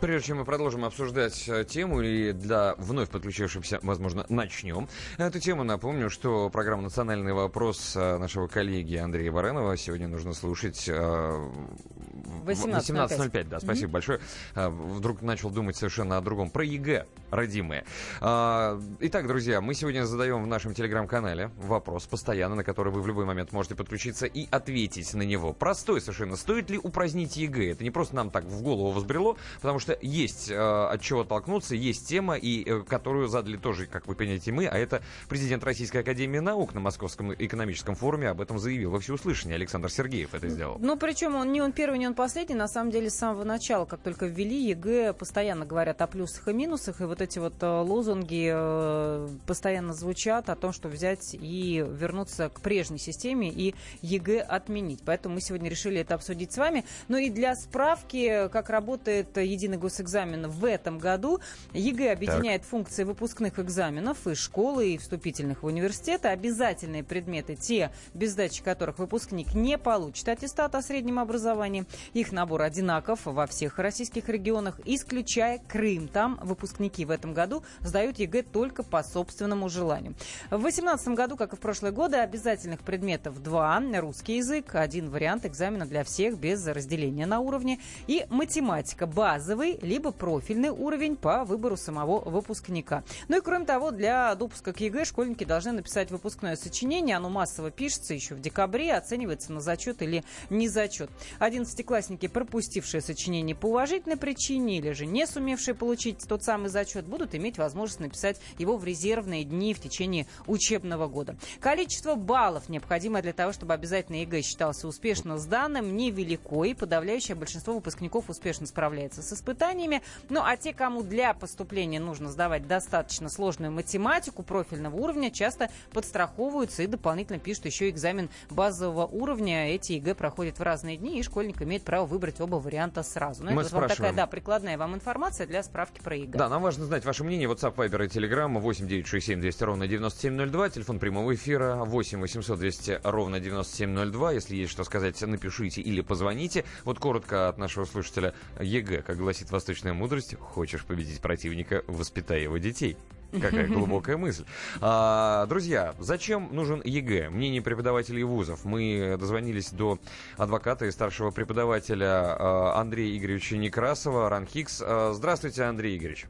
Прежде чем мы продолжим обсуждать э, тему и для вновь подключившихся, возможно, начнем эту тему, напомню, что программа «Национальный вопрос» э, нашего коллеги Андрея Баранова сегодня нужно слушать 18.05. 18.05, да, спасибо mm-hmm. большое. Вдруг начал думать совершенно о другом. Про ЕГЭ, родимые. Итак, друзья, мы сегодня задаем в нашем телеграм-канале вопрос постоянно, на который вы в любой момент можете подключиться и ответить на него. Простой совершенно. Стоит ли упразднить ЕГЭ? Это не просто нам так в голову возбрело, потому что что есть э, от чего оттолкнуться, есть тема, и э, которую задали тоже, как вы понимаете, мы, а это президент Российской Академии Наук на Московском экономическом форуме об этом заявил во всеуслышание. Александр Сергеев это сделал. Ну, причем он не он первый, не он последний. На самом деле, с самого начала, как только ввели ЕГЭ, постоянно говорят о плюсах и минусах, и вот эти вот э, лозунги э, постоянно звучат о том, что взять и вернуться к прежней системе и ЕГЭ отменить. Поэтому мы сегодня решили это обсудить с вами. Ну и для справки, как работает единый госэкзамен в этом году. ЕГЭ объединяет так. функции выпускных экзаменов и школы, и вступительных в университеты. Обязательные предметы, те, без сдачи которых выпускник не получит аттестат о среднем образовании. Их набор одинаков во всех российских регионах, исключая Крым. Там выпускники в этом году сдают ЕГЭ только по собственному желанию. В 2018 году, как и в прошлые годы, обязательных предметов два. Русский язык, один вариант экзамена для всех без разделения на уровни. И математика базовый базовый, либо профильный уровень по выбору самого выпускника. Ну и кроме того, для допуска к ЕГЭ школьники должны написать выпускное сочинение. Оно массово пишется еще в декабре, оценивается на зачет или не зачет. Одиннадцатиклассники, пропустившие сочинение по уважительной причине или же не сумевшие получить тот самый зачет, будут иметь возможность написать его в резервные дни в течение учебного года. Количество баллов, необходимое для того, чтобы обязательно ЕГЭ считался успешно сданным, невелико, и подавляющее большинство выпускников успешно справляется с испытанием испытаниями. Ну, а те, кому для поступления нужно сдавать достаточно сложную математику профильного уровня, часто подстраховываются и дополнительно пишут еще экзамен базового уровня. Эти ЕГЭ проходят в разные дни, и школьник имеет право выбрать оба варианта сразу. Ну, Мы это спрашиваем. вам такая, да, прикладная вам информация для справки про ЕГЭ. Да, нам важно знать ваше мнение. WhatsApp, Viber и Telegram 8 967 200 ровно 9702. Телефон прямого эфира 8 800 200 ровно 9702. Если есть что сказать, напишите или позвоните. Вот коротко от нашего слушателя ЕГЭ, как гласит гласит восточная мудрость, хочешь победить противника, воспитай его детей. Какая <laughs> глубокая мысль. А, друзья, зачем нужен ЕГЭ? Мнение преподавателей вузов. Мы дозвонились до адвоката и старшего преподавателя а, Андрея Игоревича Некрасова, РАНХиГС. А, здравствуйте, Андрей Игоревич.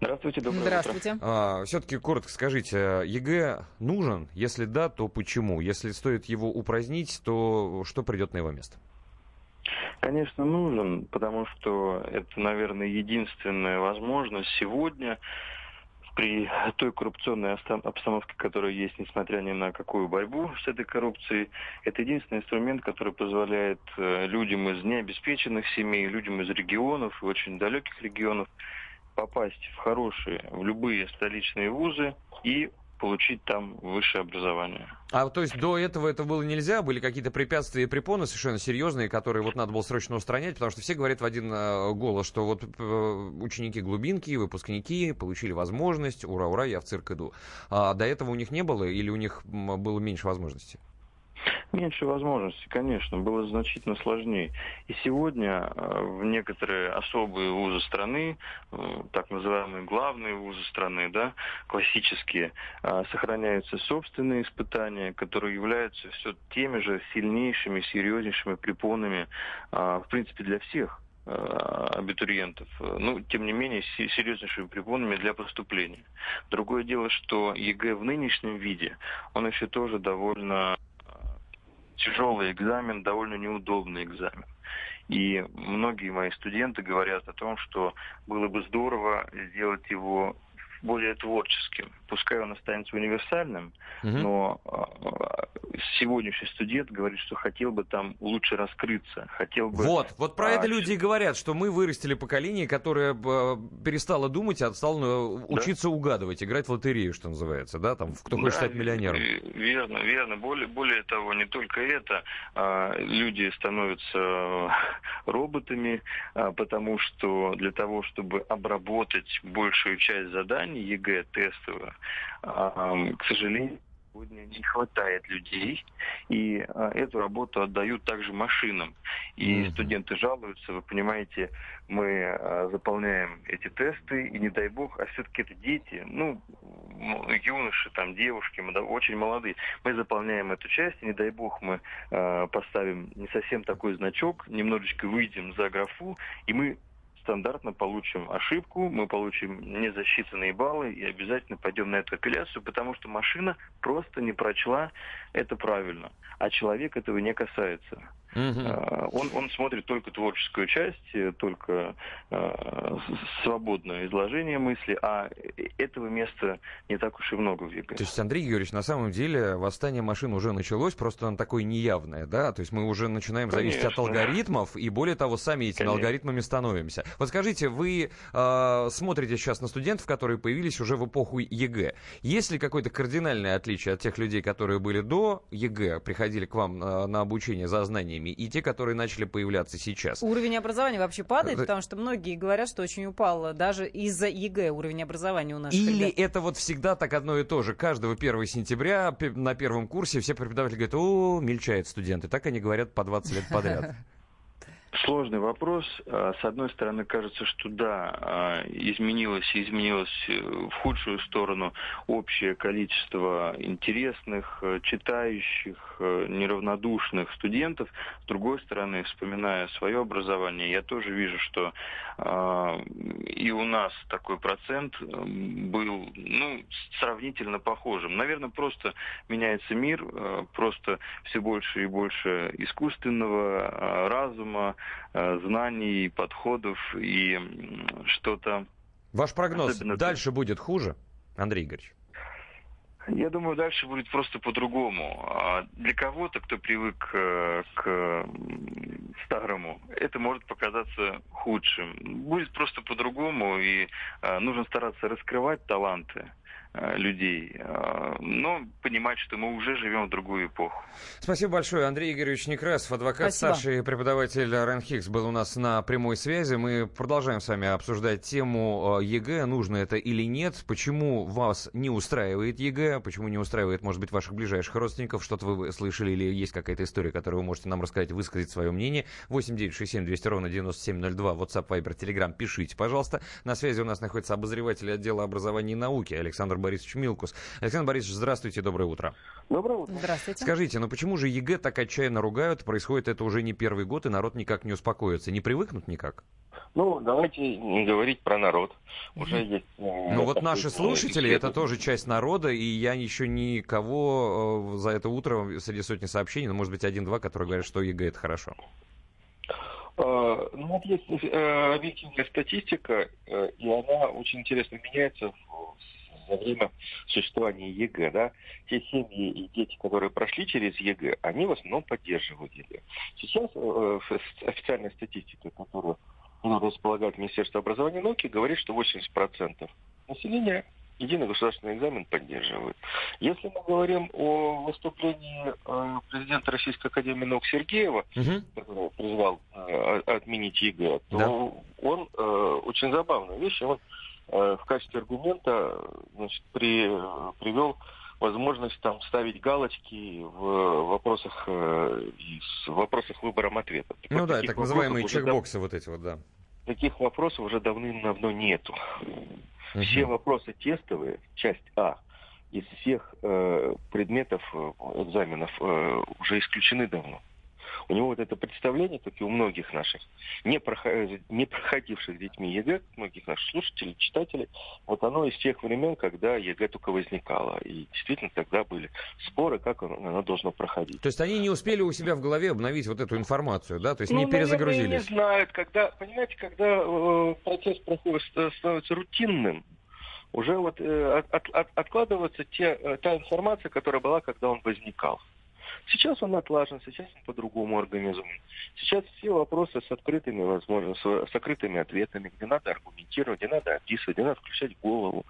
Здравствуйте, доброе Здравствуйте. утро. А, все-таки коротко скажите, ЕГЭ нужен? Если да, то почему? Если стоит его упразднить, то что придет на его место? Конечно, нужен, потому что это, наверное, единственная возможность сегодня при той коррупционной обстановке, которая есть, несмотря ни на какую борьбу с этой коррупцией, это единственный инструмент, который позволяет э, людям из необеспеченных семей, людям из регионов, очень далеких регионов, попасть в хорошие, в любые столичные вузы и получить там высшее образование. А то есть до этого это было нельзя? Были какие-то препятствия и препоны совершенно серьезные, которые вот надо было срочно устранять? Потому что все говорят в один э, голос, что вот э, ученики глубинки, выпускники получили возможность, ура-ура, я в цирк иду. А до этого у них не было или у них было меньше возможностей? Меньше возможностей, конечно, было значительно сложнее. И сегодня э, в некоторые особые вузы страны, э, так называемые главные вузы страны, да, классические, э, сохраняются собственные испытания, которые являются все теми же сильнейшими, серьезнейшими препонами, в принципе, для всех абитуриентов, ну, тем не менее, серьезнейшими препонами для поступления. Другое дело, что ЕГЭ в нынешнем виде, он еще тоже довольно тяжелый экзамен, довольно неудобный экзамен. И многие мои студенты говорят о том, что было бы здорово сделать его более творческим. Пускай он останется универсальным, угу. но э, сегодняшний студент говорит, что хотел бы там лучше раскрыться, хотел бы... Вот, вот про а, это люди и говорят, что мы вырастили поколение, которое э, перестало думать, а стало э, учиться да? угадывать, играть в лотерею, что называется, да, там, кто хочет да, стать миллионером. Верно, верно. Более, более того, не только это, э, люди становятся роботами, э, потому что для того, чтобы обработать большую часть заданий, ЕГЭ тестовую, к сожалению, сегодня не хватает людей, и а, эту работу отдают также машинам. И mm-hmm. студенты жалуются, вы понимаете, мы а, заполняем эти тесты, и не дай бог, а все-таки это дети, ну, юноши, там, девушки, мы, да, очень молодые. Мы заполняем эту часть, и не дай бог мы а, поставим не совсем такой значок, немножечко выйдем за графу, и мы стандартно получим ошибку, мы получим незасчитанные баллы и обязательно пойдем на эту апелляцию, потому что машина просто не прочла это правильно, а человек этого не касается. Uh-huh. Он, он смотрит только творческую часть, только э, свободное изложение мысли, а этого места не так уж и много в ЕГЭ. То есть, Андрей Юрьевич, на самом деле восстание машин уже началось, просто оно такое неявное, да? То есть мы уже начинаем Конечно. зависеть от алгоритмов, и более того, сами этими Конечно. алгоритмами становимся. Вот скажите, вы э, смотрите сейчас на студентов, которые появились уже в эпоху ЕГЭ. Есть ли какое-то кардинальное отличие от тех людей, которые были до ЕГЭ, приходили к вам на, на обучение за знаниями, уровнями и те, которые начали появляться сейчас. Уровень образования вообще падает, потому что многие говорят, что очень упал даже из-за ЕГЭ уровень образования у нас. Или ребят. это вот всегда так одно и то же. Каждого 1 сентября на первом курсе все преподаватели говорят, о, мельчают студенты. Так они говорят по 20 лет подряд. <laughs> Сложный вопрос. А, с одной стороны, кажется, что да, а, изменилось и изменилось э, в худшую сторону общее количество интересных, э, читающих, э, неравнодушных студентов. С другой стороны, вспоминая свое образование, я тоже вижу, что а, и у нас такой процент был ну, сравнительно похожим. Наверное, просто меняется мир, просто все больше и больше искусственного разума, Э, знаний, подходов и что-то... Ваш прогноз Особенно... дальше будет хуже, Андрей Игоревич? Я думаю, дальше будет просто по-другому. А для кого-то, кто привык э, к старому, это может показаться худшим. Будет просто по-другому, и э, нужно стараться раскрывать таланты. Э, людей, э, но понимать, что мы уже живем в другую эпоху. Спасибо большое. Андрей Игоревич Некрасов, адвокат, Спасибо. старший преподаватель РАНХиГС, был у нас на прямой связи. Мы продолжаем с вами обсуждать тему э, ЕГЭ, нужно это или нет, почему вас не устраивает ЕГЭ, почему не устраивает, может быть, ваших ближайших родственников, что-то вы слышали или есть какая-то история, которую вы можете нам рассказать, высказать свое мнение. 8 9 6 7 200 ровно 9702, WhatsApp, Viber, Telegram, пишите, пожалуйста. На связи у нас находится обозреватель отдела образования и науки Александр Борисович Милкус. Александр Борисович, здравствуйте, доброе утро. Доброе утро. Здравствуйте. Скажите, ну почему же ЕГЭ так отчаянно ругают? Происходит это уже не первый год, и народ никак не успокоится. Не привыкнут никак? Ну, давайте не говорить про народ. Уже есть... Э, ну вот наши слушатели, это тоже часть народа, и я еще никого э, за это утро среди сотни сообщений, ну, может быть, один-два, которые говорят, что ЕГЭ это хорошо. Э, ну вот есть объективная статистика, и она очень интересно меняется за время существования ЕГЭ, да, те семьи и дети, которые прошли через ЕГЭ, они в основном поддерживают ЕГЭ. Сейчас э, официальная статистика, которую располагает Министерство образования и науки, говорит, что 80% населения единый государственный экзамен поддерживают. Если мы говорим о выступлении э, президента Российской Академии наук Сергеева, угу. который призвал э, отменить ЕГЭ, то да. он э, очень забавную вещь, он Э, в качестве аргумента значит, при, привел возможность там ставить галочки в вопросах, э, в вопросах выбором ответа. Ну вот да, так называемые чекбоксы дав... вот эти вот, да. Таких вопросов уже давным-давно нету. uh Все вопросы тестовые, часть А, из всех э, предметов э, экзаменов э, уже исключены давно. У него вот это представление, как и у многих наших, не, проход... не проходивших детьми ЕГЭ, многих наших слушателей, читателей, вот оно из тех времен, когда ЕГЭ только возникало. И действительно тогда были споры, как оно, оно должно проходить. То есть они не успели у себя в голове обновить вот эту информацию, да? То есть ну, не перезагрузились? Наверное, не знают, когда, понимаете, когда э, процесс проходит, становится рутинным, уже вот э, от, от, откладывается те, э, та информация, которая была, когда он возникал. Сейчас он отлажен, сейчас он по-другому организован. Сейчас все вопросы с открытыми возможностями, с, с открытыми ответами, где надо аргументировать, где надо описывать, где надо включать голову.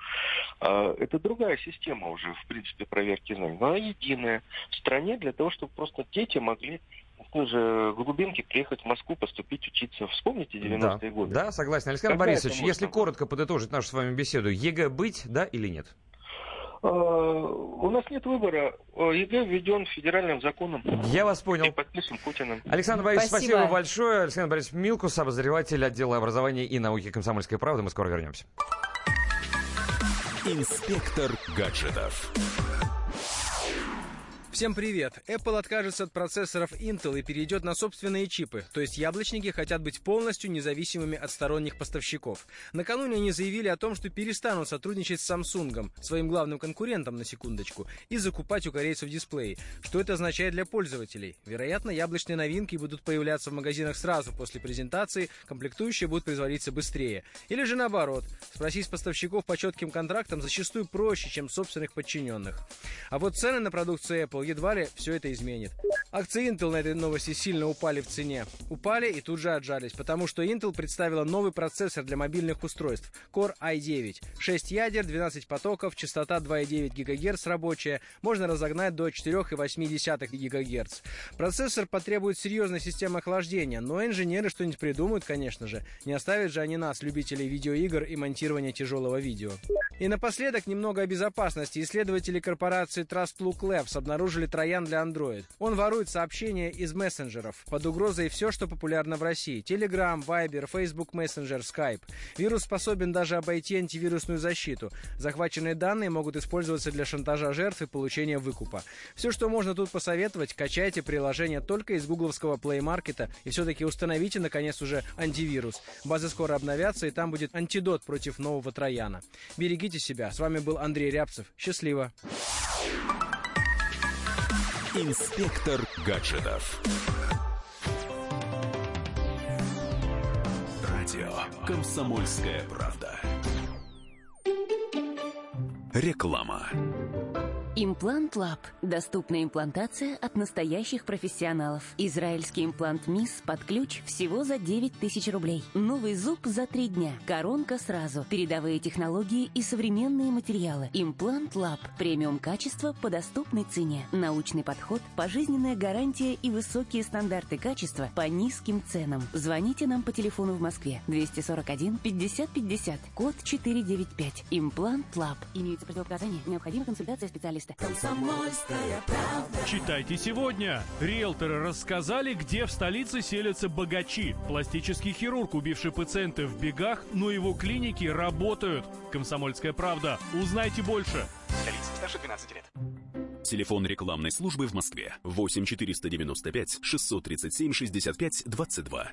А, это другая система уже, в принципе, проверки знаний. Но она единая в стране для того, чтобы просто дети могли в той же глубинке приехать в Москву, поступить учиться. Вспомните 90-е да. годы. Да, согласен. Александр Когда Борисович, если коротко подытожить нашу с вами беседу, ЕГЭ быть, да или нет? У нас нет выбора. ЕГЭ введен федеральным законом. Я вас понял. И подписан Путиным. Александр Борисович, спасибо. спасибо большое. Александр Борисович Милкус, обозреватель отдела образования и науки комсомольской правды. Мы скоро вернемся. Инспектор гаджетов. Всем привет! Apple откажется от процессоров Intel и перейдет на собственные чипы, то есть яблочники хотят быть полностью независимыми от сторонних поставщиков. Накануне они заявили о том, что перестанут сотрудничать с Samsung, своим главным конкурентом на секундочку, и закупать у корейцев дисплеи. Что это означает для пользователей? Вероятно, яблочные новинки будут появляться в магазинах сразу после презентации, комплектующие будут производиться быстрее. Или же наоборот, спросить поставщиков по четким контрактам зачастую проще, чем собственных подчиненных. А вот цены на продукцию Apple едва ли все это изменит. Акции Intel на этой новости сильно упали в цене. Упали и тут же отжались, потому что Intel представила новый процессор для мобильных устройств Core i9. 6 ядер, 12 потоков, частота 2,9 ГГц рабочая, можно разогнать до 4,8 ГГц. Процессор потребует серьезной системы охлаждения, но инженеры что-нибудь придумают, конечно же. Не оставят же они нас, любителей видеоигр и монтирования тяжелого видео. И напоследок немного о безопасности. Исследователи корпорации Trustlook Labs обнаружили троян для Android. Он ворует сообщения из мессенджеров. Под угрозой все, что популярно в России. Telegram, Viber, Facebook Messenger, Skype. Вирус способен даже обойти антивирусную защиту. Захваченные данные могут использоваться для шантажа жертв и получения выкупа. Все, что можно тут посоветовать, качайте приложение только из гугловского Play Market и все-таки установите, наконец, уже антивирус. Базы скоро обновятся, и там будет антидот против нового трояна. Берегите себя. С вами был Андрей Рябцев. Счастливо. Инспектор гаджетов. Радио «Комсомольская правда». Реклама. Имплант Лаб. Доступная имплантация от настоящих профессионалов. Израильский имплант MIS под ключ всего за 9 тысяч рублей. Новый зуб за 3 дня. Коронка сразу. Передовые технологии и современные материалы. Имплант Лаб. Премиум качество по доступной цене. Научный подход, пожизненная гарантия и высокие стандарты качества по низким ценам. Звоните нам по телефону в Москве 241 50 50, код 495. Имплант Лаб. Имеются противопоказания. Необходима консультация специалиста журналиста. Комсомольская правда. Читайте сегодня. Риэлторы рассказали, где в столице селятся богачи. Пластический хирург, убивший пациента в бегах, но его клиники работают. Комсомольская правда. Узнайте больше. Столица старше 12 лет. Телефон рекламной службы в Москве 8 495 637 65 22.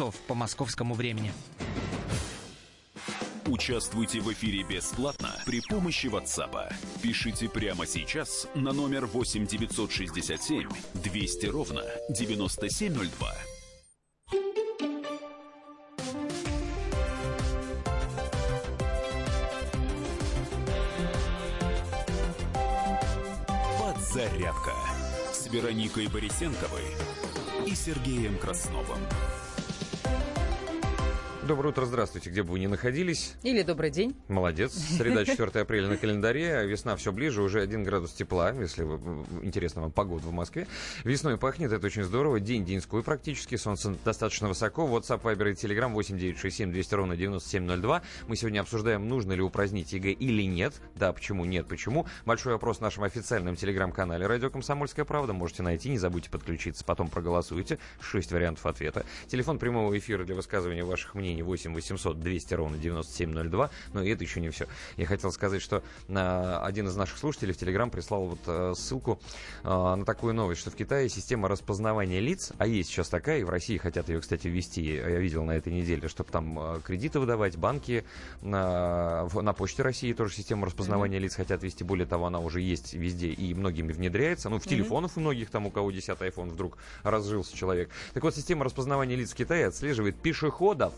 по московскому времени. Участвуйте в эфире бесплатно при помощи WhatsApp. Пишите прямо сейчас на номер 8 967 200 ровно 9702. Подзарядка с Вероникой Борисенковой и Сергеем Красновым. Доброе утро, здравствуйте, где бы вы ни находились. Или добрый день. Молодец. <laughs> Среда 4 апреля на календаре, весна все ближе, уже 1 градус тепла, если вы, интересна вам погода в Москве. Весной пахнет, это очень здорово. День деньской практически, солнце достаточно высоко. WhatsApp, Viber и Telegram 8967 200 ровно 9702. Мы сегодня обсуждаем, нужно ли упразднить ЕГЭ или нет. Да, почему нет, почему. Большой вопрос в нашем официальном телеграм-канале «Радио Комсомольская правда». Можете найти, не забудьте подключиться, потом проголосуйте. Шесть вариантов ответа. Телефон прямого эфира для высказывания ваших мнений распространения 8 800 200 ровно 9702. Но и это еще не все. Я хотел сказать, что э, один из наших слушателей в Телеграм прислал вот э, ссылку э, на такую новость, что в Китае система распознавания лиц, а есть сейчас такая, и в России хотят ее, кстати, ввести, я видел на этой неделе, чтобы там кредиты выдавать, банки, на, на Почте России тоже систему распознавания mm-hmm. лиц хотят ввести. Более того, она уже есть везде и многими внедряется. Ну, в mm-hmm. телефонах у многих, там, у кого 10 iPhone вдруг разжился человек. Так вот, система распознавания лиц в Китае отслеживает пешеходов,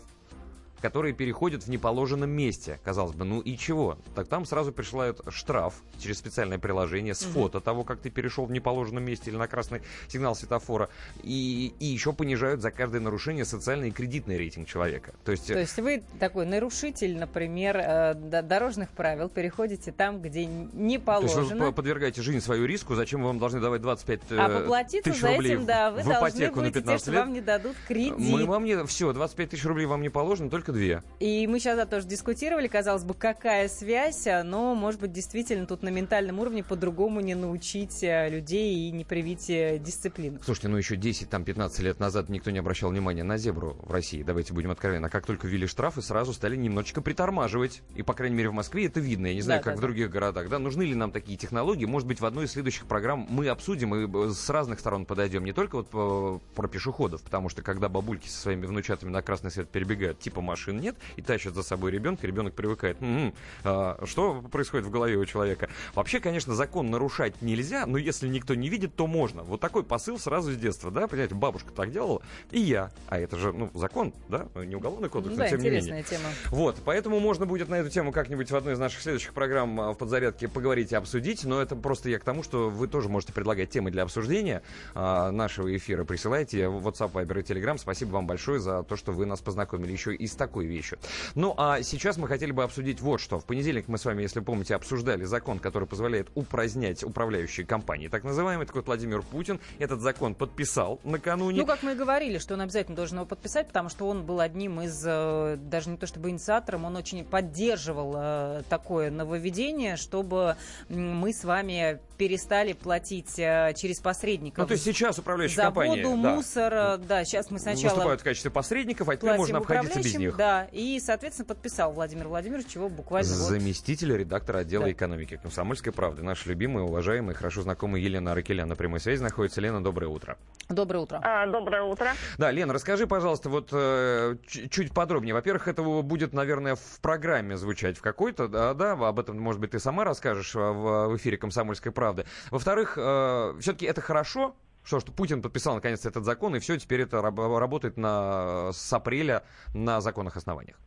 которые переходят в неположенном месте. Казалось бы, ну и чего? Так там сразу присылают штраф через специальное приложение с угу. фото того, как ты перешел в неположенном месте или на красный сигнал светофора. И, и еще понижают за каждое нарушение социальный и кредитный рейтинг человека. То есть, То есть вы такой нарушитель, например, э, дорожных правил, переходите там, где не положено. То есть вы подвергаете жизнь свою риску, зачем вам должны давать 25 э, а поплатиться тысяч за рублей этим, да, вы в должны ипотеку будете на 15 те, лет? вам не дадут кредит. Мы вам не... Все, 25 тысяч рублей вам не положено, только две. И мы сейчас да, тоже дискутировали, казалось бы, какая связь, но, может быть, действительно тут на ментальном уровне по-другому не научить э, людей и не привить э, дисциплину. Слушайте, ну еще 10-15 лет назад никто не обращал внимания на зебру в России, давайте будем откровенны. А как только ввели штрафы, сразу стали немножечко притормаживать. И, по крайней мере, в Москве это видно. Я не знаю, да, как да, в других да. городах. Да? Нужны ли нам такие технологии? Может быть, в одной из следующих программ мы обсудим и с разных сторон подойдем. Не только вот по, про пешеходов, потому что когда бабульки со своими внучатами на красный свет перебегают, типа машин нет, и тащат за собой ребенка, ребенок привыкает. М-м, а, что происходит в голове у человека? Вообще, конечно, закон нарушать нельзя, но если никто не видит, то можно. Вот такой посыл сразу с детства, да, понимаете, бабушка так делала, и я. А это же, ну, закон, да, не уголовный кодекс, ну, но да, тем не менее. интересная тема. Вот, поэтому можно будет на эту тему как-нибудь в одной из наших следующих программ а, в подзарядке поговорить и обсудить, но это просто я к тому, что вы тоже можете предлагать темы для обсуждения а, нашего эфира. Присылайте в WhatsApp, Viber и Telegram. Спасибо вам большое за то, что вы нас познакомили еще и с такой вещью. Ну, а сейчас мы хотели бы обсудить вот что. В понедельник мы с вами, если помните, обсуждали закон, который позволяет упразднять управляющие компании. Так называемый, такой Владимир Путин этот закон подписал накануне. Ну, как мы и говорили, что он обязательно должен его подписать, потому что он был одним из, э, даже не то чтобы инициатором, он очень поддерживал э, такое нововведение, чтобы мы с вами перестали платить э, через посредников. Ну, то есть сейчас управляющие за компании... воду, да, мусор, да, сейчас мы сначала... Выступают в качестве посредников, а теперь можно обходиться без них. Да, и, соответственно, подписал Владимир Владимирович, чего буквально... Заместитель вот... редактора отдела да. экономики «Комсомольской правды». Наш любимый, уважаемый, хорошо знакомый Елена Аракелян на прямой связи находится. Лена, доброе утро. Доброе утро. А, доброе утро. Да, Лена, расскажи, пожалуйста, вот э, чуть подробнее. Во-первых, это будет, наверное, в программе звучать в какой-то, да, да, об этом, может быть, ты сама расскажешь в, в эфире «Комсомольской правды». Во-вторых, э, все-таки это хорошо, что, что Путин подписал наконец этот закон, и все, теперь это работает на, с апреля на законных основаниях.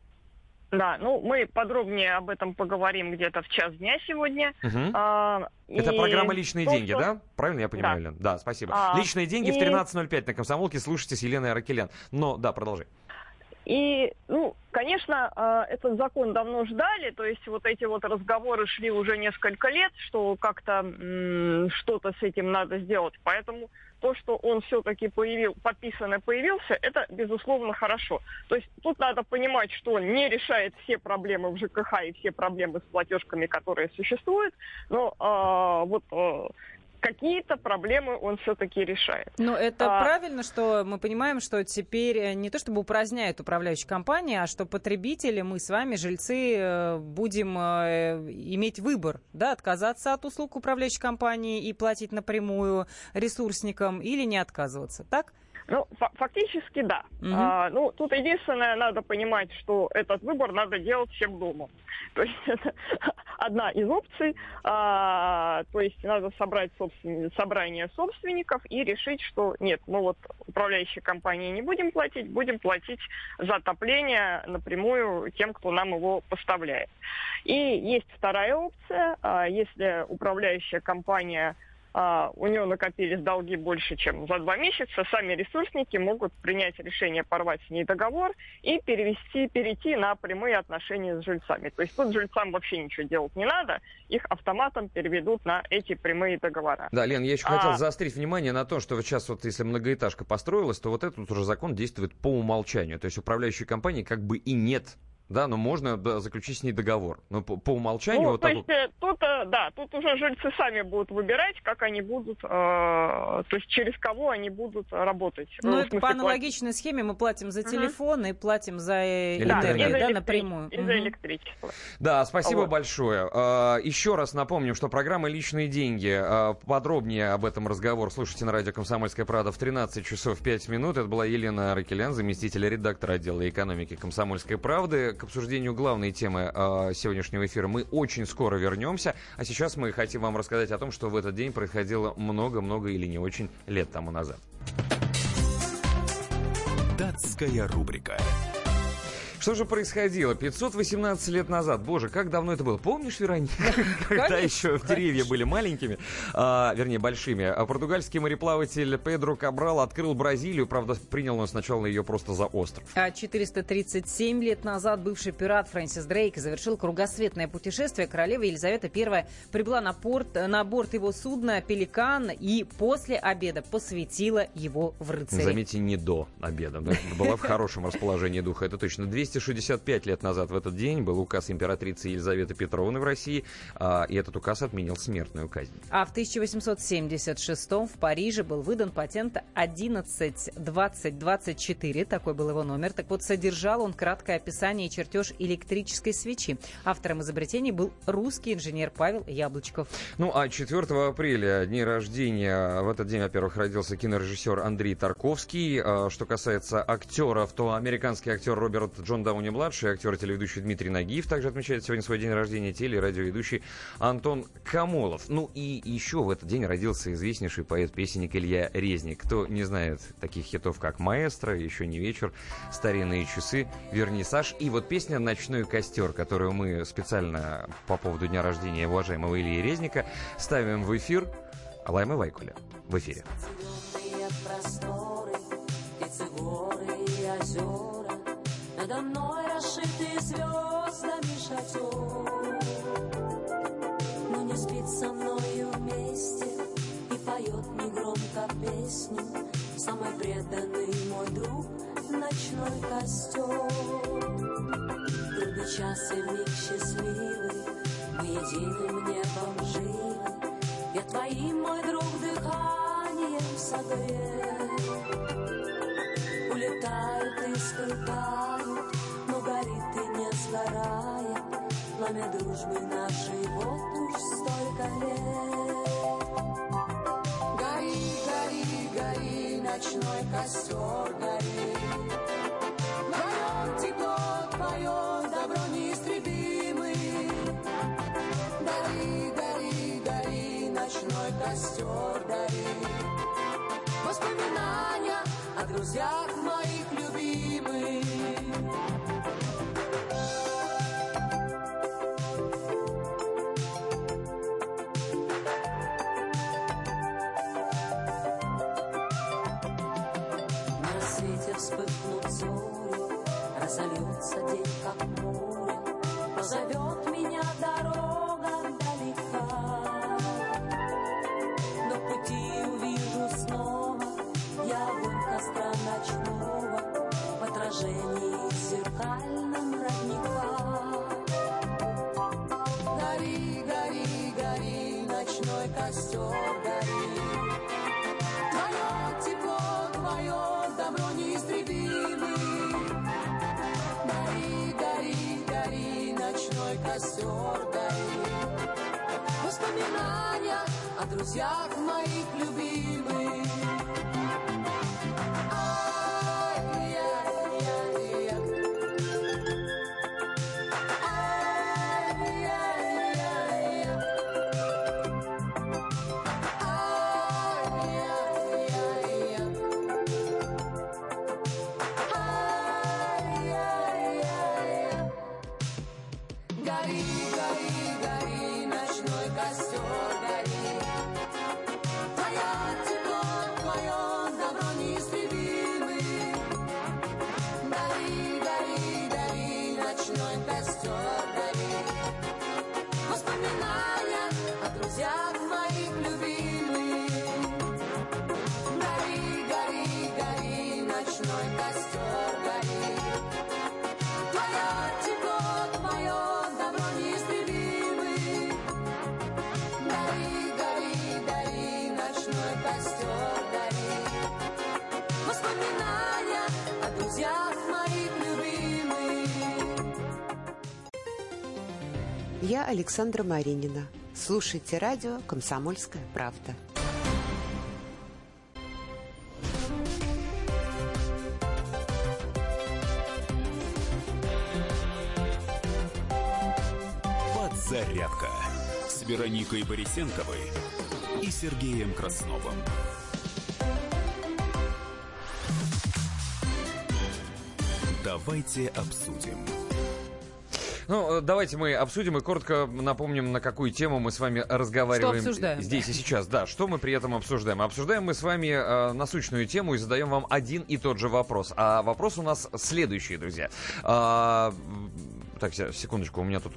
Да, ну мы подробнее об этом поговорим где-то в час дня сегодня. Угу. А, Это программа «Личные то, деньги», что... да? Правильно я понимаю, да. Лен? Да, спасибо. А, «Личные деньги» и... в 13.05 на «Комсомолке». Слушайте с Еленой Аракелян. Но, да, продолжи. И, ну, конечно, а, этот закон давно ждали, то есть вот эти вот разговоры шли уже несколько лет, что как-то что-то с этим надо сделать. Поэтому то, что он все-таки появил, подписан и появился, это, безусловно, хорошо. То есть тут надо понимать, что он не решает все проблемы в ЖКХ и все проблемы с платежками, которые существуют, но э, вот э, какие-то проблемы он все-таки решает. Но это а... правильно, что мы понимаем, что теперь э, не то чтобы упраздняют управляющие компании, а что потребители, мы с вами, жильцы, э, будем э, иметь выбор, да, отказаться от услуг управляющей компании и платить напрямую ресурсникам или не отказываться, так? Ну, фактически да. Угу. А, ну, тут единственное, надо понимать, что этот выбор надо делать всем дома. <laughs> То есть это одна из опций. А, то есть надо собрать собствен... собрание собственников и решить, что нет, мы вот управляющей компании не будем платить, будем платить за отопление напрямую тем, кто нам его поставляет. И есть вторая опция. А, если управляющая компания а, у него накопились долги больше, чем за два месяца, сами ресурсники могут принять решение порвать с ней договор и перевести, перейти на прямые отношения с жильцами. То есть тут жильцам вообще ничего делать не надо, их автоматом переведут на эти прямые договора. Да, Лен, я еще а... хотел заострить внимание на том, что вот сейчас вот если многоэтажка построилась, то вот этот уже закон действует по умолчанию. То есть управляющей компании как бы и нет да, но можно да, заключить с ней договор. Но по, по умолчанию... Ну, вот то так есть, э, тут, э, да, тут уже жильцы сами будут выбирать, как они будут, э, то есть через кого они будут работать. Ну, в это по платить. аналогичной схеме мы платим за телефон и платим за э, Да, энергию, за да, электричество, напрямую. И за Мгм. электричество. Да, спасибо Вот. большое. Еще раз напомним, что программа «Личные деньги». Подробнее об этом разговор слушайте на радио «Комсомольская правда» в 13 часов 5 минут. Это была Елена Ракелян, заместитель редактора отдела экономики «Комсомольской правды». К обсуждению главной темы а, сегодняшнего эфира мы очень скоро вернемся. А сейчас мы хотим вам рассказать о том, что в этот день происходило много-много или не очень лет тому назад. Датская рубрика. Что же происходило 518 лет назад? Боже, как давно это было? Помнишь, Вероника, <laughs> когда еще деревья были маленькими, а, вернее, большими? А португальский мореплаватель Педро Кабрал открыл Бразилию, правда, принял он сначала ее просто за остров. А 437 лет назад бывший пират Фрэнсис Дрейк завершил кругосветное путешествие. Королева Елизавета I прибыла на, порт, на борт его судна «Пеликан» и после обеда посвятила его в рыцари. Заметьте, не до обеда. да, Была в хорошем расположении духа, это точно. <laughs> 265 лет назад в этот день был указ императрицы Елизаветы Петровны в России, а, и этот указ отменил смертную казнь. А в 1876 в Париже был выдан патент 112024, такой был его номер. Так вот, содержал он краткое описание и чертеж электрической свечи. Автором изобретений был русский инженер Павел Яблочков. Ну, а 4 апреля, день рождения, в этот день, во-первых, родился кинорежиссер Андрей Тарковский. А, Что касается актеров, то американский актер Роберт Джон Дауни-младший, актер и телеведущий Дмитрий Нагиев также отмечает сегодня свой день рождения, теле- и радиоведущий Антон Камолов. Ну и еще в этот день родился известнейший поэт-песенник Илья Резник. Кто не знает таких хитов, как «Маэстро», «Еще не вечер», «Старинные часы», «Вернисаж» и вот песня «Ночной костер», которую мы специально по поводу дня рождения уважаемого Ильи Резника ставим в эфир. Лайма Вайкуля в эфире. Просторы, озера, Надо мной расшитый звездами шатер. Но не спит со мною вместе И поет негромко песню Самый преданный мой друг Ночной костер. Трудный час и миг счастливый, Мы единым небом живы, я твоим, мой друг, дыханием согрет. Улетают и скрытают, но горит и не сгорает Пламя дружбы нашей вот уж столько лет. Гори, гори, гори, ночной костер гори. Вдвоем тепло твое, ночной костер гори. Воспоминания о друзьях моих любимых. Воспоминания о друзьях моих любимых. Александра Маринина. Слушайте радио «Комсомольская правда». Подзарядка с Вероникой Борисенковой и Сергеем Красновым. Давайте обсудим. Ну, давайте мы обсудим и коротко напомним, на какую тему мы с вами разговариваем Что обсуждаем, здесь да. и сейчас. Да, что мы при этом обсуждаем? Обсуждаем мы с вами э, насущную тему и задаем вам один и тот же вопрос. А вопрос у нас следующий, друзья. А, так, се- секундочку, у меня тут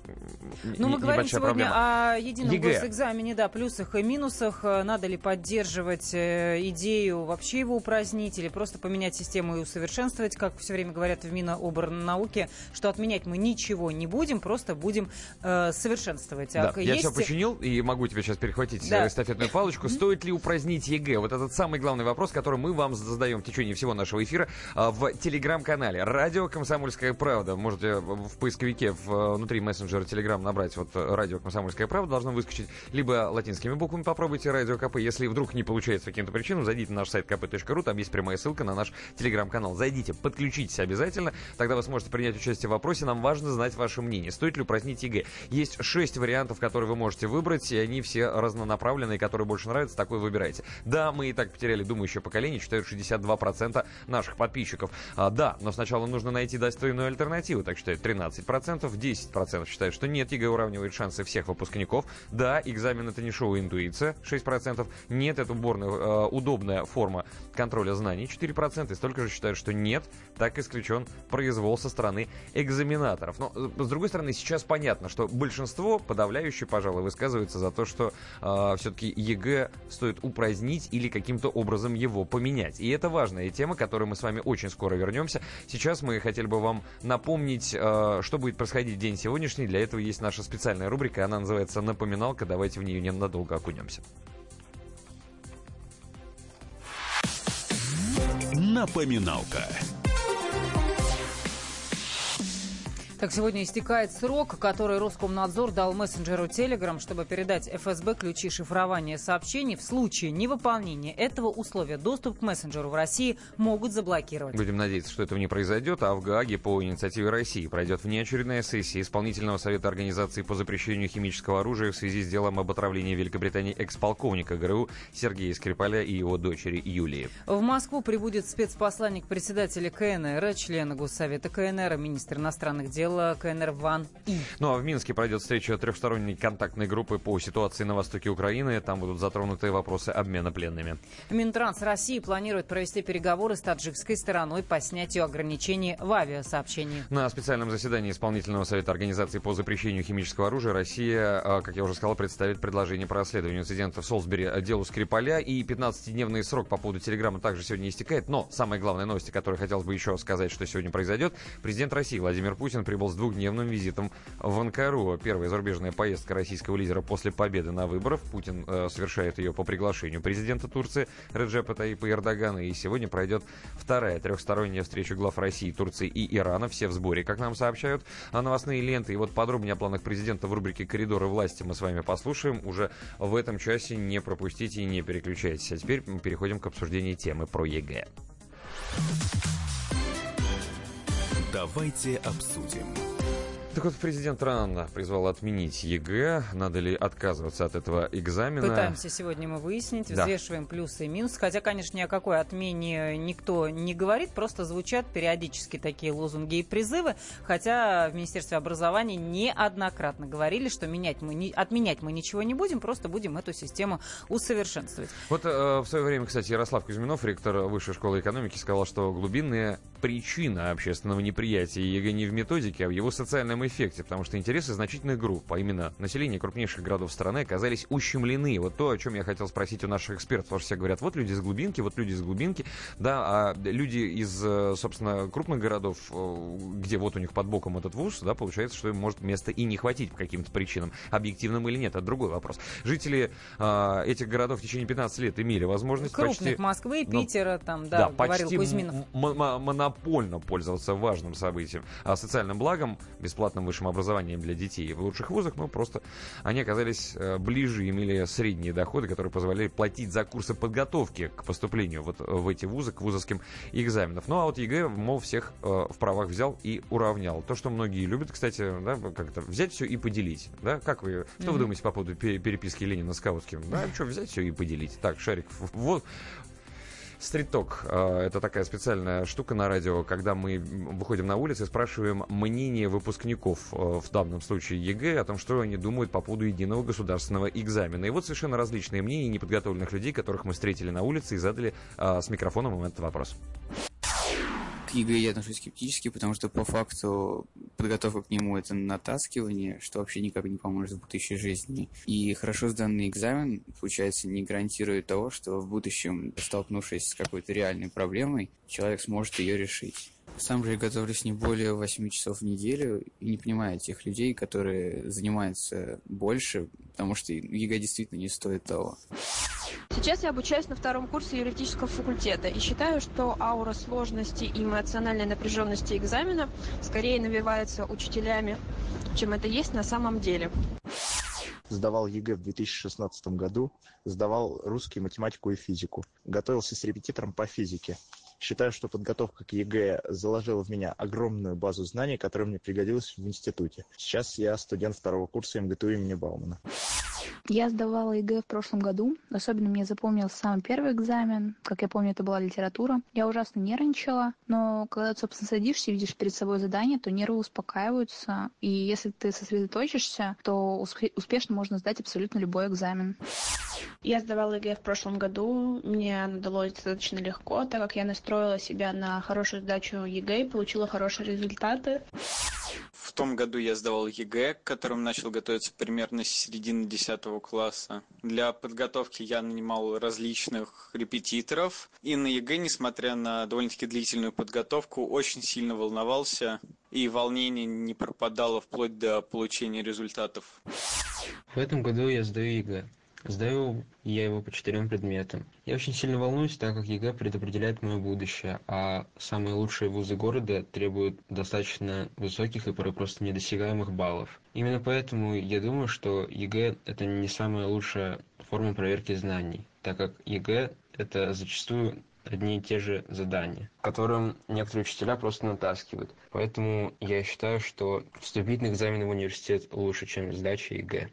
Ну, мы говорим сегодня проблема. о едином ЕГЭ. госэкзамене, да, плюсах и минусах. Э, Надо ли поддерживать э, идею вообще его упразднить или просто поменять систему и усовершенствовать, как все время говорят в Минобрнауке, что отменять мы ничего не будем, просто будем э, совершенствовать. Да, А я есть- все починил и могу тебе сейчас перехватить Да. э, эстафетную палочку. Стоит ли упразднить ЕГЭ? Вот этот самый главный вопрос, который мы вам задаем в течение всего нашего эфира в телеграм-канале «Радио Комсомольская правда». Можете в поисковике в, э, внутри мессенджера Телеграм набрать вот э, «Радио Комсомольская правда». Должно выскочить либо латинскими буквами попробуйте «Радио КП». Если вдруг не получается по каким-то причинам, зайдите на наш сайт kp.ru, там есть прямая ссылка на наш телеграм-канал. Зайдите, подключитесь обязательно, тогда вы сможете принять участие в вопросе. Нам важно знать ваше мнение. Стоит ли упразднить ЕГЭ? Есть шесть вариантов, которые вы можете выбрать, и они все разнонаправленные, которые больше нравятся, такой выбирайте. Да, мы и так потеряли думающее поколение, считают 62% наших подписчиков. А, да, но сначала нужно найти достойную альтернативу, так считают 13%, 10% считают, что нет, ЕГЭ уравнивает шансы всех выпускников. Да, экзамен это не шоу интуиция, 6%. Нет, это уборная, э, удобная форма контроля знаний, 4%. И столько же считают, что нет, так исключен произвол со стороны экзаменаторов. Но, э, с другой стороны, сейчас понятно, что большинство, подавляющее, пожалуй, высказывается за то, что все-таки ЕГЭ стоит упразднить или каким-то образом его поменять. И это важная тема, к которой мы с вами очень скоро вернемся. Сейчас мы хотели бы вам напомнить, э, что происходит в день сегодняшний. Для этого есть наша специальная рубрика, она называется «Напоминалка». Давайте в нее ненадолго окунемся. Напоминалка. Так, сегодня истекает срок, который Роскомнадзор дал мессенджеру Telegram, чтобы передать ФСБ ключи шифрования сообщений. В случае невыполнения этого условия доступ к мессенджеру в России могут заблокировать. Будем надеяться, что этого не произойдет, а в Гааге по инициативе России пройдет внеочередная сессия Исполнительного совета Организации по запрещению химического оружия в связи с делом об отравлении Великобритании экс-полковника ГРУ Сергея Скрипаля и его дочери Юлии. В Москву прибудет спецпосланник председателя КНР, члена Госсовета КНР, министр иностранных дел КНР Ван И. Ну а в Минске пройдет встреча трехсторонней контактной группы по ситуации на востоке Украины. Там будут затронуты вопросы обмена пленными. Минтранс России планирует провести переговоры с таджикской стороной по снятию ограничений в авиасообщении. На специальном заседании Исполнительного совета Организации по запрещению химического оружия Россия, а, как я уже сказал, представит предложение по расследованию инцидента в Солсбери а, делу Скрипаля. И 15-дневный срок по поводу телеграммы также сегодня истекает. Но самая главная новость, о которой хотелось бы еще сказать, что сегодня произойдет. Президент России Владимир Путин прибыл с двухдневным визитом в Анкару. Первая зарубежная поездка российского лидера после победы на выборах. Путин э, совершает ее по приглашению президента Турции Реджепа Тайипа Эрдогана. И сегодня пройдет вторая трехсторонняя встреча глав России, Турции и Ирана. Все в сборе, как нам сообщают новостные ленты. И вот подробнее о планах президента в рубрике «Коридоры власти» мы с вами послушаем. Уже в этом часе не пропустите и не переключайтесь. А теперь мы переходим к обсуждению темы про ЕГЭ. Давайте обсудим. Так вот, президент РАН призвал отменить ЕГЭ. Надо ли отказываться от этого экзамена? Пытаемся сегодня мы выяснить, Да. взвешиваем плюсы и минусы. Хотя, конечно, ни о какой отмене никто не говорит, просто звучат периодически такие лозунги и призывы. Хотя в Министерстве образования неоднократно говорили, что менять мы не, отменять мы ничего не будем, просто будем эту систему усовершенствовать. Вот э, в свое время, кстати, Ярослав Кузьминов, ректор Высшей школы экономики, сказал, что глубинная причина общественного неприятия ЕГЭ не в методике, а в его социальном эффекте, потому что интересы значительных групп, а именно население крупнейших городов страны, оказались ущемлены. Вот то, о чем я хотел спросить у наших экспертов, потому что все говорят, вот люди из глубинки, вот люди из глубинки, да, а люди из, э, собственно, крупных городов, э, где вот у них под боком этот вуз, да, получается, что им может места и не хватить по каким-то причинам, объективным или нет, это другой вопрос. Жители э, этих городов в течение 15 лет имели возможность Крупных почти... Москвы, ну, Питера, там, да, говорил почти Кузьминов. монопольно пользоваться важным событием, а социальным благом, бесплатным высшим образованием для детей в лучших вузах, ну, просто они оказались э, ближе, имели средние доходы, которые позволяли платить за курсы подготовки к поступлению вот в эти вузы, к вузовским экзаменам. Ну, а вот ЕГЭ, мол, всех э, в правах взял и уравнял. То, что многие любят, кстати, да, как-то взять все и поделить, да? Как вы, что mm-hmm. вы думаете по поводу переписки Ленина с Каутским? Да, что, взять все и поделить. Так, Шарик, вот, street talk э, это такая специальная штука на радио, когда мы выходим на улицу и спрашиваем мнение выпускников, э, в данном случае ЕГЭ, о том, что они думают по поводу единого государственного экзамена. И вот совершенно различные мнения неподготовленных людей, которых мы встретили на улице и задали э, с микрофоном им этот вопрос к ЕГЭ я отношусь скептически, потому что по факту подготовка к нему это натаскивание, что вообще никак не поможет в будущей жизни. И хорошо сданный экзамен, получается, не гарантирует того, что в будущем, столкнувшись с какой-то реальной проблемой, человек сможет ее решить. Сам же я готовлюсь не более 8 часов в неделю и не понимаю тех людей, которые занимаются больше, потому что ЕГЭ действительно не стоит того. Сейчас я обучаюсь на втором курсе юридического факультета и считаю, что аура сложности и эмоциональной напряженности экзамена скорее навивается учителями, чем это есть на самом деле. Сдавал ЕГЭ в 2016 году, сдавал русский, математику и физику. Готовился с репетитором по физике. Считаю, что подготовка к ЕГЭ заложила в меня огромную базу знаний, которая мне пригодилась в институте. Сейчас я студент второго курса МГТУ имени Баумана. Я сдавала ЕГЭ в прошлом году. Особенно мне запомнился самый первый экзамен. Как я помню, это была литература. Я ужасно нервничала, но когда ты, собственно, садишься и видишь перед собой задание, то нервы успокаиваются. И если ты сосредоточишься, то успешно можно сдать абсолютно любой экзамен. Я сдавала ЕГЭ в прошлом году. Мне оно далось достаточно легко, так как я настроила себя на хорошую сдачу ЕГЭ и получила хорошие результаты. В том году я сдавал ЕГЭ, к которому начал готовиться примерно с середины 10 класса. Для подготовки я нанимал различных репетиторов. И на ЕГЭ, несмотря на довольно-таки длительную подготовку, очень сильно волновался. И волнение не пропадало вплоть до получения результатов. В этом году я сдаю ЕГЭ. Сдаю я его по четырем предметам. Я очень сильно волнуюсь, так как ЕГЭ предопределяет мое будущее, а самые лучшие вузы города требуют достаточно высоких и порой просто недосягаемых баллов. Именно поэтому я думаю, что ЕГЭ – это не самая лучшая форма проверки знаний, так как ЕГЭ – это зачастую одни и те же задания, которым некоторые учителя просто натаскивают. Поэтому я считаю, что вступительный экзамен в университет лучше, чем сдача ЕГЭ.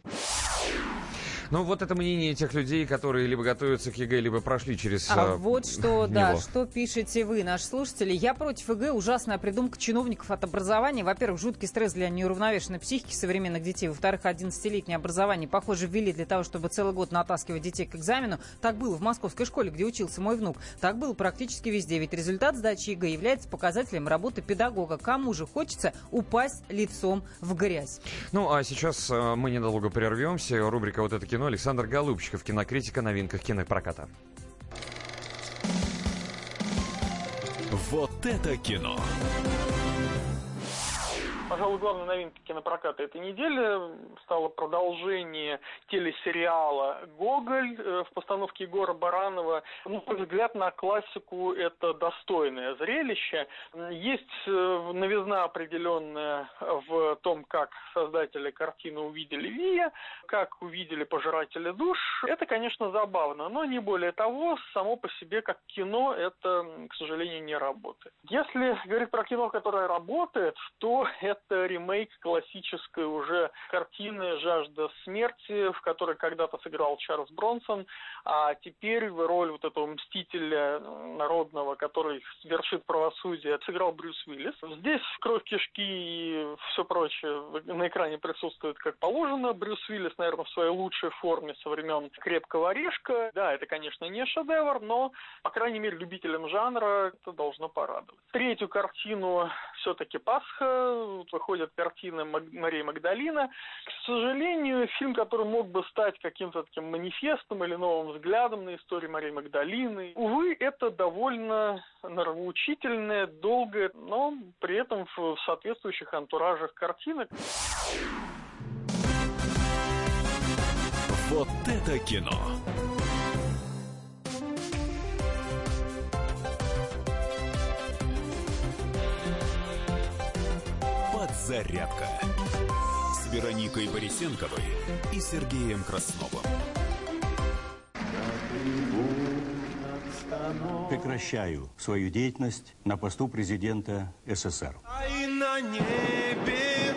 Ну, вот это мнение тех людей, которые либо готовятся к ЕГЭ, либо прошли через А э, вот что, него. <laughs> да, что пишете вы, наши слушатели. Я против ЕГЭ. Ужасная придумка чиновников от образования. Во-первых, жуткий стресс для неуравновешенной психики современных детей. Во-вторых, 11-летнее образование, похоже, ввели для того, чтобы целый год натаскивать детей к экзамену. Так было в московской школе, где учился мой внук. Так было практически везде. Ведь результат сдачи ЕГЭ является показателем работы педагога. Кому же хочется упасть лицом в грязь? Ну, а сейчас э, мы недолго прервемся. Рубрика «Вот это кино» Александр Голубчиков, кинокритика новинках кинопроката. Вот это кино! Пожалуй, главной новинкой кинопроката этой недели стало продолжение телесериала «Гоголь» э, в постановке Егора Баранова. Ну, мой взгляд на классику это достойное зрелище. Есть э, новизна определенная в том, как создатели картины увидели Вия, как увидели пожиратели душ. Это, конечно, забавно, но не более того, само по себе как кино это, к сожалению, не работает. Если говорить про кино, которое работает, то это это ремейк классической уже картины «Жажда смерти», в которой когда-то сыграл Чарльз Бронсон, а теперь в роль вот этого мстителя народного, который свершит правосудие, сыграл Брюс Уиллис. Здесь кровь кишки и все прочее на экране присутствует как положено. Брюс Уиллис, наверное, в своей лучшей форме со времен «Крепкого орешка». Да, это, конечно, не шедевр, но, по крайней мере, любителям жанра это должно порадовать. Третью картину все-таки «Пасха», выходит картина Марии Магдалина. К сожалению, фильм, который мог бы стать каким-то таким манифестом или новым взглядом на историю Марии Магдалины, увы, это довольно нравоучительное, долгое, но при этом в соответствующих антуражах картинок. Вот это кино! Подзарядка с Вероникой Борисенковой и Сергеем Красновым. Прекращаю свою деятельность на посту президента СССР. И на небе.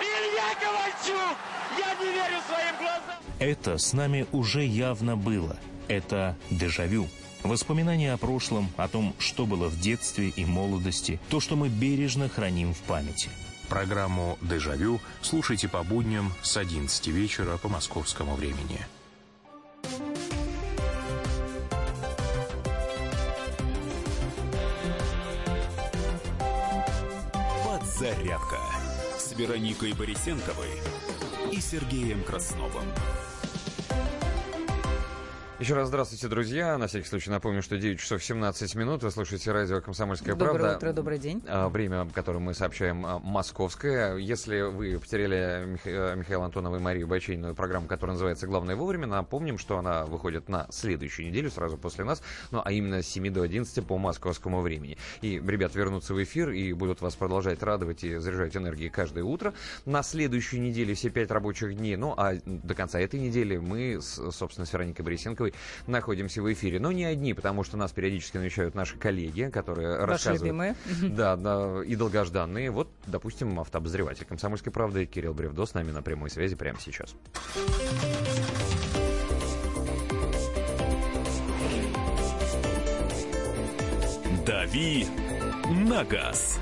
Илья Ковальчук! Я не верю своим глазам! Это с нами уже явно было. Это дежавю. Воспоминания о прошлом, о том, что было в детстве и молодости, то, что мы бережно храним в памяти. Программу «Дежавю» слушайте по будням с 11 вечера по московскому времени. Подзарядка с Вероникой Борисенковой и Сергеем Красновым. Еще раз здравствуйте, друзья. На всякий случай напомню, что 9 часов 17 минут. Вы слушаете радио «Комсомольская Доброе правда». утро, добрый день. А, Время, которое мы сообщаем, а, московское. Если вы потеряли Мих... э, Михаила Антонова и Марию Бачейную программу, которая называется «Главное вовремя», напомним, что она выходит на следующую неделю, сразу после нас, ну, а именно с 7 до 11 по московскому времени. И ребят вернутся в эфир и будут вас продолжать радовать и заряжать энергией каждое утро. На следующей неделе все пять рабочих дней, ну, а до конца этой недели мы, собственно, с Вероникой Борисенковой находимся в эфире. Но не одни, потому что нас периодически навещают наши коллеги, которые Ваши рассказывают... любимые. Да, да, и долгожданные. Вот, допустим, автообозреватель «Комсомольской правды» Кирилл Бревдо с нами на прямой связи прямо сейчас. «Дави на газ».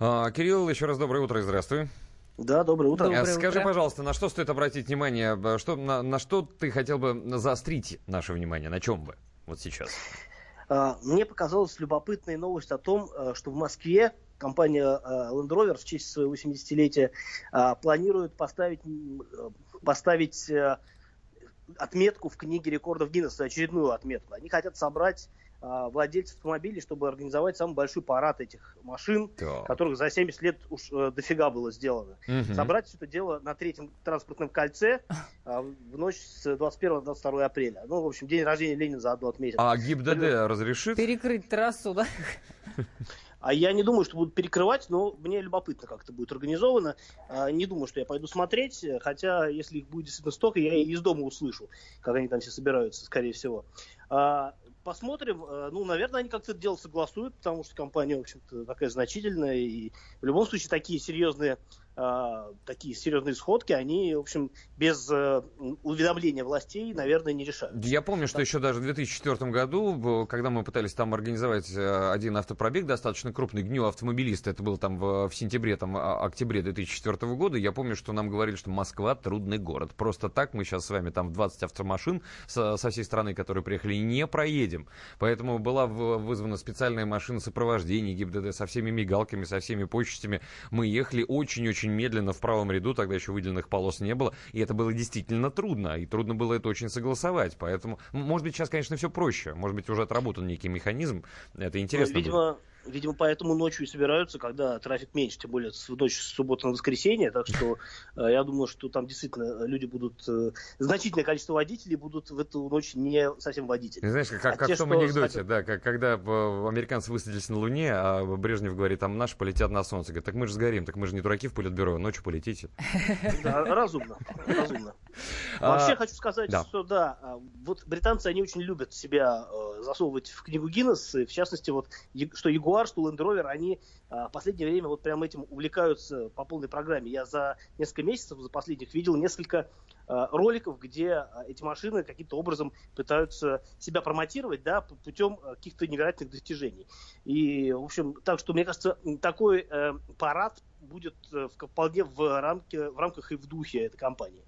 А, Кирилл, еще раз доброе утро и здравствуй. Да, доброе утро. А Скажи, пожалуйста, на что стоит обратить внимание, б- что, на, на что ты хотел бы заострить наше внимание, на чем бы вот сейчас? А, Мне показалась любопытная новость о том, э, что в Москве компания э, Land Rover в честь своего 80-летия а, планирует поставить, э, поставить э, отметку в книге рекордов Гиннесса, очередную отметку. Они хотят собрать владельцев автомобилей, чтобы организовать самый большой парад этих машин, Так. которых за 70 лет уж э, дофига было сделано. Мгм. Собрать все это дело на третьем транспортном кольце а, в ночь с 21 на 22 апреля. Ну, в общем, день рождения Ленина заодно отметить. А ГИБДД разрешит? Перекрыть трассу, да? А я не думаю, что будут перекрывать, но мне любопытно, как это будет организовано. А, Не думаю, что я пойду смотреть, хотя, если их будет действительно столько, я и из дома услышу, как они там все собираются, скорее всего. Посмотрим. Э, Ну, наверное, они как-то это дело согласуют, потому что компания, в общем-то, такая значительная. И в любом случае такие серьезные, такие серьезные сходки, они, в общем, без э, уведомления властей, наверное, не решают. Я помню, что еще даже в 2004 году, когда мы пытались там организовать э, один автопробег достаточно крупный, гнил автомобилиста, это было там в, в сентябре, там, а, октябре 2004 года, я помню, что нам говорили, что Москва трудный город. Просто так мы сейчас с вами там в 20 автомашин со, со всей страны, которые приехали, не проедем. Поэтому была вызвана специальная машина сопровождения ГИБДД со всеми мигалками, со всеми почтами. Мы ехали очень-очень медленно в правом ряду, тогда еще выделенных полос не было, и это было действительно трудно, и трудно было это очень согласовать. Поэтому, может быть, сейчас, конечно, все проще, может быть, уже отработан некий механизм, это интересно. Ну, будет. Видимо, поэтому ночью и собираются, когда трафик меньше, тем более с ночи с субботы на воскресенье. Так что э, я думаю, что там действительно люди будут, э, значительное количество водителей будут в эту ночь не совсем водители. Знаешь, как, А как те, в том анекдоте, хотят- да, как, когда э, американцы высадились на Луне, а Брежнев говорит, там наши полетят на Солнце. Говорит, так мы же сгорим, так мы же не дураки в политбюро, ночью полетите. <laughs> Да, разумно, разумно. <laughs> А, Вообще хочу сказать, что да, а, вот британцы, они очень любят себя э, засовывать в книгу Гиннес, в частности, вот, что Ягуар, что Land Rover, они а, в последнее время вот прям этим увлекаются по полной программе. Я за несколько месяцев, за последних, видел несколько а, роликов, где а, эти машины каким-то образом пытаются себя промотировать, да, путем каких-то невероятных достижений. И, в общем, так что, мне кажется, такой э, парад будет э, вполне в, рамке, в рамках и в духе этой компании.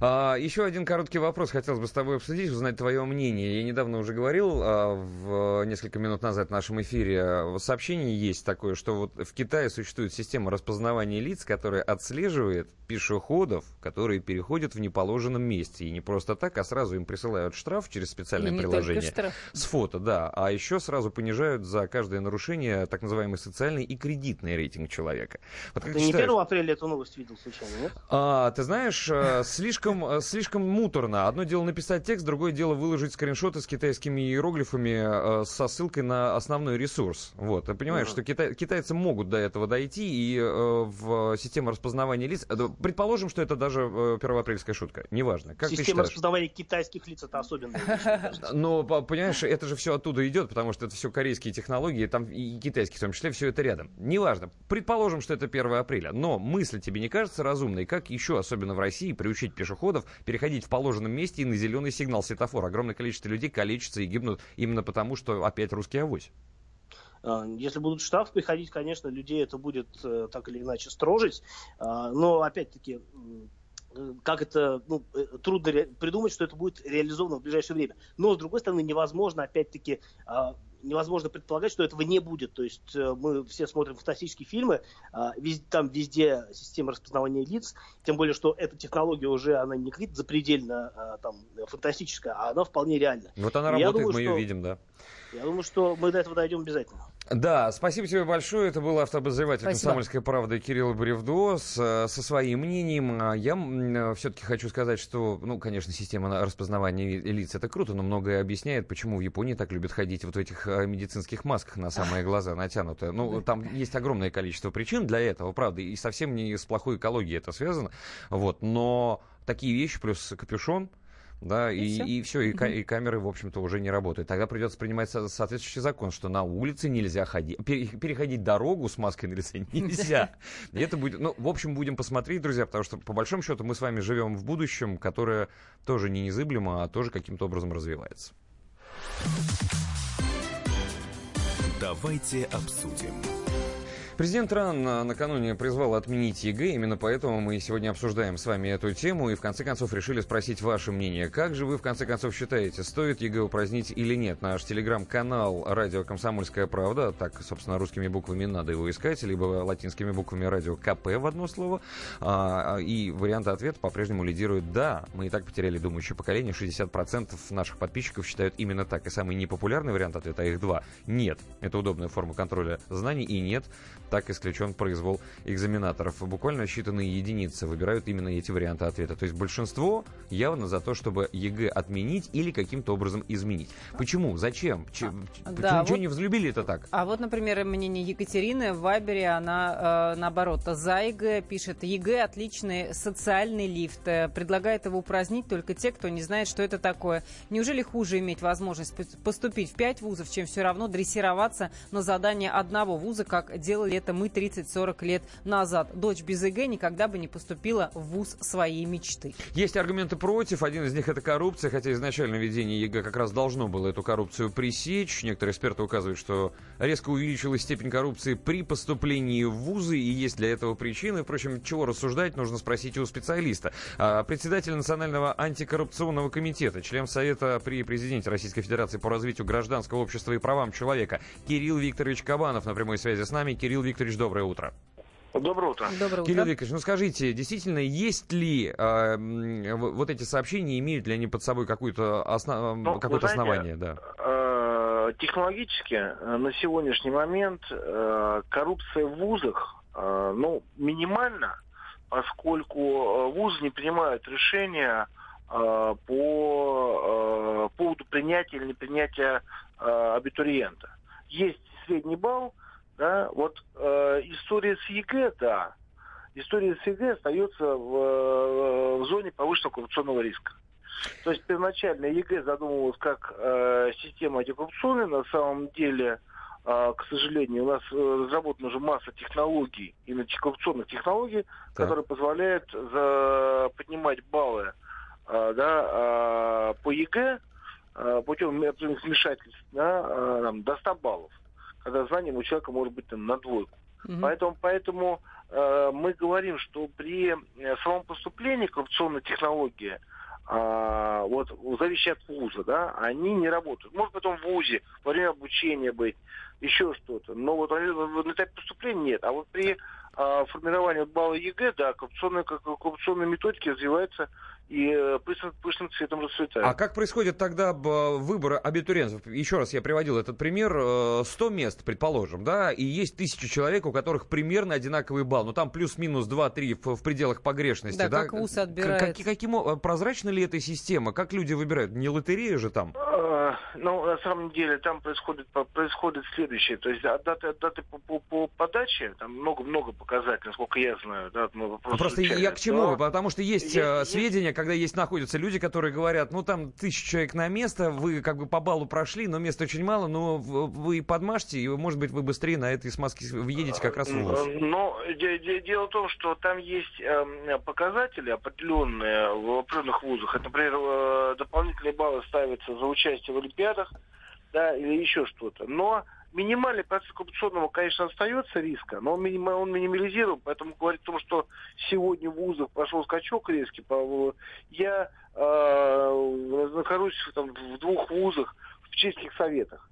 А, еще один короткий вопрос хотелось бы с тобой обсудить, узнать твое мнение. Я недавно уже говорил а, в несколько минут назад в нашем эфире. В сообщении есть такое, что вот в Китае существует система распознавания лиц, которая отслеживает пешеходов, которые переходят в неположенном месте. И не просто так, а сразу им присылают штраф через специальное приложение. штраф. С фото, да. А еще сразу понижают за каждое нарушение так называемый социальный и кредитный рейтинг человека. Вот как Ты ты не считаешь, 1 апреля эту новость видел случайно, нет? а, ты знаешь, э, слишком слишком, э, слишком муторно. Одно дело написать текст, другое дело выложить скриншоты с китайскими иероглифами э, со ссылкой на основной ресурс. Вот. Ты понимаешь, что китай, китайцы могут до этого дойти, и э, в систему распознавания лиц... э, Предположим, что это даже э, первоапрельская шутка. Неважно. Как Система распознавания китайских лиц это особенно. <laughs> Но, по- понимаешь, это же все оттуда идет, потому что это все корейские технологии, там и китайские в том числе, все это рядом. Неважно. Предположим, что это 1 апреля. Но мысль тебе не кажется разумной? Как еще, особенно в России, приучить пешеходов переходить в положенном месте и на зеленый сигнал светофора? Огромное количество людей калечится и гибнут именно потому, что опять русский авось. А, Если будут штрафы приходить, конечно, людей это будет э, так или иначе строжить. А, Но опять-таки, как это ну, э, трудно придумать, что это будет реализовано в ближайшее время. Но с другой стороны, невозможно, опять-таки, а, невозможно предполагать, что этого не будет. То есть э, мы все смотрим фантастические фильмы, а, вез- там везде система распознавания лиц, тем более, что эта технология уже, она не какая-то запредельно а, там, фантастическая, а она вполне реальна. Вот она И работает, думаю, мы ее что- видим, да. Я думаю, что мы до этого дойдем обязательно. Да, спасибо тебе большое. Это был автообозреватель Спасибо. «Комсомольской правды» Кирилл Бревдо с, э, со своим мнением. А Я все-таки хочу сказать, что, ну, конечно, система на- распознавания лиц это круто, но многое объясняет, почему в Японии так любят ходить вот в этих э, медицинских масках на самые глаза натянутые. Ну, там есть огромное количество причин для этого, правда, и совсем не с плохой экологией это связано. Вот, но такие вещи плюс капюшон, да, и, и все, и, ка- и камеры, в общем-то, уже не работают. Тогда придется принимать со- соответствующий закон, что на улице нельзя ходить, пере- переходить дорогу с маской на лице <laughs> нельзя. И <laughs> это будет, ну, в общем, будем посмотреть, друзья, потому что, по большому счету, мы с вами живем в будущем, которое тоже не незыблемо, а тоже каким-то образом развивается. Давайте обсудим. Президент РАН а, накануне призвал отменить ЕГЭ, именно поэтому мы сегодня обсуждаем с вами эту тему и в конце концов решили спросить ваше мнение. Как же вы в конце концов считаете, стоит ЕГЭ упразднить или нет? Наш телеграм-канал «Радио Комсомольская правда», так, собственно, русскими буквами надо его искать, либо латинскими буквами «Радио КП» в одно слово. А, и варианты ответа по-прежнему лидируют «да». Мы и так потеряли думающее поколение, 60% наших подписчиков считают именно так. И самый непопулярный вариант ответа, а их два, нет. Это удобная форма контроля знаний, и нет, так исключен произвол экзаменаторов. Буквально считанные единицы выбирают именно эти варианты ответа. То есть большинство явно за то, чтобы ЕГЭ отменить или каким-то образом изменить. Почему? Зачем? Че- почему да, ничего вот- невзлюбили это так? А вот, например, мнение Екатерины в Вайбере, она э, наоборот за ЕГЭ пишет, ЕГЭ отличный социальный лифт, Э, предлагает его упразднить только те, кто не знает, что это такое. Неужели хуже иметь возможность пос- поступить в пять вузов, чем все равно дрессироваться на задание одного вуза, как делали это мы 30-40 лет назад? Дочь без ЕГЭ никогда бы не поступила в вуз своей мечты. Есть аргументы против. Один из них это коррупция, хотя изначально введение ЕГЭ как раз должно было эту коррупцию пресечь. Некоторые эксперты указывают, что резко увеличилась степень коррупции при поступлении в вузы, и есть для этого причины. Впрочем, чего рассуждать, нужно спросить у специалиста. А, Председатель Национального антикоррупционного комитета, член Совета при президенте Российской Федерации по развитию гражданского общества и правам человека Кирилл Викторович Кабанов на прямой связи с нами. Кирилл Викторович, доброе утро. Доброе утро. Доброе Кирилл Викторович, ну скажите, действительно, есть ли э, вот эти сообщения, имеют ли они под собой Ну, какое-то вы знаете, основание? Да. Э, Технологически э, на сегодняшний момент э, коррупция в вузах э, ну, минимальна, поскольку э, вузы не принимают решения э, по э, поводу принятия или непринятия э, абитуриента. Есть средний балл, да, вот э, история с ЕГЭ, да, история с ЕГЭ остается в, э, в зоне повышенного коррупционного риска. То есть первоначально ЕГЭ задумывалась как э, система антикоррупционная, на самом деле, э, к сожалению, у нас э, разработана уже масса технологий, именно антикоррупционных технологий, которые позволяют за- поднимать баллы э, да, э, по ЕГЭ э, путем вмешательств да, э, до 100 баллов, когда знание у человека может быть там, на двойку. Поэтому, поэтому э, мы говорим, что при э, самом поступлении коррупционной технологии а, вот зависит от вуза, да, они не работают. Может потом в вузе, во время обучения быть, еще что-то. Но вот на этапе поступления нет. А вот при а, формировании балла ЕГЭ, да, коррупционные, коррупционные методики развиваются и э, пышным, пышным цветом расцветают. А как происходит тогда выбор абитуриентов? Еще раз я приводил этот пример. 100 э, мест, предположим, да, и есть тысячи человек, у которых примерно одинаковый балл. Ну, там плюс-минус 2-3 в, пределах погрешности. Да, да? как ВУЗ отбирает. Как, каким, э, прозрачна ли эта система? Как люди выбирают? Не лотерея же там? Ну, на самом деле, там происходит, происходит следующее. То есть от даты, от даты по, по, по подаче, там много-много показателей, насколько я знаю. Да, мы ну, Просто я к чему? Но... Потому что есть, есть сведения, когда есть находятся люди, которые говорят, ну там тысяча человек на место, вы как бы по баллу прошли, но места очень мало, но вы подмажьте, и может быть вы быстрее на этой смазке въедете как раз в ВУЗ. Но дело в том, что там есть эм, показатели определенные в определенных вузах. Это, например, э, дополнительные баллы ставятся за участие в олимпиадах, да, или еще что-то. Но минимальный процент коррупционного, конечно, остается риска, но он, миним, он минимализирован, поэтому говорить о том, что сегодня в вузах пошел скачок резкий, я э, нахожусь там, в двух вузах в чистых советах.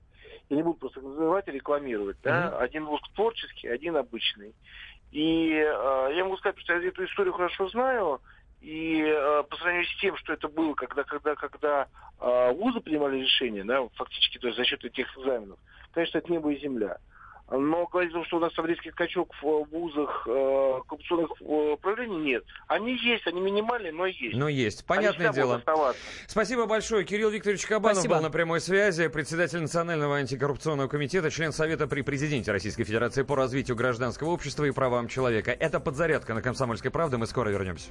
Я не буду просто называть и рекламировать. Да? Mm-hmm. Один вуз творческий, один обычный. И э, я могу сказать, что я эту историю хорошо знаю, и э, по сравнению с тем, что это было, когда, когда, когда э, вузы принимали решения, да, фактически то есть за счет этих экзаменов, конечно, это небо и земля. Но говорить о том, что у нас там резкий скачок в вузах э, коррупционных э, управлений нет. Они есть, они минимальные, но есть. Но есть, понятное дело. Спасибо большое. Кирилл Викторович Кабанов Спасибо. был на прямой связи, председатель Национального антикоррупционного комитета, член Совета при президенте Российской Федерации по развитию гражданского общества и правам человека. Это подзарядка на «Комсомольской правде». Мы скоро вернемся.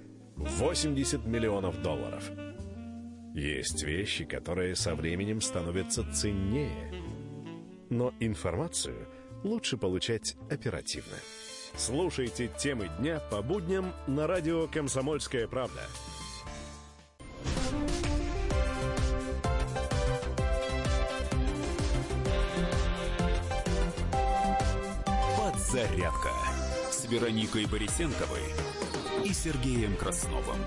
80 миллионов долларов. Есть вещи, которые со временем становятся ценнее. Но информацию лучше получать оперативно. Слушайте темы дня по будням на радио «Комсомольская правда». Подзарядка с Вероникой Борисенковой и Сергеем Красновым.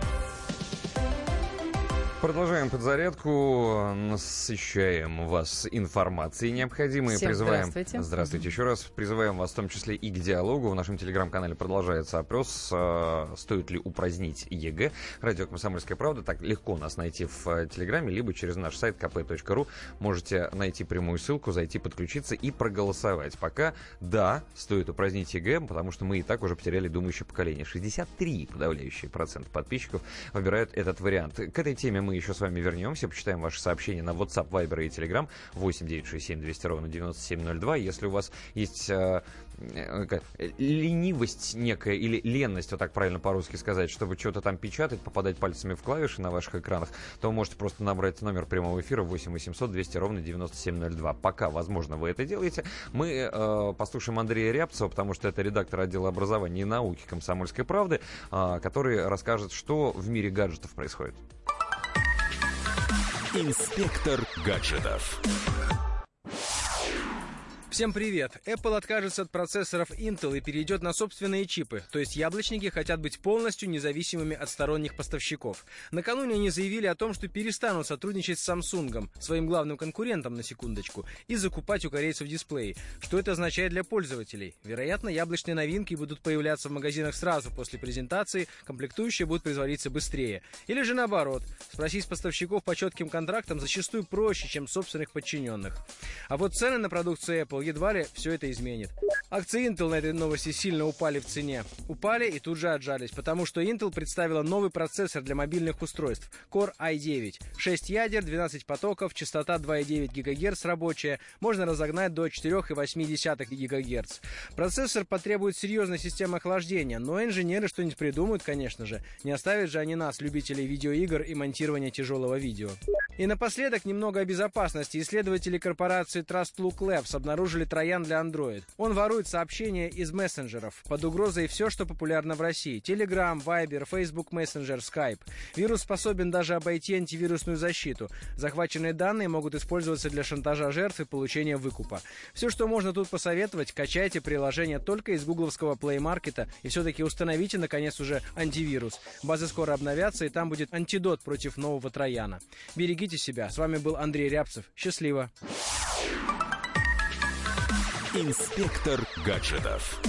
Продолжаем подзарядку, насыщаем вас информацией необходимой. Всем призываем... здравствуйте. Здравствуйте еще раз. Призываем вас в том числе и к диалогу. В нашем телеграм-канале продолжается опрос, э, стоит ли упразднить ЕГЭ. Радио «Комсомольская правда». Так легко нас найти в э, телеграме, либо через наш сайт kp.ru. Можете найти прямую ссылку, зайти, подключиться и проголосовать. Пока, да, стоит упразднить ЕГЭ, потому что мы и так уже потеряли думающее поколение. 63 подавляющие процент подписчиков выбирают этот вариант. К этой теме мы еще с вами вернемся, почитаем ваши сообщения на WhatsApp, Viber и Telegram 8 967 200 ровно 9702. Если у вас есть э, э, ленивость некая или ленность, вот так правильно по-русски сказать, чтобы что-то там печатать, попадать пальцами в клавиши на ваших экранах, то вы можете просто набрать номер прямого эфира 8 800 200 ровно 9702. Пока, возможно, вы это делаете, мы э, послушаем Андрея Рябцева, потому что это редактор отдела образования и науки «Комсомольской правды», э, который расскажет, что в мире гаджетов происходит. Инспектор гаджетов. Всем привет! Apple откажется от процессоров Intel и перейдет на собственные чипы, то есть яблочники хотят быть полностью независимыми от сторонних поставщиков. Накануне они заявили о том, что перестанут сотрудничать с Samsung, своим главным конкурентом на секундочку, и закупать у корейцев дисплеи. Что это означает для пользователей? Вероятно, яблочные новинки будут появляться в магазинах сразу после презентации, комплектующие будут производиться быстрее. Или же наоборот, спросить поставщиков по четким контрактам зачастую проще, чем собственных подчиненных. А вот цены на продукцию Apple едва ли все это изменит. Акции Intel на этой новости сильно упали в цене. Упали и тут же отжались, потому что Intel представила новый процессор для мобильных устройств Core i9. 6 ядер, 12 потоков, частота 2,9 ГГц рабочая, можно разогнать до 4,8 ГГц. Процессор потребует серьезной системы охлаждения, но инженеры что-нибудь придумают, конечно же. Не оставят же они нас, любителей видеоигр и монтирования тяжелого видео. И напоследок немного о безопасности. Исследователи корпорации Trust Look Labs обнаружили троян для Android. Он ворует сообщения из мессенджеров. Под угрозой все, что популярно в России. Telegram, Viber, Facebook Messenger, Skype. Вирус способен даже обойти антивирусную защиту. Захваченные данные могут использоваться для шантажа жертв и получения выкупа. Все, что можно тут посоветовать, качайте приложение только из гугловского Play Market и все-таки установите, наконец, уже антивирус. Базы скоро обновятся, и там будет антидот против нового трояна. Берегите себя. С вами был Андрей Рябцев. Счастливо. Инспектор гаджетов.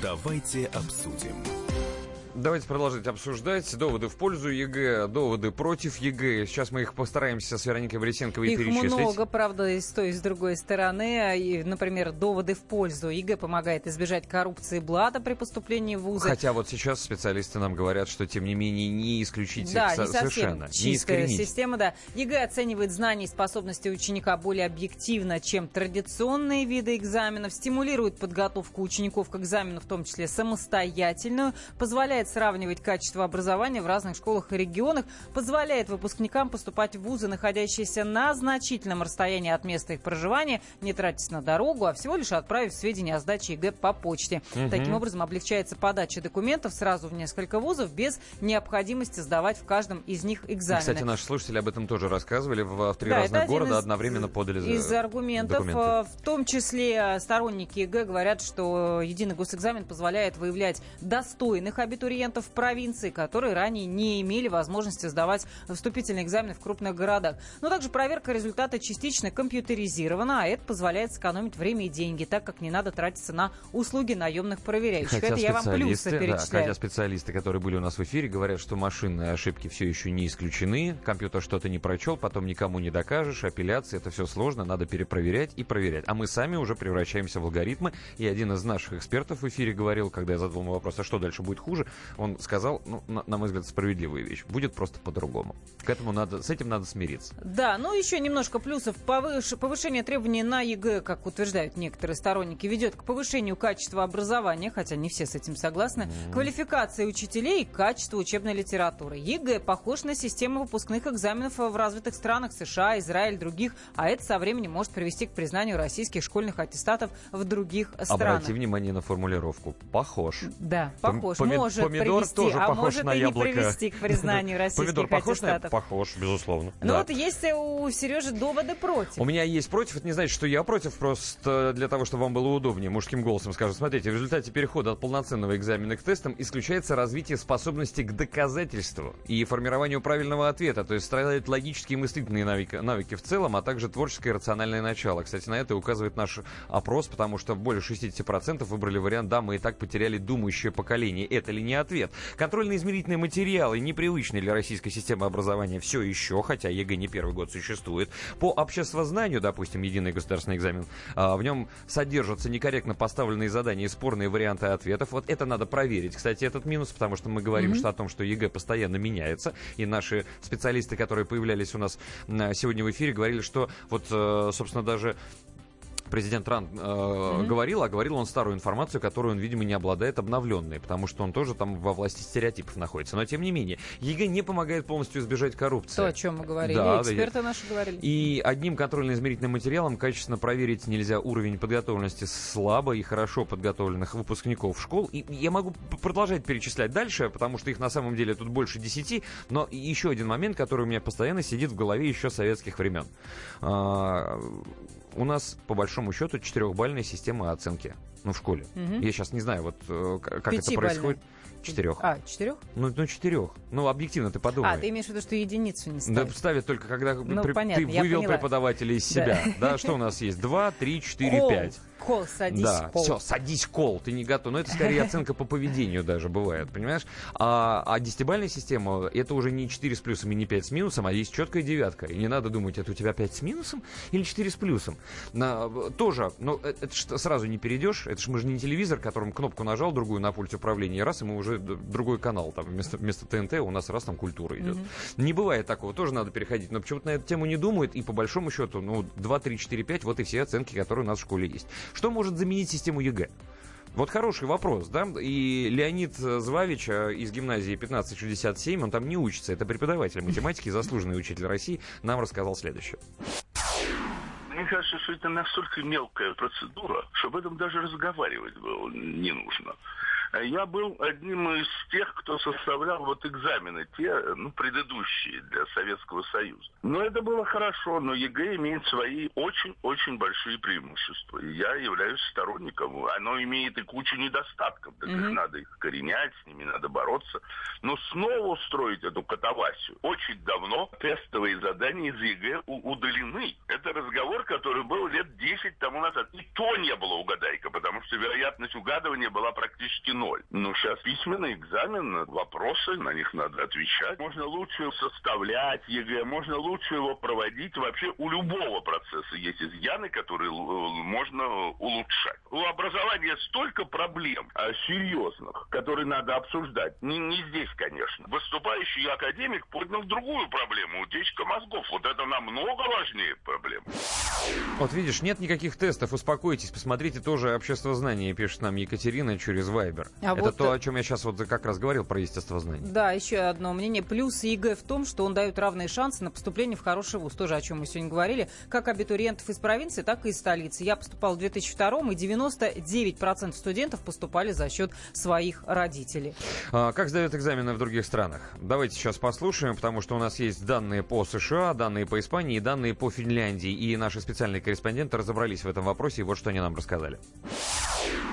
Давайте обсудим. Давайте продолжить обсуждать доводы в пользу ЕГЭ, доводы против ЕГЭ. Сейчас мы их постараемся с Вероникой Борисенковой их перечислить. Их много, правда, и с той, и с другой стороны. И, например, доводы в пользу. ЕГЭ помогает избежать коррупции блата при поступлении в вузы. Хотя вот сейчас специалисты нам говорят, что, тем не менее, не исключить да, их не совершенно. чистая не система, да. ЕГЭ оценивает знания и способности ученика более объективно, чем традиционные виды экзаменов, стимулирует подготовку учеников к экзамену, в том числе самостоятельную, позволяет позволяет сравнивать качество образования в разных школах и регионах, позволяет выпускникам поступать в вузы, находящиеся на значительном расстоянии от места их проживания, не тратясь на дорогу, а всего лишь отправив сведения о сдаче ЕГЭ по почте. Угу. Таким образом, облегчается подача документов сразу в несколько вузов без необходимости сдавать в каждом из них экзамены. Кстати, наши слушатели об этом тоже рассказывали. В, в три да, разных города из, одновременно подали Из аргументов, документы. В том числе сторонники ЕГЭ говорят, что единый госэкзамен позволяет выявлять достойных абитуриентов абитуриентов провинции, которые ранее не имели возможности сдавать вступительные экзамены в крупных городах. Но также проверка результата частично компьютеризирована, а это позволяет сэкономить время и деньги, так как не надо тратиться на услуги наемных проверяющих. Хотя это я вам плюсы да, хотя специалисты, которые были у нас в эфире, говорят, что машинные ошибки все еще не исключены, компьютер что-то не прочел, потом никому не докажешь, апелляции, это все сложно, надо перепроверять и проверять. А мы сами уже превращаемся в алгоритмы, и один из наших экспертов в эфире говорил, когда я задал ему вопрос, а что дальше будет хуже, он сказал, ну, на, на мой взгляд, справедливую вещь. Будет просто по-другому. К этому надо, с этим надо смириться. Да, ну еще немножко плюсов. Повыш, повышение требований на ЕГЭ, как утверждают некоторые сторонники, ведет к повышению качества образования, хотя не все с этим согласны, mm-hmm. квалификации учителей и качеству учебной литературы. ЕГЭ похож на систему выпускных экзаменов в развитых странах США, Израиль, других, а это со временем может привести к признанию российских школьных аттестатов в других странах. Обрати внимание на формулировку. Похож. Да, похож. Пом- может помидор привести, тоже а похож может на и яблоко. не привести к признанию <laughs> российских Помидор похож на Похож, безусловно. Ну да. вот есть у Сережи доводы против. У меня есть против, это не значит, что я против, просто для того, чтобы вам было удобнее, мужским голосом скажу. Смотрите, в результате перехода от полноценного экзамена к тестам исключается развитие способности к доказательству и формированию правильного ответа, то есть страдают логические и мыслительные навыки, навыки в целом, а также творческое и рациональное начало. Кстати, на это указывает наш опрос, потому что более 60% выбрали вариант «да, мы и так потеряли думающее поколение». Это ли не ответ? Контрольно-измерительные материалы непривычные для российской системы образования все еще, хотя ЕГЭ не первый год существует. По обществознанию, допустим, единый государственный экзамен, а, в нем содержатся некорректно поставленные задания и спорные варианты ответов. Вот это надо проверить. Кстати, этот минус, потому что мы говорим mm-hmm. что о том, что ЕГЭ постоянно меняется, и наши специалисты, которые появлялись у нас сегодня в эфире, говорили, что вот, э, собственно, даже президент РАН э, mm-hmm. говорил, а говорил он старую информацию, которую он, видимо, не обладает обновленной, потому что он тоже там во власти стереотипов находится. Но, тем не менее, ЕГЭ не помогает полностью избежать коррупции. То, о чем мы говорили, да, эксперты да, наши говорили. И одним контрольно-измерительным материалом качественно проверить нельзя уровень подготовленности слабо и хорошо подготовленных выпускников школ. И я могу продолжать перечислять дальше, потому что их на самом деле тут больше десяти, но еще один момент, который у меня постоянно сидит в голове еще советских времен. У нас, по большому счету, четырехбальная система оценки. Ну, в школе. Угу. Я сейчас не знаю, вот э, как это происходит. Четырех. А, четырех? Ну, ну, четырех. Ну, объективно ты подумай. А, ты имеешь в виду, что единицу не ставят? Да, ставят только, когда ну, при, понятно, ты вывел преподавателя из себя. Да. да, что у <laughs> нас есть? Два, три, четыре, пять. Кол, садись да, кол. все, садись кол, ты не готов. Но это скорее оценка по поведению даже бывает, понимаешь? А, а десятибальная система, это уже не 4 с плюсом и не 5 с минусом, а есть четкая девятка. И не надо думать, это у тебя 5 с минусом или 4 с плюсом. На, тоже, но это, это ж сразу не перейдешь. Это ж мы же не телевизор, которым кнопку нажал, другую на пульте управления, и раз, и мы уже другой канал. Там вместо, вместо ТНТ у нас раз там культура идет. Mm-hmm. Не бывает такого, тоже надо переходить. Но почему-то на эту тему не думают, и по большому счету, ну, 2, 3, 4, 5, вот и все оценки, которые у нас в школе есть. Что может заменить систему ЕГЭ? Вот хороший вопрос, да? И Леонид Звавич э, из гимназии 1567, он там не учится, это преподаватель математики, заслуженный учитель России, нам рассказал следующее. Мне кажется, что это настолько мелкая процедура, что об этом даже разговаривать было не нужно. Я был одним из тех, кто составлял вот экзамены, те, ну, предыдущие для Советского Союза. Но это было хорошо, но ЕГЭ имеет свои очень-очень большие преимущества. И я являюсь сторонником. Оно имеет и кучу недостатков. Так mm-hmm. надо искоренять, с ними надо бороться. Но снова устроить эту катавасию. Очень давно тестовые задания из ЕГЭ удалены. Это разговор, который был лет 10 тому назад. И то не было угадайка, потому что вероятность угадывания была практически ноль. Ну, сейчас письменный экзамен, вопросы, на них надо отвечать. Можно лучше составлять ЕГЭ, можно лучше его проводить. Вообще у любого процесса есть изъяны, которые можно улучшать. У образования столько проблем а, серьезных, которые надо обсуждать. Не, не здесь, конечно. Выступающий академик поднял другую проблему, утечка мозгов. Вот это намного важнее проблема. Вот видишь, нет никаких тестов, успокойтесь, посмотрите тоже общество знания, пишет нам Екатерина через Viber. А Это вот... то, о чем я сейчас вот как раз говорил про естествознание. Да, еще одно мнение. Плюс ЕГЭ в том, что он дает равные шансы на поступление в хороший вуз. Тоже о чем мы сегодня говорили. Как абитуриентов из провинции, так и из столицы. Я поступал в 2002 и 99% студентов поступали за счет своих родителей. А, как сдают экзамены в других странах? Давайте сейчас послушаем, потому что у нас есть данные по США, данные по Испании данные по Финляндии. И наши специальные корреспонденты разобрались в этом вопросе, и вот что они нам рассказали.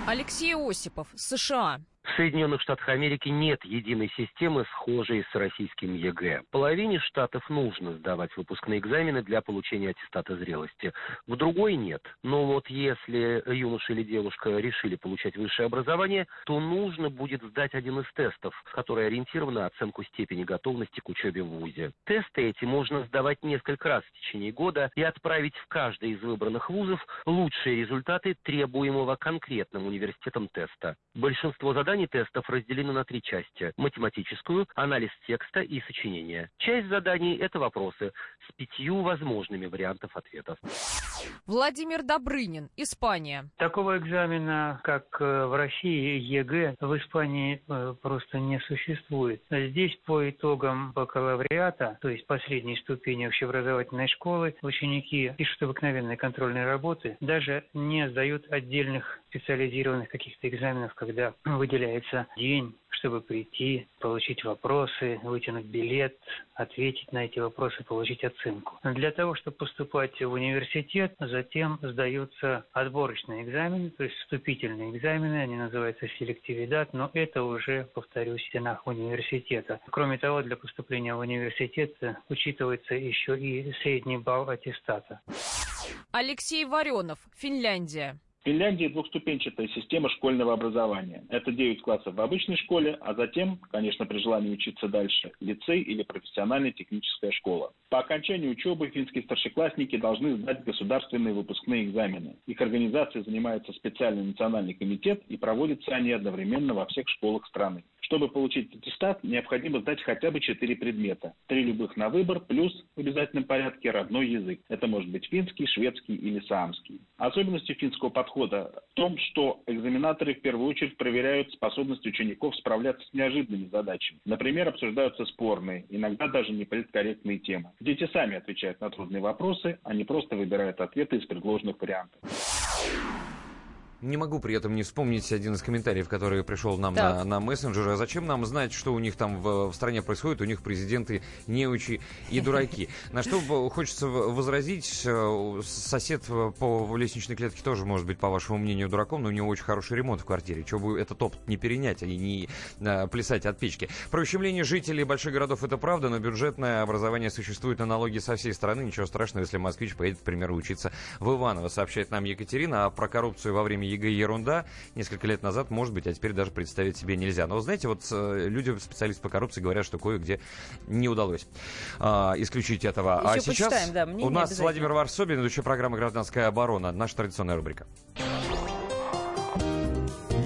Алексей Осипов, США. В Соединенных Штатах Америки нет единой системы, схожей с российским ЕГЭ. Половине штатов нужно сдавать выпускные экзамены для получения аттестата зрелости. В другой нет. Но вот если юноша или девушка решили получать высшее образование, то нужно будет сдать один из тестов, который ориентирован на оценку степени готовности к учебе в ВУЗе. Тесты эти можно сдавать несколько раз в течение года и отправить в каждый из выбранных вузов лучшие результаты требуемого конкретным университетом теста. Большинство заданий Заданий тестов разделены на три части. Математическую, анализ текста и сочинение. Часть заданий – это вопросы с пятью возможными вариантов ответов. Владимир Добрынин, Испания. Такого экзамена, как э, в России ЕГЭ, в Испании э, просто не существует. Здесь по итогам бакалавриата, то есть последней ступени общеобразовательной школы, ученики пишут обыкновенные контрольные работы, даже не сдают отдельных специализированных каких-то экзаменов, когда выделяется день, чтобы прийти, получить вопросы, вытянуть билет, ответить на эти вопросы, получить оценку. Для того, чтобы поступать в университет, затем сдаются отборочные экзамены, то есть вступительные экзамены, они называются селективидат, но это уже, повторюсь, в стенах университета. Кроме того, для поступления в университет учитывается еще и средний балл аттестата. Алексей Варенов, Финляндия. В Финляндии двухступенчатая система школьного образования. Это 9 классов в обычной школе, а затем, конечно, при желании учиться дальше, лицей или профессиональная техническая школа. По окончании учебы финские старшеклассники должны сдать государственные выпускные экзамены. Их организацией занимается специальный национальный комитет и проводятся они одновременно во всех школах страны. Чтобы получить аттестат, необходимо сдать хотя бы четыре предмета. Три любых на выбор, плюс в обязательном порядке родной язык. Это может быть финский, шведский или саамский. Особенностью финского подхода в том, что экзаменаторы в первую очередь проверяют способность учеников справляться с неожиданными задачами. Например, обсуждаются спорные, иногда даже неполиткорректные темы. Дети сами отвечают на трудные вопросы, а не просто выбирают ответы из предложенных вариантов. Не могу при этом не вспомнить один из комментариев, который пришел нам на, на мессенджеры. А зачем нам знать, что у них там в, в стране происходит? У них президенты неучи и дураки. <laughs> На что хочется возразить, э, сосед по лестничной клетке тоже может быть, по вашему мнению, дураком, но у него очень хороший ремонт в квартире. Чего бы этот опыт не перенять, а не а, плясать от печки. Про ущемление жителей больших городов это правда, но бюджетное образование существует на налоги со всей страны. Ничего страшного, если москвич поедет, к примеру, учиться в Иваново, сообщает нам Екатерина. А про коррупцию во время ЕГЭ ерунда. Несколько лет назад, может быть, а теперь даже представить себе нельзя. Но, знаете, вот э, люди, специалисты по коррупции, говорят, что кое-где не удалось а, исключить этого. Еще а сейчас да, у нас Владимир Варсобин, ведущий программы «Гражданская оборона». Наша традиционная рубрика.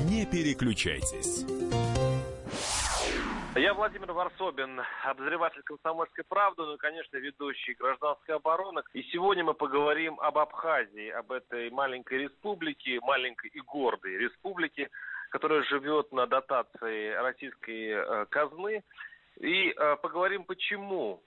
Не переключайтесь. Я Владимир Варсобин, обозреватель «Комсомольской правды», ну и, конечно, ведущий «Гражданской обороны». И сегодня мы поговорим об Абхазии, об этой маленькой республике, маленькой и гордой республике, которая живет на дотации российской э, казны. И э, поговорим, почему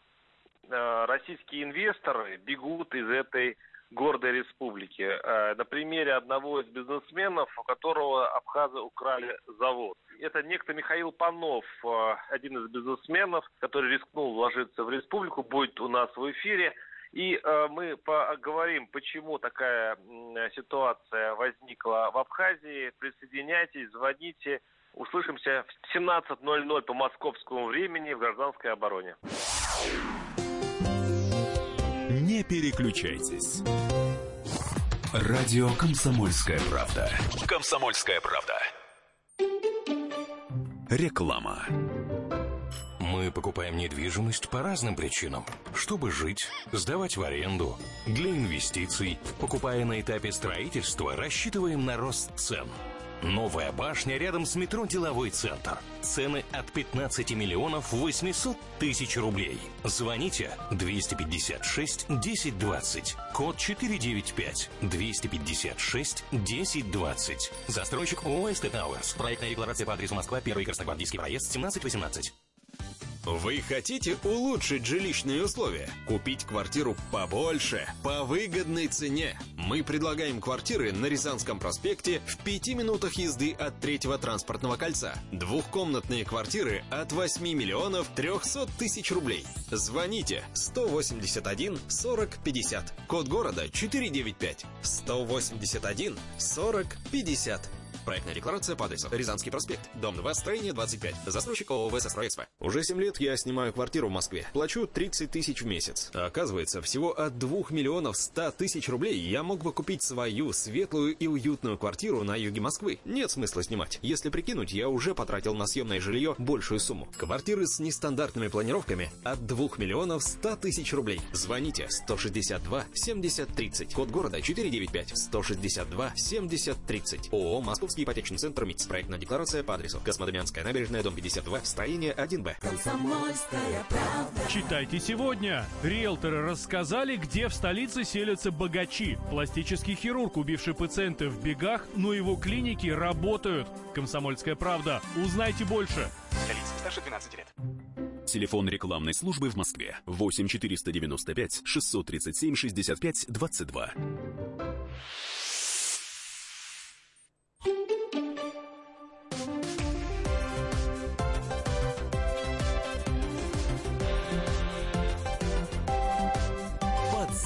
э, российские инвесторы бегут из этой гордой республики. Э, на примере одного из бизнесменов, у которого абхазы украли завод. Это некто Михаил Панов, э, один из бизнесменов, который рискнул вложиться в республику, будет у нас в эфире. И э, мы поговорим, почему такая ситуация возникла в Абхазии. Присоединяйтесь, звоните. Услышимся в 17.00 по московскому времени в гражданской обороне. Не переключайтесь. Радио «Комсомольская правда». «Комсомольская правда». Реклама. Мы покупаем недвижимость по разным причинам. Чтобы жить, сдавать в аренду, для инвестиций. Покупая на этапе строительства, рассчитываем на рост цен – Новая башня рядом с метро «Деловой центр». Цены от 15 миллионов 800 тысяч рублей. Звоните 256 1020. Код 495 256 1020. Застройщик ООО «СТ Тауэрс». Проектная декларация по адресу Москва, 1 Красногвардейский проезд, 1718. Вы хотите улучшить жилищные условия? Купить квартиру побольше, по выгодной цене? Мы предлагаем квартиры на Рязанском проспекте в пяти минутах езды от третьего транспортного кольца. Двухкомнатные квартиры от 8 миллионов 300 тысяч рублей. Звоните 181 40 50. Код города 495. 181 40 50. Проектная декларация по адресу Рязанский проспект, дом 2, строение 25. Застройщик ООО «Сестройэкспо». Уже 7 лет я снимаю квартиру в Москве. Плачу 30 тысяч в месяц. А оказывается, всего от 2 миллионов 100 тысяч рублей я мог бы купить свою светлую и уютную квартиру на юге Москвы. Нет смысла снимать. Если прикинуть, я уже потратил на съемное жилье большую сумму. Квартиры с нестандартными планировками от 2 миллионов 100 тысяч рублей. Звоните 162 70 30. Код города 495 162 70 30. ООО «Москва Московский ипотечный центр МИЦ. Проектная декларация по адресу Космодемьянская набережная, дом 52, строение 1Б. Читайте сегодня. Риэлторы рассказали, где в столице селятся богачи. Пластический хирург, убивший пациента в бегах, но его клиники работают. Комсомольская правда. Узнайте больше. Для лиц старше 12 лет. Телефон рекламной службы в Москве 8 495 637 65 22.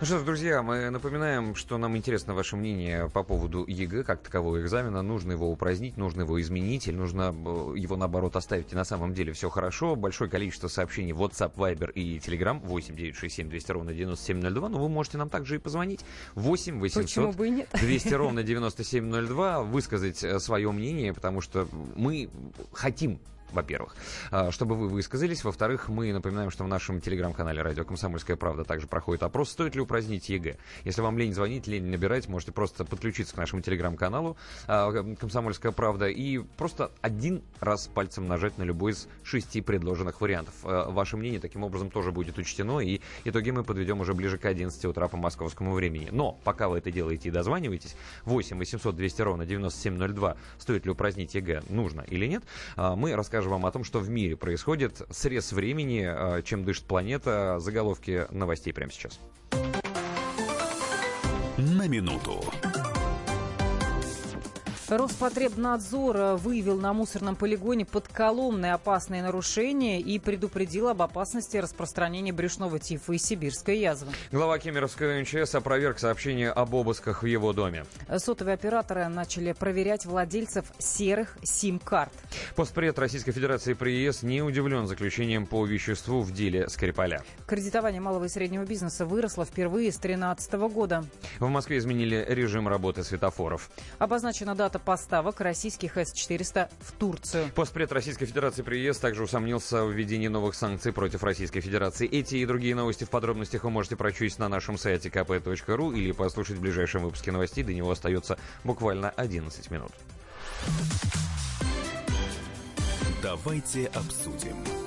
Ну что ж, друзья, мы напоминаем, что нам интересно ваше мнение по поводу ЕГЭ, как такового экзамена. Нужно его упразднить, нужно его изменить, или нужно э, его, наоборот, оставить, и на самом деле все хорошо. Большое количество сообщений в WhatsApp, Viber и Telegram 8 967 200 ровно 9702. Но вы можете нам также и позвонить 8 800 200 ровно 9702, высказать э, свое мнение, потому что мы хотим во-первых, а, чтобы вы высказались. Во-вторых, мы напоминаем, что в нашем телеграм-канале «Радио Комсомольская правда» также проходит опрос, стоит ли упразднить ЕГЭ. Если вам лень звонить, лень набирать, можете просто подключиться к нашему телеграм-каналу а, «Комсомольская правда» и просто один раз пальцем нажать на любой из шести предложенных вариантов. А, ваше мнение таким образом тоже будет учтено, и итоги мы подведем уже ближе к 11 утра по московскому времени. Но пока вы это делаете и дозваниваетесь, 8 800 200 ровно 9702, стоит ли упразднить ЕГЭ, нужно или нет, мы расскажем расскажем вам о том, что в мире происходит, срез времени, а, чем дышит планета, заголовки новостей прямо сейчас. На минуту. Роспотребнадзор выявил на мусорном полигоне под Коломной опасные нарушения и предупредил об опасности распространения брюшного тифа и сибирской язвы. Глава Кемеровского МЧС опроверг сообщение об обысках в его доме. Сотовые операторы начали проверять владельцев серых сим-карт. Постпред Российской Федерации при ЕС не удивлен заключением по веществу в деле Скрипаля. Кредитование малого и среднего бизнеса выросло впервые с 2013 года. В Москве изменили режим работы светофоров. Обозначена дата поставок российских С-400 в Турцию. Постпред Российской Федерации при ЕС также усомнился в введении новых санкций против Российской Федерации. Эти и другие новости в подробностях вы можете прочесть на нашем сайте kp.ru или послушать в ближайшем выпуске новостей. До него остается буквально 11 минут. Давайте обсудим.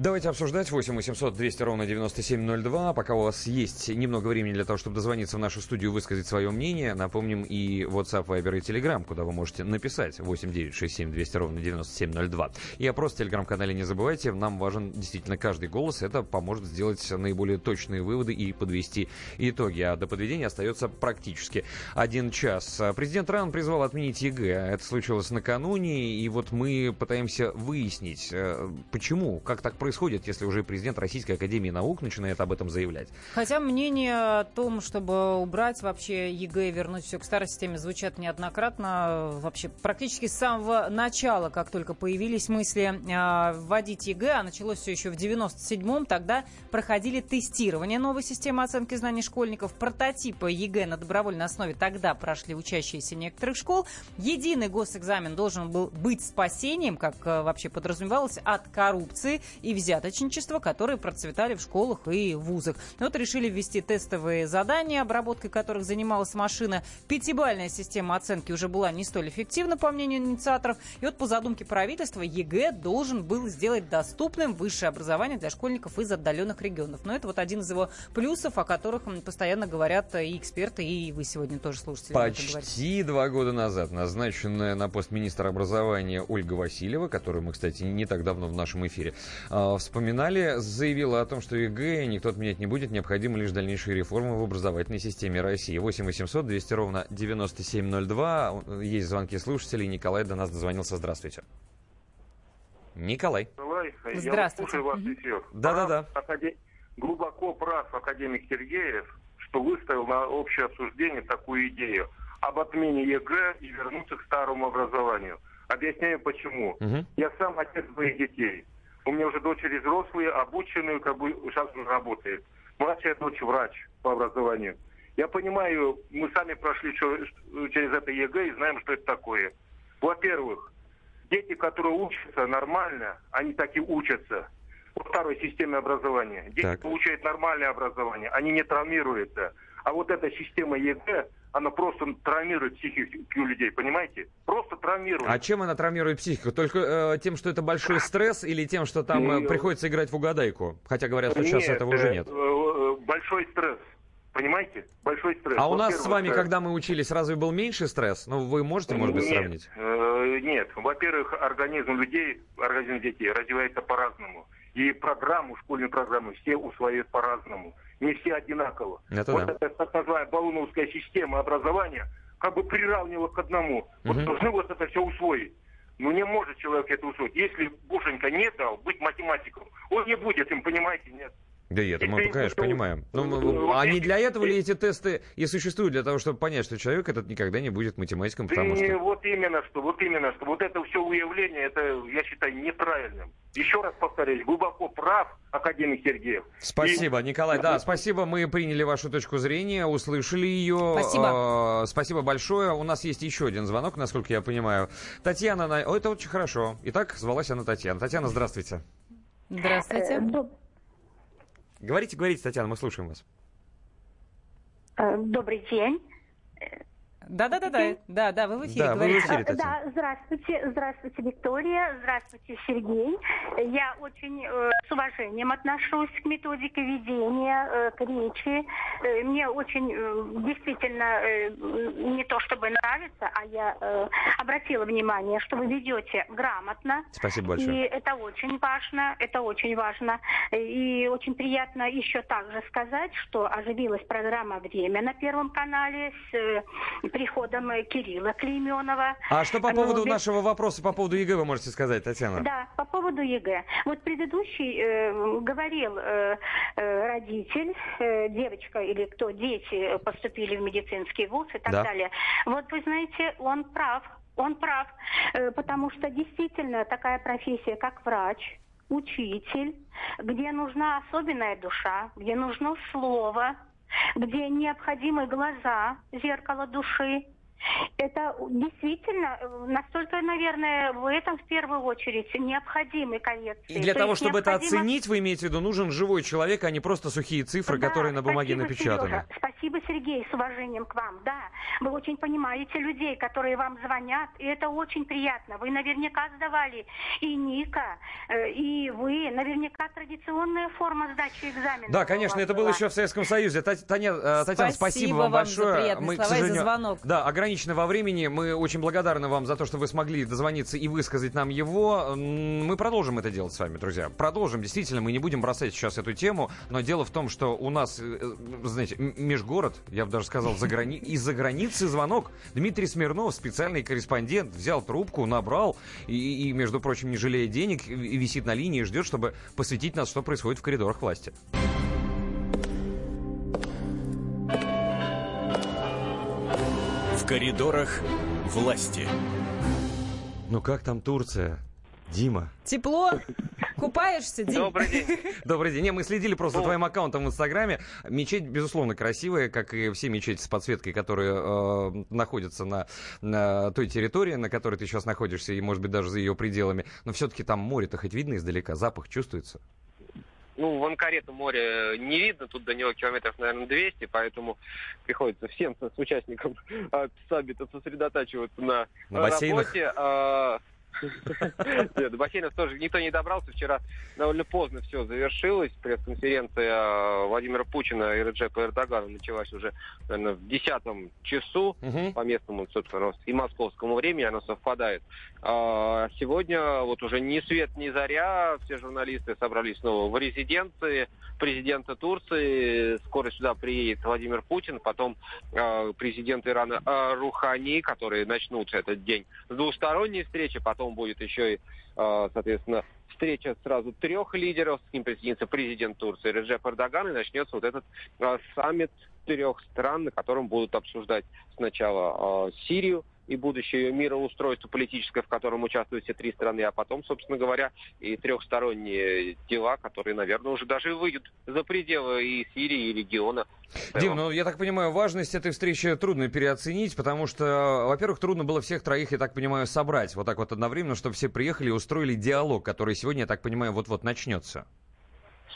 Давайте обсуждать 8 800 200 ровно 9702. Пока у вас есть немного времени для того, чтобы дозвониться в нашу студию и высказать свое мнение, напомним и WhatsApp, Viber и Telegram, куда вы можете написать 8 9 6 7 200 ровно 9702. И о просто Telegram-канале не забывайте, нам важен действительно каждый голос. Это поможет сделать наиболее точные выводы и подвести итоги. А до подведения остается практически один час. Президент РАН призвал отменить ЕГЭ. Это случилось накануне, и вот мы пытаемся выяснить, э, почему, как так происходит происходит, если уже президент Российской Академии Наук начинает об этом заявлять? Хотя мнение о том, чтобы убрать вообще ЕГЭ и вернуть все к старой системе, звучат неоднократно. Вообще практически с самого начала, как только появились мысли э, вводить ЕГЭ, а началось все еще в 97-м, тогда проходили тестирование новой системы оценки знаний школьников. Прототипы ЕГЭ на добровольной основе тогда прошли учащиеся некоторых школ. Единый госэкзамен должен был быть спасением, как э, вообще подразумевалось, от коррупции и взяточничества, которые процветали в школах и вузах. Вот решили ввести тестовые задания, обработкой которых занималась машина. Пятибалльная система оценки уже была не столь эффективна, по мнению инициаторов. И вот по задумке правительства ЕГЭ должен был сделать доступным высшее образование для школьников из отдаленных регионов. Но это вот один из его плюсов, о которых постоянно говорят и эксперты, и вы сегодня тоже слушатели. Почти два года назад назначенная на пост министра образования Ольга Васильева, которую мы, кстати, не так давно в нашем эфире а, вспоминали, заявила о том, что ЕГЭ никто отменять не будет, необходимы лишь дальнейшие реформы в образовательной системе России. 8 800 200 ровно 9702. Есть звонки слушателей. Николай до нас дозвонился. Здравствуйте. Николай. Николай, Здравствуйте. я слушаю вас эфир. Да-да-да. Глубоко прав академик Сергеев, что выставил на общее обсуждение такую идею об отмене ЕГЭ и вернуться к старому образованию. Объясняю почему. Угу. Я сам отец двоих детей. У меня уже дочери взрослые, обученные, как бы сейчас уже работает. Младшая дочь врач по образованию. Я понимаю, мы сами прошли через это ЕГЭ и знаем, что это такое. Во-первых, дети, которые учатся нормально, они так и учатся во второй системе образования. Дети Так. получают нормальное образование, они не травмируются. А вот эта система ЕГЭ, она просто травмирует психику людей, понимаете? Просто травмирует. А чем она травмирует психику? Только э, тем, что это большой стресс, или тем, что там э, приходится играть в угадайку? Хотя говорят, что сейчас Нет, этого уже э, нет. э, Большой стресс. Понимаете? Большой стресс. А у нас с вами, э, когда мы учились, разве был меньше стресс? Ну, вы можете, может быть, нет, сравнить? э, нет. Во-первых, организм людей, организм детей развивается по-разному. И программу, школьную программу все усвоят по-разному. Не все одинаково. Это вот да. эта так называемая балуновская система образования как бы приравнивала к одному. Вот Мгм. должны вот это все усвоить. Ну не может человек это усвоить. Если Бушенька не дал быть математиком, он не будет им, понимаете, нет. Да и это мы, конечно, понимаем. Ну, Ну, а вот не для этого ли эти тесты и существуют? Для того, чтобы понять, что человек этот никогда не будет математиком, потому что... вот именно что, вот именно что. Вот это все уявление, это, я считаю, неправильным. Еще раз повторюсь, глубоко прав академик Сергеев. Спасибо, Николай. Да, спасибо. Мы приняли вашу точку зрения, услышали ее. Спасибо. Э, спасибо большое. У нас есть еще один звонок, насколько я понимаю. Татьяна, на- О, это очень хорошо. Итак, звалась она Татьяна. Татьяна, здравствуйте. Здравствуйте. Говорите, говорите, Татьяна, мы слушаем вас. Э, Добрый день. Да-да-да-да, да, да, вы в эфире Да, вы в эфире, Татьяна. Да, здравствуйте, здравствуйте, Виктория, здравствуйте, Сергей. Я очень э, с уважением отношусь к методике ведения, э, к речи. Э, мне очень э, действительно э, не то чтобы нравится, а я э, обратила внимание, что вы ведете грамотно. Спасибо И большое. это очень важно, это очень важно. И очень приятно еще также сказать, что оживилась программа «Время» на Первом канале с э, приходом э, Кирилла Клейменова. А что по поводу без- нашего вопроса, по поводу ЕГЭ вы можете сказать, Татьяна? Да, по поводу ЕГЭ. Вот предыдущий э, говорил э, э, родитель, э, девочка или кто, дети поступили в медицинский вуз и так Да. далее. Вот вы знаете, он прав, он прав, э, потому что действительно такая профессия, как врач, учитель, где нужна особенная душа, где нужно слово, где необходимы глаза, зеркало души. Это действительно э, настолько, наверное, в этом в первую очередь необходимы коррекции. И для То того, чтобы это необходимо- оценить, вы имеете в виду, нужен живой человек, а не просто сухие цифры, Да, которые на бумаге спасибо, напечатаны. Сережа. Спасибо, Сергей, с уважением к вам. Да, вы очень понимаете людей, которые вам звонят, и это очень приятно. Вы наверняка сдавали и Ника, э, и вы. Наверняка традиционная форма сдачи экзамена. Да, конечно, это было еще в Советском Союзе. Тать- Таня, э, Татьяна, спасибо, Спасибо вам вам за большое. приятные к слова и за звонок. Да, ограничены во времени. Мы очень благодарны вам за то, что вы смогли дозвониться и высказать нам его. Мы продолжим это делать с вами, друзья. Продолжим. Действительно, мы не будем бросать сейчас эту тему. Но дело в том, что у нас, э, э, знаете, межгород, я бы даже сказал, за <laughs> из-за границы звонок. Дмитрий Смирнов, специальный корреспондент, взял трубку, набрал и, и, между прочим, не жалея денег, висит на линии и ждет, чтобы посвятить нас, что происходит в коридорах власти. Коридорах власти. Ну как там Турция? Дима. Тепло? Купаешься, Дим? Добрый день. <laughs> Добрый день. Не, мы следили просто за твоим аккаунтом в Инстаграме. Мечеть, безусловно, красивая, как и все мечети с подсветкой, которые э, находятся на, на той территории, на которой ты сейчас находишься, и, может быть, даже за ее пределами. Но все-таки там море-то хоть видно издалека, запах чувствуется. Ну, в Анкаре-то море не видно, тут до него километров, наверное, 200, поэтому приходится всем с участникам а, <laughs> саммита сосредотачиваться на, На бассейнах? работе. А, <laughs> Нет, до бассейнов тоже никто не добрался. Вчера довольно поздно все завершилось. Пресс-конференция а, Владимира Путина и Реджепа Эрдогана началась уже, наверное, в десятом часу по местному, собственно, и московскому времени она совпадает. А Сегодня вот уже ни свет, ни заря. Все журналисты собрались снова в резиденции президента Турции. Скоро сюда приедет Владимир Путин, потом э, президент Ирана э, Рухани, которые начнут этот день с двусторонней встречи, потом будет еще и, э, соответственно, встреча сразу трех лидеров, с ним присоединится президент Турции Реджеп Эрдоган, и начнется вот этот э, саммит трех стран, на котором будут обсуждать сначала э, Сирию, и будущее мироустройство политическое, в котором участвуют все три страны, а потом, собственно говоря, и трехсторонние дела, которые, наверное, уже даже выйдут за пределы и Сирии, и региона. Дим, ну я так понимаю, важность этой встречи трудно переоценить, потому что, во-первых, трудно было всех троих, я так понимаю, собрать вот так вот одновременно, чтобы все приехали и устроили диалог, который сегодня, я так понимаю, вот-вот начнется.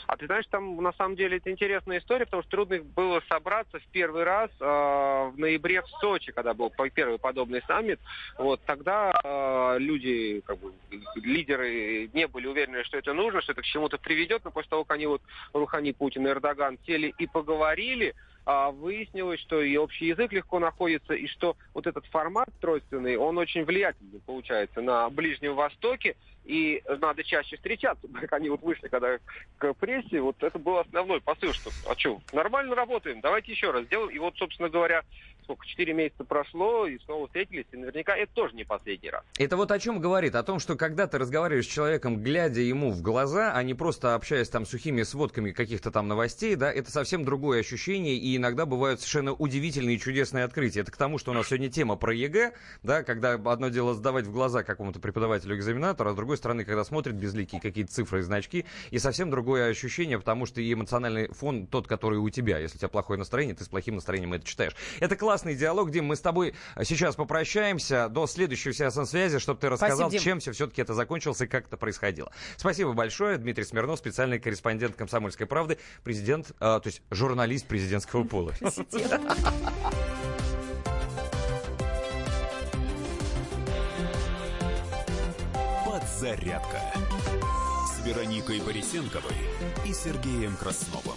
А ты знаешь, там на самом деле это интересная история, потому что трудно было собраться в первый раз э, в ноябре в Сочи, когда был первый подобный саммит. Вот тогда э, люди, как бы, лидеры не были уверены, что это нужно, что это к чему-то приведет, но после того, как они вот Рухани, Путин и Эрдоган сели и поговорили, выяснилось, что и общий язык легко находится, и что вот этот формат тройственный, он очень влиятельный получается на Ближнем Востоке, и надо чаще встречаться. Как <laughs> они вот вышли, когда к прессе, вот это был основной посыл, что, а что, нормально работаем, давайте еще раз сделаем. И вот, собственно говоря, сколько, 4 месяца прошло, и снова встретились, и наверняка это тоже не последний раз. Это вот о чем говорит? О том, что когда ты разговариваешь с человеком, глядя ему в глаза, а не просто общаясь там сухими сводками каких-то там новостей, да, это совсем другое ощущение, и иногда бывают совершенно удивительные и чудесные открытия. Это к тому, что у нас сегодня тема про ЕГЭ, да, когда одно дело сдавать в глаза какому-то преподавателю-экзаменатору, а с другой стороны, когда смотрит безликие какие-то цифры и значки, и совсем другое ощущение, потому что и эмоциональный фон тот, который у тебя. Если у тебя плохое настроение, ты с плохим настроением это читаешь. Это классный диалог, Дим, мы с тобой сейчас попрощаемся до следующей связи, чтобы ты рассказал, Дим. чем все все-таки это закончилось и как это происходило. Спасибо большое. Дмитрий Смирнов, специальный корреспондент «Комсомольской правды», президент, э, то есть журналист президентского пола. <laughs> Подзарядка с Вероникой Борисенковой и Сергеем Красновым.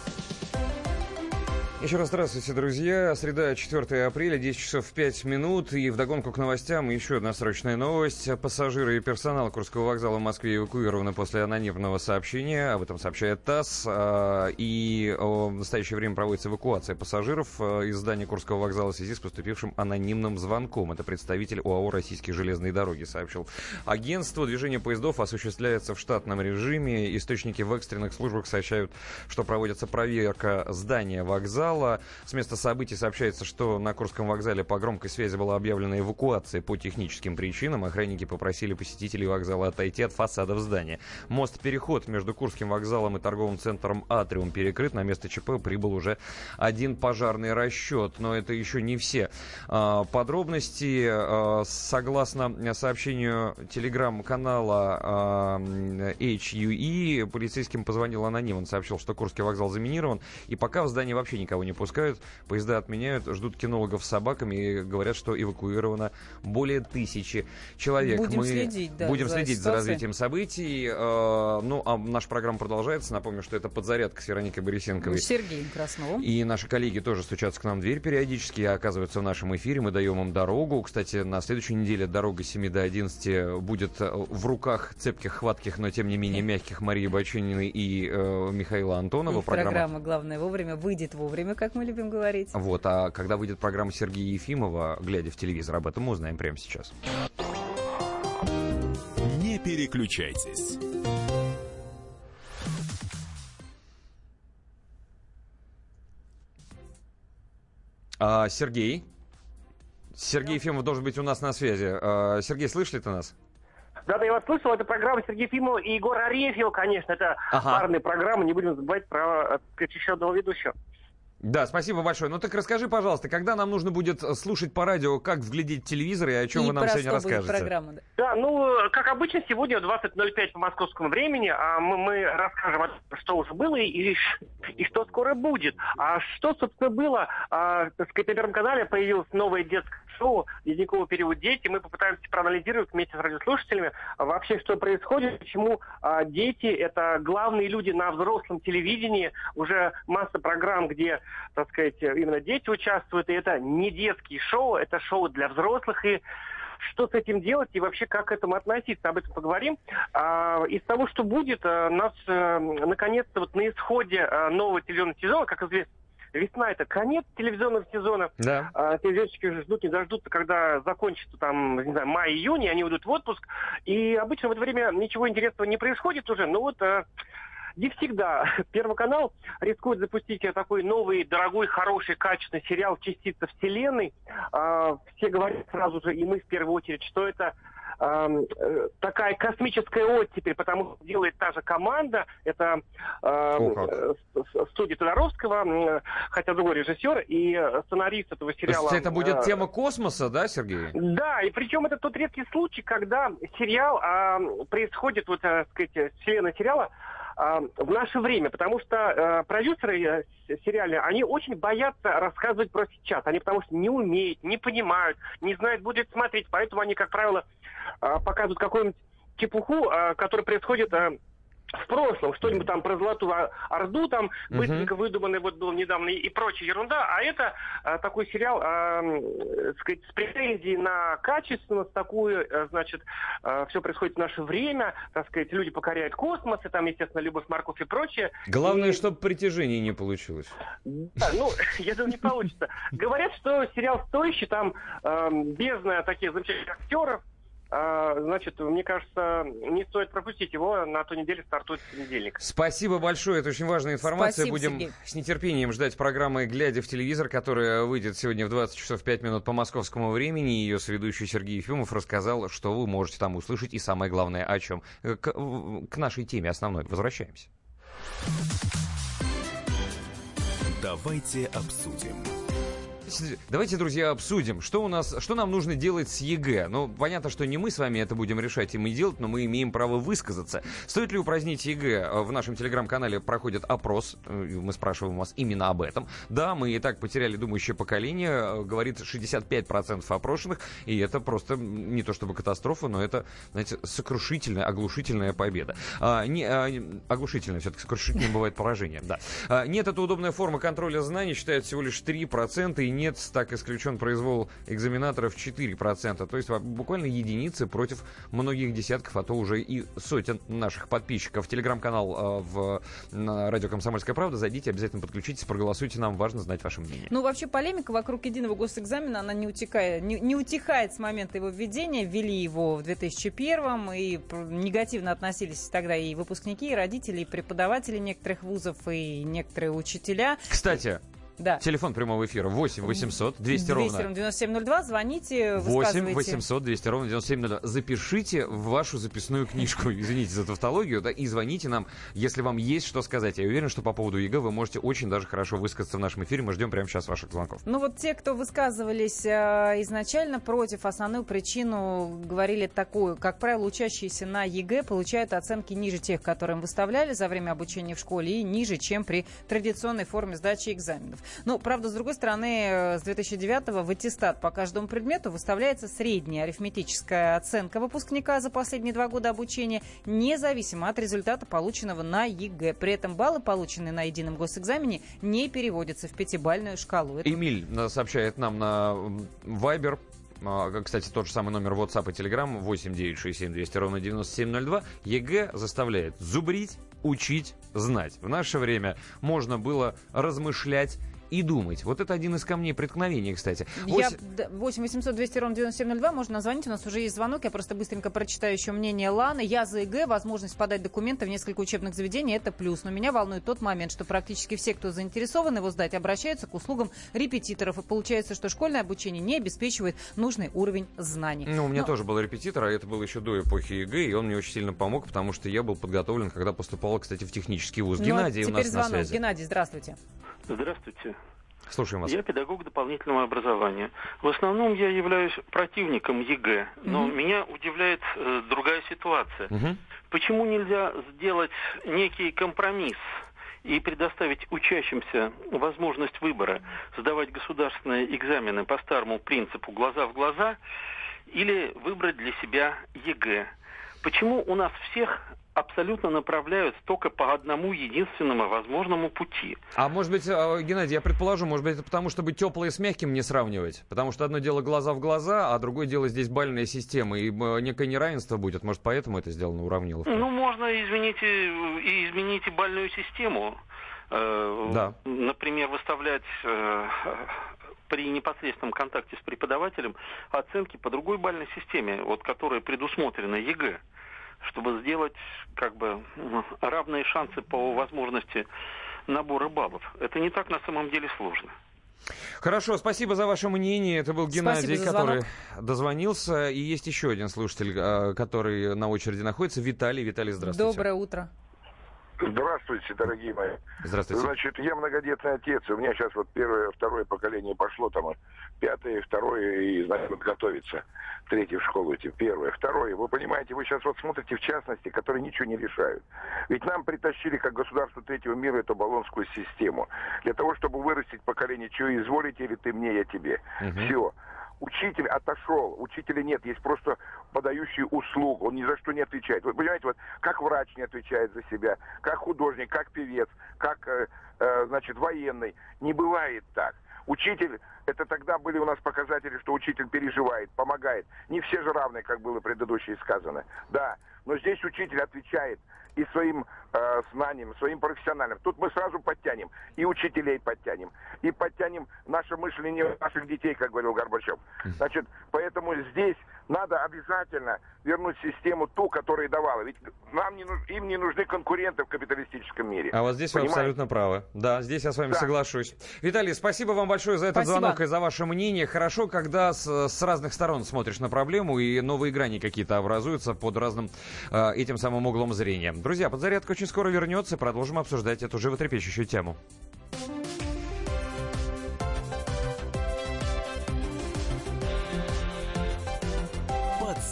Еще раз здравствуйте, друзья. Среда, 4 апреля, 10 часов 5 минут. И вдогонку к новостям еще одна срочная новость. Пассажиры и персонал Курского вокзала в Москве эвакуированы после анонимного сообщения. Об этом сообщает ТАСС. А, и в настоящее время проводится эвакуация пассажиров а, из здания Курского вокзала в связи с поступившим анонимным звонком. Это представитель ОАО «Российские железные дороги» сообщил. Агентство движения поездов осуществляется в штатном режиме. Источники в экстренных службах сообщают, что проводится проверка здания вокзала вокзала. С места событий сообщается, что на Курском вокзале по громкой связи была объявлена эвакуация по техническим причинам. Охранники попросили посетителей вокзала отойти от фасадов здания. Мост-переход между Курским вокзалом и торговым центром «Атриум» перекрыт. На место ЧП прибыл уже один пожарный расчет. Но это еще не все а, подробности. А, согласно сообщению телеграм-канала а, HUE, полицейским позвонил аноним. Он сообщил, что Курский вокзал заминирован. И пока в здании вообще никого никого не пускают, поезда отменяют, ждут кинологов с собаками и говорят, что эвакуировано более тысячи человек. Будем Мы следить, да, будем за следить за развитием событий. Э, ну, а наша программа продолжается. Напомню, что это подзарядка с Вероникой Борисенковой. Ну, Сергеем Красновым. И наши коллеги тоже стучатся к нам в дверь периодически, оказываются в нашем эфире. Мы даем им дорогу. Кстати, на следующей неделе дорога 7 до 11 будет в руках цепких, хватких, но тем не менее мягких Марии Бачининой и э, Михаила Антонова. И программа... программа «Главное вовремя» выйдет вовремя время, как мы любим говорить. Вот, а когда выйдет программа Сергея Ефимова, глядя в телевизор, об этом мы узнаем прямо сейчас. Не переключайтесь. А, Сергей? Сергей Ефимов должен быть у нас на связи. А, Сергей, слышишь ли ты нас? Да, да, я вас слышал. Это программа Сергея Ефимова и Егор Арефьев, конечно. Это ага. парные программы. Не будем забывать про э, еще одного ведущего. Да, спасибо большое. Ну так расскажи, пожалуйста, когда нам нужно будет э, слушать по радио, как взглядеть телевизор и о чем и вы нам сегодня расскажете? Программа, да. да, ну, как обычно, сегодня 20.05 по московскому времени, а мы, мы расскажем, что уже было и, и что скоро будет. А что, собственно, было? А, так сказать, на Первом канале появилась новая детская шоу «Ледниковый период дети». Мы попытаемся проанализировать вместе с радиослушателями вообще, что происходит, почему а, дети – это главные люди на взрослом телевидении. Уже масса программ, где, так сказать, именно дети участвуют. И это не детские шоу, это шоу для взрослых. И что с этим делать и вообще как к этому относиться. Об этом поговорим. А, из того, что будет, а, нас а, наконец-то вот на исходе а, нового телевизионного сезона, как известно, весна это конец телевизионного сезона. Да. А, телевизионщики уже ждут, не дождутся, когда закончится там, не знаю, май-июнь, они уйдут в отпуск. И обычно в это время ничего интересного не происходит уже. Но вот а, не всегда. <laughs> Первый канал рискует запустить такой новый, дорогой, хороший, качественный сериал «Частица Вселенной». А, все говорят сразу же, и мы в первую очередь, что это э, такая космическая оттепель, потому что делает та же команда. Это э, студия Тодоровского, хотя другой режиссер и сценарист этого сериала. То есть это будет тема космоса, да, Сергей? Да, и причем это тот редкий случай, когда сериал э, происходит, вот, так сказать, вселенная сериала в наше время, потому что э, продюсеры э, сериальные, они очень боятся рассказывать про сейчас. Они потому что не умеют, не понимают, не знают, будет смотреть. Поэтому они, как правило, э, показывают какую-нибудь чепуху, э, которая происходит э, в прошлом, что-нибудь там про Золотую Орду, там быстренько выдуманный вот был недавно и, и прочая ерунда, а это а, такой сериал, а, сказать, с претензией на качественность такую, а, значит, а, все происходит в наше время, так сказать, люди покоряют космос, и там, естественно, любовь, морковь и прочее. Главное, и... чтобы притяжение не получилось. Да, ну, <laughs> я думаю, не получится. Говорят, что сериал стоящий, там бездна таких замечательных актеров, значит, мне кажется, не стоит пропустить его. На той неделе стартует понедельник. Спасибо большое. Это очень важная информация. Спасибо, Будем Сергей. с нетерпением ждать программы «Глядя в телевизор», которая выйдет сегодня в 20 часов 5 минут по московскому времени. Ее соведущий Сергей Ефимов рассказал, что вы можете там услышать и самое главное о чем. К, к нашей теме основной. Возвращаемся. Давайте обсудим. Давайте, друзья, обсудим, что у нас, что нам нужно делать с ЕГЭ. Ну, понятно, что не мы с вами это будем решать и мы делать, но мы имеем право высказаться. Стоит ли упразднить ЕГЭ? В нашем телеграм-канале проходит опрос. Э, Мы спрашиваем вас именно об этом. Да, мы и так потеряли думающее поколение, э, говорит 65% опрошенных, и это просто не то чтобы катастрофа, но это, знаете, сокрушительная, оглушительная победа. А, не, а, оглушительная, все-таки сокрушительное бывает поражение, да. А, нет, это удобная форма контроля знаний, считают всего лишь 3%, и нет, так исключен произвол экзаменаторов 4%. То есть буквально единицы против многих десятков, а то уже и сотен наших подписчиков. Телеграм-канал а, в радио «Комсомольская правда». Зайдите, обязательно подключитесь, проголосуйте. Нам важно знать ваше мнение. Ну, вообще полемика вокруг единого госэкзамена, она не утекает, не, не утихает с момента его введения. Ввели его в 2001 и негативно относились тогда и выпускники, и родители, и преподаватели некоторых вузов, и некоторые учителя. Кстати, Да. телефон прямого эфира 8 800 200 ровно 9702, звоните, 8 высказывайте. 800 200 ровно 9702. Запишите в вашу записную книжку, <laughs> извините за тавтологию, да, и звоните нам, если вам есть что сказать. Я уверен, что по поводу ЕГЭ вы можете очень даже хорошо высказаться в нашем эфире. Мы ждем прямо сейчас ваших звонков. Ну вот те, кто высказывались э, изначально против, основную причину говорили такую. Как правило, учащиеся на ЕГЭ получают оценки ниже тех, которые им выставляли за время обучения в школе, и ниже, чем при традиционной форме сдачи экзаменов. Ну, правда, с другой стороны, э, с 2009 в аттестат по каждому предмету выставляется средняя арифметическая оценка выпускника за последние два года обучения, независимо от результата, полученного на ЕГЭ. При этом баллы, полученные на едином госэкзамене, не переводятся в пятибальную шкалу. Это Эмиль э, сообщает нам на Viber, а, кстати, тот же самый номер WhatsApp и Telegram 8967 200 ровно 9702. ЕГЭ заставляет зубрить, учить, знать. В наше время можно было размышлять и думать. Вот это один из камней преткновения, кстати. Я, Ось- да, 8 800 200 ровно 9702, можно нам звонить, у нас уже есть звонок, я просто быстренько прочитаю еще мнение Ланы. Я за ЕГЭ, возможность подать документы в несколько учебных заведений, это плюс. Но меня волнует тот момент, что практически все, кто заинтересован его сдать, обращаются к услугам репетиторов. И получается, что школьное обучение не обеспечивает нужный уровень знаний. Ну, у меня Но- тоже был репетитор, а это было еще до эпохи ЕГЭ, и он мне очень сильно помог, потому что я был подготовлен, когда поступал, кстати, в технический вуз. Ну, Геннадий у теперь нас на звонок. связи. Геннадий, здравствуйте. Здравствуйте. Слушаем вас. Я педагог дополнительного образования. В основном я являюсь противником ЕГЭ, но Мгм. меня удивляет э, другая ситуация. Мгм. Почему нельзя сделать некий компромисс и предоставить учащимся возможность выбора, сдавать государственные экзамены по старому принципу глаза в глаза или выбрать для себя ЕГЭ? Почему у нас всех абсолютно направляют только по одному единственному возможному пути? А может быть, э, Геннадий, я предположу, может быть, это потому, чтобы теплое с мягким не сравнивать? Потому что одно дело глаза в глаза, а другое дело здесь бальная система, и э, некое неравенство будет. Может, поэтому это сделано уравниловкой? Ну, можно, извините, и изменить и бальную систему. Э, Да. Например, выставлять при непосредственном контакте с преподавателем оценки по другой бальной системе, вот которая предусмотрена ЕГЭ, чтобы сделать как бы м, равные шансы по возможности набора баллов. Это не так на самом деле сложно. Хорошо, спасибо за ваше мнение. Это был Геннадий, который дозвонился. И есть еще один слушатель, э, который на очереди находится. Виталий. Виталий, здравствуйте. Доброе утро. Здравствуйте, дорогие мои. Здравствуйте. Значит, я многодетный отец. У меня сейчас вот первое, второе поколение пошло, там пятое, второе, и, значит, вот готовится. Третье в школу идти, первое. Второе, вы понимаете, вы сейчас вот смотрите, в частности, которые ничего не решают. Ведь нам притащили, как государство третьего мира, эту баллонскую систему. Для того, чтобы вырастить поколение, что изволите, или ты мне, я тебе. Мгм. Все. Учитель отошел, учителя нет, есть просто подающий услугу, он ни за что не отвечает. Вы понимаете, вот как врач не отвечает за себя, как художник, как певец, как, э, э, значит, военный. Не бывает так. Учитель, это тогда были у нас показатели, что учитель переживает, помогает. Не все же равны, как было предыдущее сказано. Да, но здесь учитель отвечает и своим э, знанием, своим профессиональным. Тут мы сразу подтянем, и учителей подтянем, и подтянем наше мышление наших детей, как говорил Горбачев. Значит, поэтому здесь надо обязательно вернуть систему ту, которая давала. Ведь нам не, им не нужны конкуренты в капиталистическом мире. А вот здесь вы Понимаете? абсолютно правы. Да, здесь я с вами Да. соглашусь. Виталий, спасибо вам большое за этот Спасибо. звонок и за ваше мнение. Хорошо, когда с, с разных сторон смотришь на проблему и новые грани какие-то образуются под разным э, этим самым углом зрения. Друзья, подзарядка очень скоро вернется. Продолжим обсуждать эту животрепещущую тему.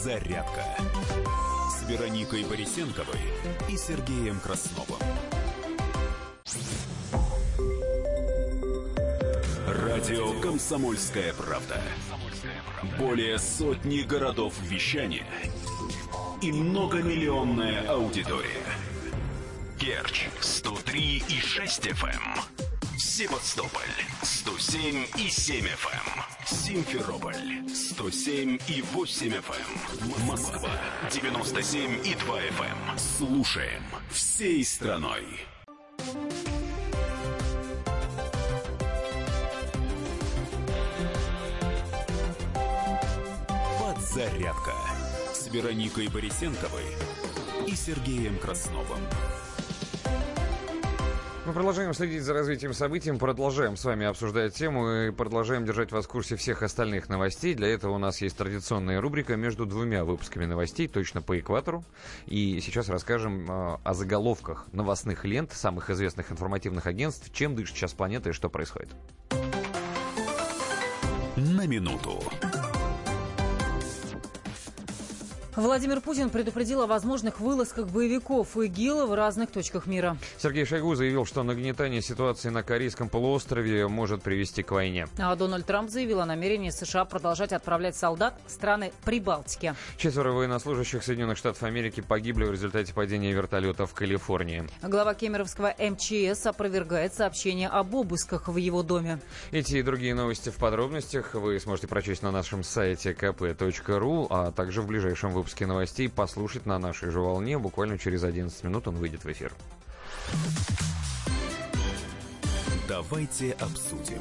Подзарядка с Вероникой Борисенковой и Сергеем Красновым. Радио «Комсомольская правда». Более сотни городов вещания и многомиллионная аудитория. Керчь 103 и 6 FM. Севастополь 107 и 7 FM. Симферополь 107 и 8 FM. Москва 97 и 2 FM. Слушаем всей страной. Подзарядка с Вероникой Борисенковой и Сергеем Красновым. Мы продолжаем следить за развитием событий, продолжаем с вами обсуждать тему и продолжаем держать вас в курсе всех остальных новостей. Для этого у нас есть традиционная рубрика между двумя выпусками новостей, точно по экватору. И сейчас расскажем э, о заголовках новостных лент самых известных информативных агентств, чем дышит сейчас планета и что происходит. На минуту. Владимир Путин предупредил о возможных вылазках боевиков ИГИЛа в разных точках мира. Сергей Шойгу заявил, что нагнетание ситуации на Корейском полуострове может привести к войне. А Дональд Трамп заявил о намерении США продолжать отправлять солдат в страны Прибалтики. Четверо военнослужащих Соединенных Штатов Америки погибли в результате падения вертолета в Калифорнии. Глава Кемеровского МЧС опровергает сообщение об обысках в его доме. Эти и другие новости в подробностях вы сможете прочесть на нашем сайте kp.ru, а также в ближайшем выпуске выпуске новостей послушать на нашей же волне. Буквально через 11 минут он выйдет в эфир. Давайте обсудим.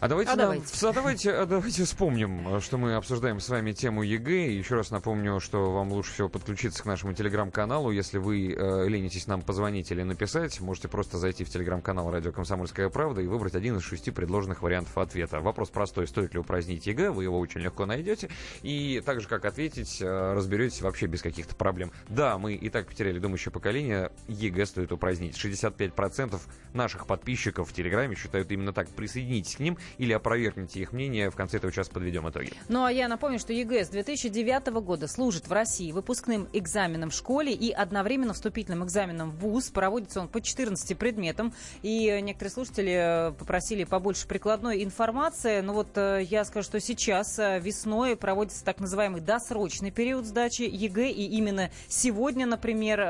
А давайте, А нам- давайте. а давайте, а давайте вспомним, что мы обсуждаем с вами тему ЕГЭ. Еще раз напомню, что вам лучше всего подключиться к нашему телеграм-каналу. Если вы э, ленитесь нам позвонить или написать, можете просто зайти в телеграм-канал «Радио Комсомольская правда» и выбрать один из шести предложенных вариантов ответа. Вопрос простой, стоит ли упразднить ЕГЭ, вы его очень легко найдете. И так же, как ответить, э, разберетесь вообще без каких-то проблем. Да, мы и так потеряли думающее поколение, ЕГЭ стоит упразднить. 65% наших подписчиков в Телеграме считают именно так. Присоединитесь к ним или опровергните их мнение. В конце этого часа подведем итоги. Ну а я напомню, что ЕГЭ с 2009 года служит в России выпускным экзаменом в школе и одновременно вступительным экзаменом в ВУЗ. Проводится он по 14 предметам. И некоторые слушатели э, попросили побольше прикладной информации. Ну вот э, я скажу, что сейчас э, весной проводится так называемый досрочный период сдачи ЕГЭ. И именно сегодня, например,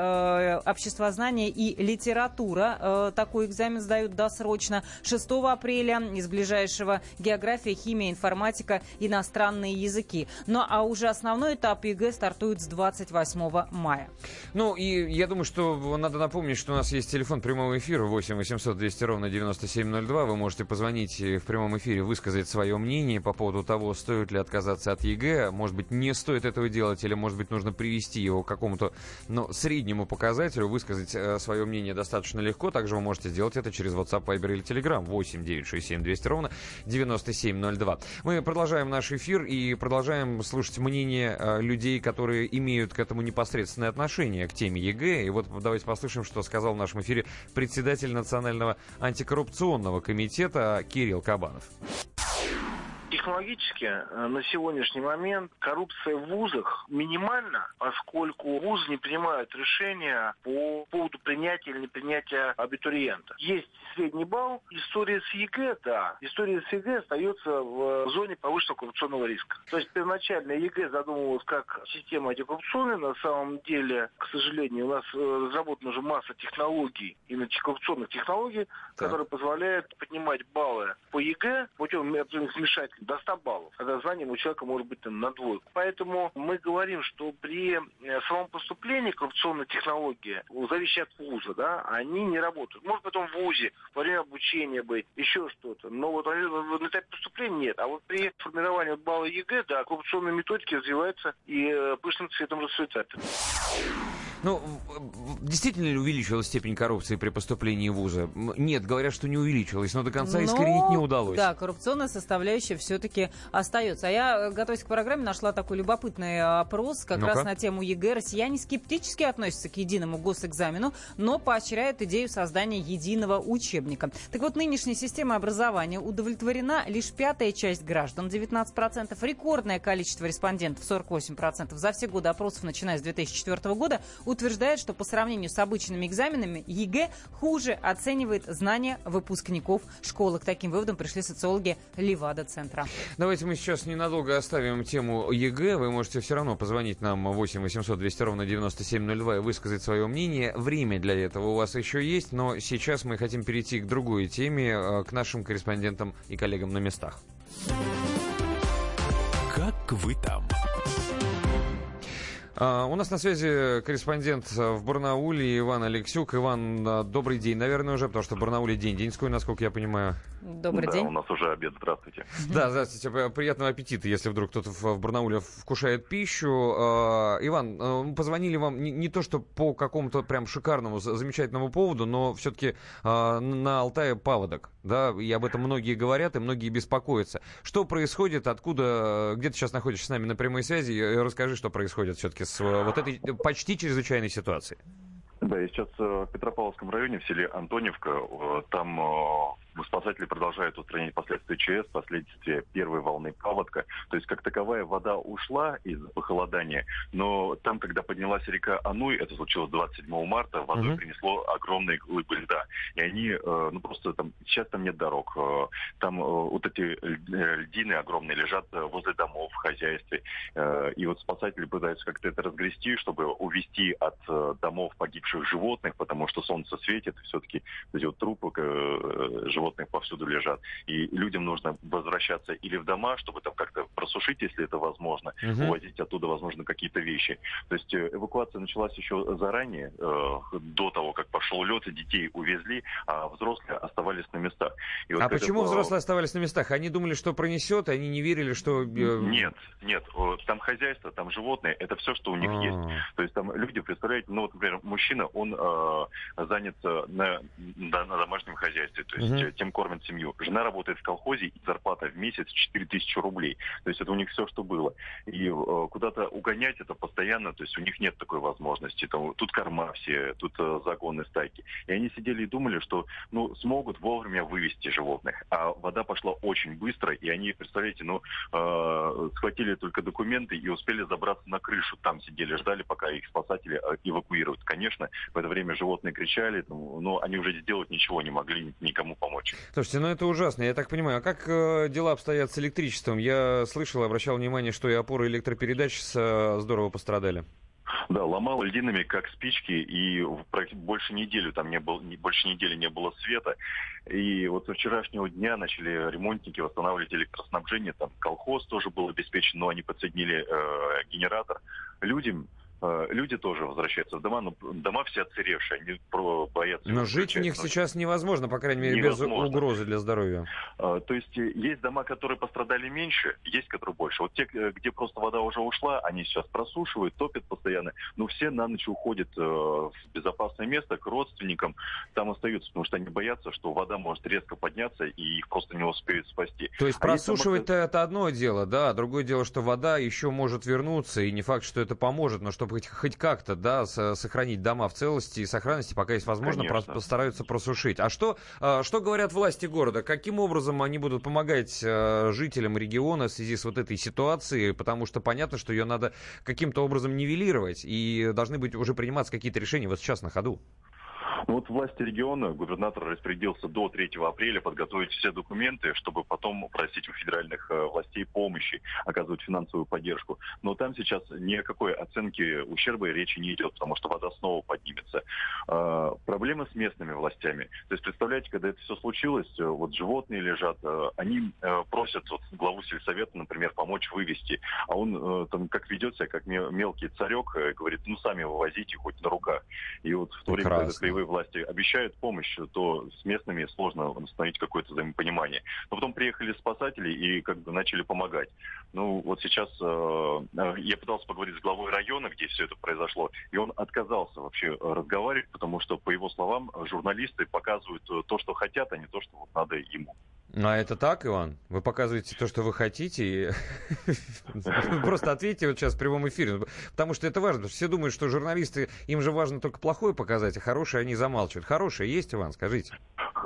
обществознание и литература такой экзамен сдают досрочно. 6 апреля из ближайшего география, химия, информатика, иностранные языки. Ну а уже основной этап ЕГЭ стартует с 28 мая. Ну, и я думаю, что надо напомнить, что у нас есть телефон прямого эфира 8 800 200 ровно 9702. Вы можете позвонить и в прямом эфире, высказать свое мнение по поводу того, стоит ли отказаться от ЕГЭ. Может быть, не стоит этого делать, или, может быть, нужно привести его к какому-то ну, среднему показателю. Высказать э, свое мнение достаточно легко. Также вы можете сделать это через WhatsApp, Viber или Telegram 8 967 200 ровно 9702. Мы продолжаем наш эфир и продолжаем слушать мнение э, людей, которые имеют к этому непосредственное отношение, к теме ЕГЭ. И вот давайте послушаем, что сказал в нашем эфире председатель Национального антикоррупционного комитета Кирилл Кабанов. Технологически э, на сегодняшний момент коррупция в вузах минимальна, поскольку вузы не принимают решения по поводу принятия или непринятия абитуриента. Есть средний балл, история с ЕГЭ, да, история с ЕГЭ остается в зоне повышенного коррупционного риска. То есть первоначально ЕГЭ задумывалась как система антикоррупционная, на самом деле, к сожалению, у нас э, разработана уже масса технологий, именно антикоррупционных технологий, которые позволяют поднимать баллы по ЕГЭ путем вмешательств до 100 баллов, когда знание у человека может быть там, на двойку. Поэтому мы говорим, что при э, самом поступлении коррупционной технологии, зависит от вуза, да, они не работают. Может потом в вузе, во время обучения быть, еще что-то. Но вот на этапе поступления нет. А вот при формировании балла ЕГЭ, да, коррупционные методики развиваются и э, пышным цветом расцветают. Ну, действительно ли увеличилась степень коррупции при поступлении в вузы? Нет, говорят, что не увеличилась, но до конца но, искоренить не удалось. Да, коррупционная составляющая все-таки остается. А я, готовясь к программе, нашла такой любопытный опрос как ну раз на тему ЕГЭ. Россияне скептически относятся к единому госэкзамену, но поощряют идею создания единого учебника. Так вот, нынешняя система образования удовлетворена лишь пятая часть граждан, 19%. Рекордное количество респондентов, 48%. За все годы опросов, начиная с 2004 года, утверждает, что по сравнению с обычными экзаменами ЕГЭ хуже оценивает знания выпускников школы. К таким выводам пришли социологи Левада-центра. Давайте мы сейчас ненадолго оставим тему ЕГЭ. Вы можете все равно позвонить нам 8 800 200 ровно 9702 и высказать свое мнение. Время для этого у вас еще есть, но сейчас мы хотим перейти к другой теме, э, к нашим корреспондентам и коллегам на местах. Как вы там? А, у нас на связи корреспондент в Барнауле Иван Алексюк. Иван, а, добрый день, наверное, уже, потому что в Барнауле день деньской, насколько я понимаю. Добрый да, день. у нас уже обед, здравствуйте. Да, здравствуйте, приятного аппетита, если вдруг кто-то в Барнауле вкушает пищу. А, Иван, мы позвонили вам не, не то, что по какому-то прям шикарному, замечательному поводу, но все-таки на Алтае паводок, да, и об этом многие говорят, и многие беспокоятся. Что происходит, откуда, где ты сейчас находишься с нами на прямой связи, расскажи, что происходит все-таки э, вот этой почти чрезвычайной ситуацией. Да, я сейчас э, в Петропавловском районе, в селе Антоневка. Э, там спасатели продолжают устранять последствия ЧС, последствия первой волны паводка. То есть, как таковая, вода ушла из-за похолодания, но там, когда поднялась река Ануй, это случилось 27 марта, водой угу. принесло огромные глыбы льда. И они, э, ну просто там, сейчас там нет дорог. Э, там э, вот эти льдины огромные лежат возле домов, в хозяйстве. И вот спасатели пытаются как-то это разгрести, чтобы увести от домов погибших животных, потому что солнце светит, все-таки эти вот трупы животных животных повсюду лежат. И людям нужно возвращаться или в дома, чтобы там как-то просушить, если это возможно, угу. увозить оттуда, возможно, какие-то вещи. То есть э, эвакуация началась еще заранее, э, до того, как пошел лед, и детей увезли, а взрослые оставались на местах. И вот а почему это... взрослые оставались на местах? Они думали, что пронесет, они не верили, что... Э, нет, нет. Там хозяйство, там животные, это все, что у них А-а-а. есть. То есть там люди, представляете, ну вот, например, мужчина, он э, занят на, на домашнем хозяйстве, то есть угу тем кормят семью. Жена работает в колхозе, и зарплата в месяц 4 тысячи рублей. То есть это у них все, что было. И э, куда-то угонять это постоянно, то есть у них нет такой возможности. Там, тут корма все, тут э, загоны, стайки. И они сидели и думали, что ну, смогут вовремя вывести животных. А вода пошла очень быстро, и они, представляете, ну, э, схватили только документы и успели забраться на крышу. Там сидели, ждали, пока их спасатели э, эвакуируют. Конечно, в это время животные кричали, но они уже сделать ничего не могли, никому помочь помочь. Слушайте, ну это ужасно, я так понимаю. А как э, дела обстоят с электричеством? Я слышал, обращал внимание, что и опоры электропередач э, здорово пострадали. Да, ломал льдинами, как спички, и больше недели там не было, больше недели не было света. И вот со вчерашнего дня начали ремонтники восстанавливать электроснабжение. Там колхоз тоже был обеспечен, но они подсоединили э, генератор. Людям люди тоже возвращаются в дома, но дома все отсыревшие, они боятся... Но жить в них ночью. сейчас невозможно, по крайней мере, невозможно. без угрозы для здоровья. А, то есть э, есть дома, которые пострадали меньше, есть которые больше. Вот те, э, где просто вода уже ушла, они сейчас просушивают, топят постоянно, но все на ночь уходят в безопасное место к родственникам, там остаются, потому что они боятся, что вода может резко подняться и их просто не успеют спасти. То есть а просушивать-то это одно дело, да, другое дело, что вода еще может вернуться, и не факт, что это поможет, но что чтобы хоть, хоть как-то, да, сохранить дома в целости и сохранности, пока есть возможность, про, постараются просушить. А что, а, что говорят власти города? Каким образом они будут помогать а, жителям региона в связи с вот этой ситуацией? Потому что понятно, что ее надо каким-то образом нивелировать, и должны быть уже приниматься какие-то решения вот сейчас на ходу. Ну вот власти региона, губернатор распорядился до 3 апреля подготовить все документы, чтобы потом просить у федеральных э, властей помощи, оказывать финансовую поддержку. Но там сейчас ни о какой оценке ущерба и речи не идет, потому что вода снова поднимется. Э, проблемы с местными властями. То есть, представляете, когда это все случилось, э, вот животные лежат, они просят вот, главу сельсовета, например, помочь вывести, а он там как ведет себя, как мелкий царек, говорит, ну сами вывозите хоть на руках. И вот в то время, когда местные власти обещают помощь, то с местными сложно установить какое-то взаимопонимание. Но потом приехали спасатели и как бы начали помогать. Ну, вот сейчас э, я пытался поговорить с главой района, где все это произошло, и он отказался вообще разговаривать, потому что, по его словам, журналисты показывают то, что хотят, а не то, что вот надо ему. А это так, Иван? Вы показываете то, что вы хотите, <laughs> просто ответьте вот сейчас в прямом эфире, потому что это важно. Все думают, что журналисты, им же важно только плохое показать, а хорошее они замалчивают. Хорошее есть, Иван, скажите?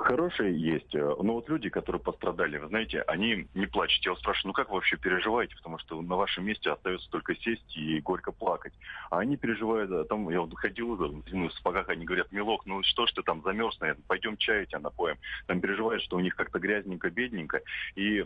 Хорошие есть. Но вот люди, которые пострадали, вы знаете, они не плачут. Я вас спрашиваю, ну как вы вообще переживаете? Потому что на вашем месте остается только сесть и горько плакать. А они переживают, там, я вот ходил ну, в сапогах, они говорят, Милок, ну что ж ты там замерз, наверное, пойдем чай тебя напоим. Там переживают, что у них как-то грязненько, бедненько, и э,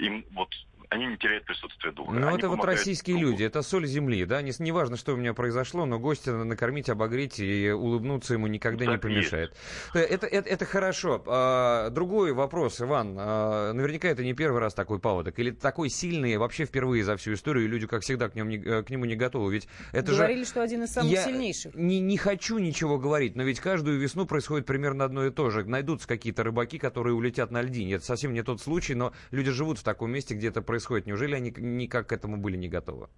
им вот они не теряют присутствие духа. Ну, это вот российские духу. люди, это соль земли, да, не, не важно, что у меня произошло, но гостя накормить, обогреть и улыбнуться ему никогда так не помешает. Э, это, это, это хорошо. А, другой вопрос, Иван, а, наверняка это не первый раз такой паводок, или такой сильный вообще впервые за всю историю, и люди, как всегда, к, нему не, э, к нему не готовы, ведь это Говорили, же... что один из самых Я сильнейших. Не, не хочу ничего говорить, но ведь каждую весну происходит примерно одно и то же. Найдутся какие-то рыбаки, которые улетят на льдине. Это совсем не тот случай, но люди живут в таком месте, где это происходит. Неужели они никак к этому были не готовы?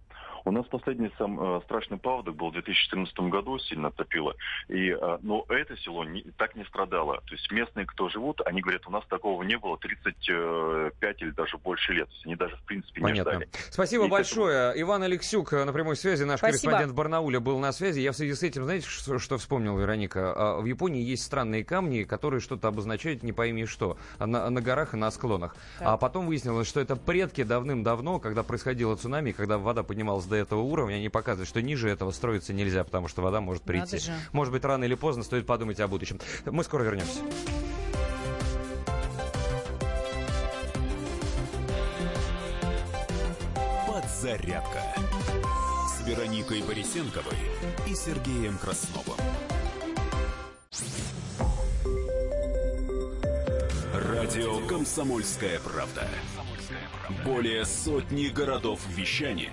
У нас последний сам э, страшный паводок был в 2014 году, сильно топило. И, э, но это село не, так не страдало. То есть местные, кто живут, они говорят, у нас такого не было 35 или даже больше лет. То есть они даже, в принципе, не Понятно. ждали. Спасибо И большое. Это... Иван Алексюк на прямой связи, наш Спасибо. корреспондент в Барнауле был на связи. Я в связи с этим, знаете, что, что вспомнил, Вероника? А, В Японии есть странные камни, которые что-то обозначают не пойми что, а на, на горах и на склонах. Так. А потом выяснилось, что это предки давным-давно, когда происходило цунами, когда вода поднималась до этого уровня, они показывают, что ниже этого строиться нельзя, потому что вода может прийти. Может быть, рано или поздно стоит подумать о будущем. Мы скоро вернемся. Подзарядка с Вероникой Борисенковой и Сергеем Красновым. Радио «Комсомольская правда». Более сотни городов вещания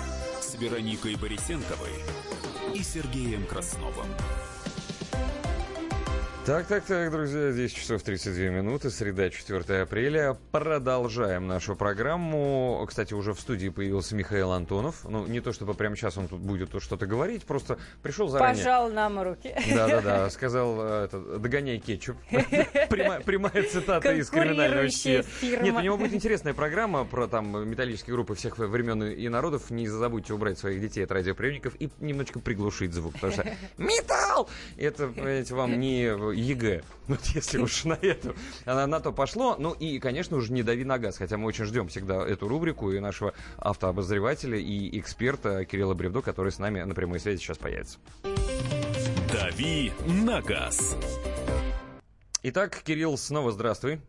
Вероникой Борисенковой и Сергеем Красновым. Так, так, так, друзья, 10 часов 32 минуты, среда, 4 апреля. Продолжаем нашу программу. Кстати, уже в студии появился Михаил Антонов. Ну, не то чтобы прямо сейчас он тут будет что-то говорить, просто пришел заранее. Пожал нам руки. Да-да-да, сказал, э, это, догоняй кетчуп. <laughs> Прямая, цитата из криминального чтива. Нет, у него будет интересная программа про там металлические группы всех времен и народов. Не забудьте убрать своих детей от радиоприемников и немножечко приглушить звук, потому что металл! Это, понимаете, вам не ЕГЭ. Вот если уж на эту, на, на то пошло. Ну и, конечно, уже не дави на газ, хотя мы очень ждем всегда эту рубрику и нашего автообозревателя и эксперта Кирилла Бревдо, который с нами на прямой связи сейчас появится. «Дави на газ». Итак, Кирилл, снова здравствуй.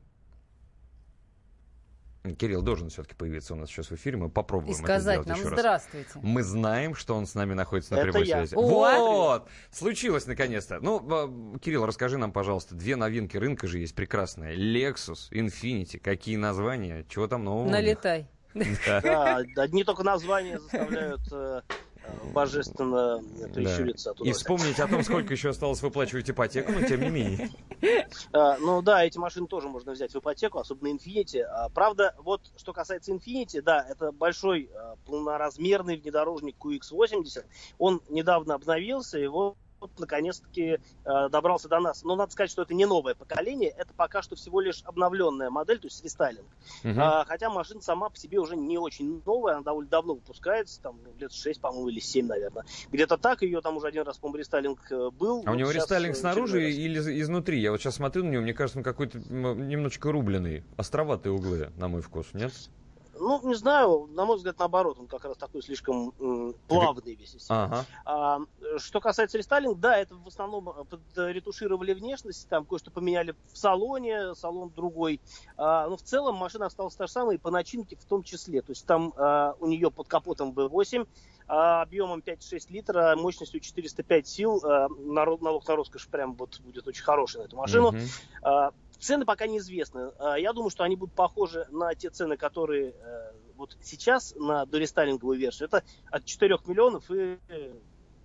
Кирилл должен все-таки появиться у нас сейчас в эфире. Мы попробуем И сказать это нам сделать еще здравствуйте. раз. Мы знаем, что он с нами находится на Это прямой я. связи. Вот! Случилось наконец-то. Ну, э, Кирилл, расскажи нам, пожалуйста, две новинки рынка же есть прекрасные. Lexus, Infinity. Какие названия? Чего там нового? Налетай. <laughs> Да. Да, одни только названия заставляют божественно прищуриться от И вспомнить о том, сколько еще осталось выплачивать ипотеку, но тем не менее. <laughs> А, Ну да, эти машины тоже можно взять в ипотеку, особенно Infiniti. А, Правда, вот что касается Infiniti, да, это большой а, полноразмерный внедорожник QX80. Он недавно обновился, его наконец-таки э, добрался до нас. Но надо сказать, что это не новое поколение, это пока что всего лишь обновленная модель, то есть рестайлинг. Мгм. А, хотя машина сама по себе уже не очень новая, она довольно давно выпускается, там ну, лет 6, по-моему, или 7, наверное. Где-то так ее там уже один раз, по-моему, рестайлинг э, был. А у Вот него сейчас, рестайлинг э, снаружи или из- изнутри? Я вот сейчас смотрю на него, мне кажется, он какой-то немножечко рубленый. Островатые углы, на мой вкус, нет? Ну, не знаю, на мой взгляд, наоборот, он как раз такой слишком м, плавный весь из себя. Ага. А, что касается рестайлинга, да, это в основном э, ретушировали внешность, там кое-что поменяли в салоне, салон другой. А, но в целом машина осталась та же самая, и по начинке в том числе. То есть там а, у нее под капотом V8, а, объемом 5-6 литров, мощностью 405 сил. А, налог на роскошь прям вот будет очень хороший на эту машину. Мгм. А, Цены пока неизвестны. А, Я думаю, что они будут похожи на те цены, которые э, вот сейчас на дорестайлинговую версию. Это от 4 миллионов и, э,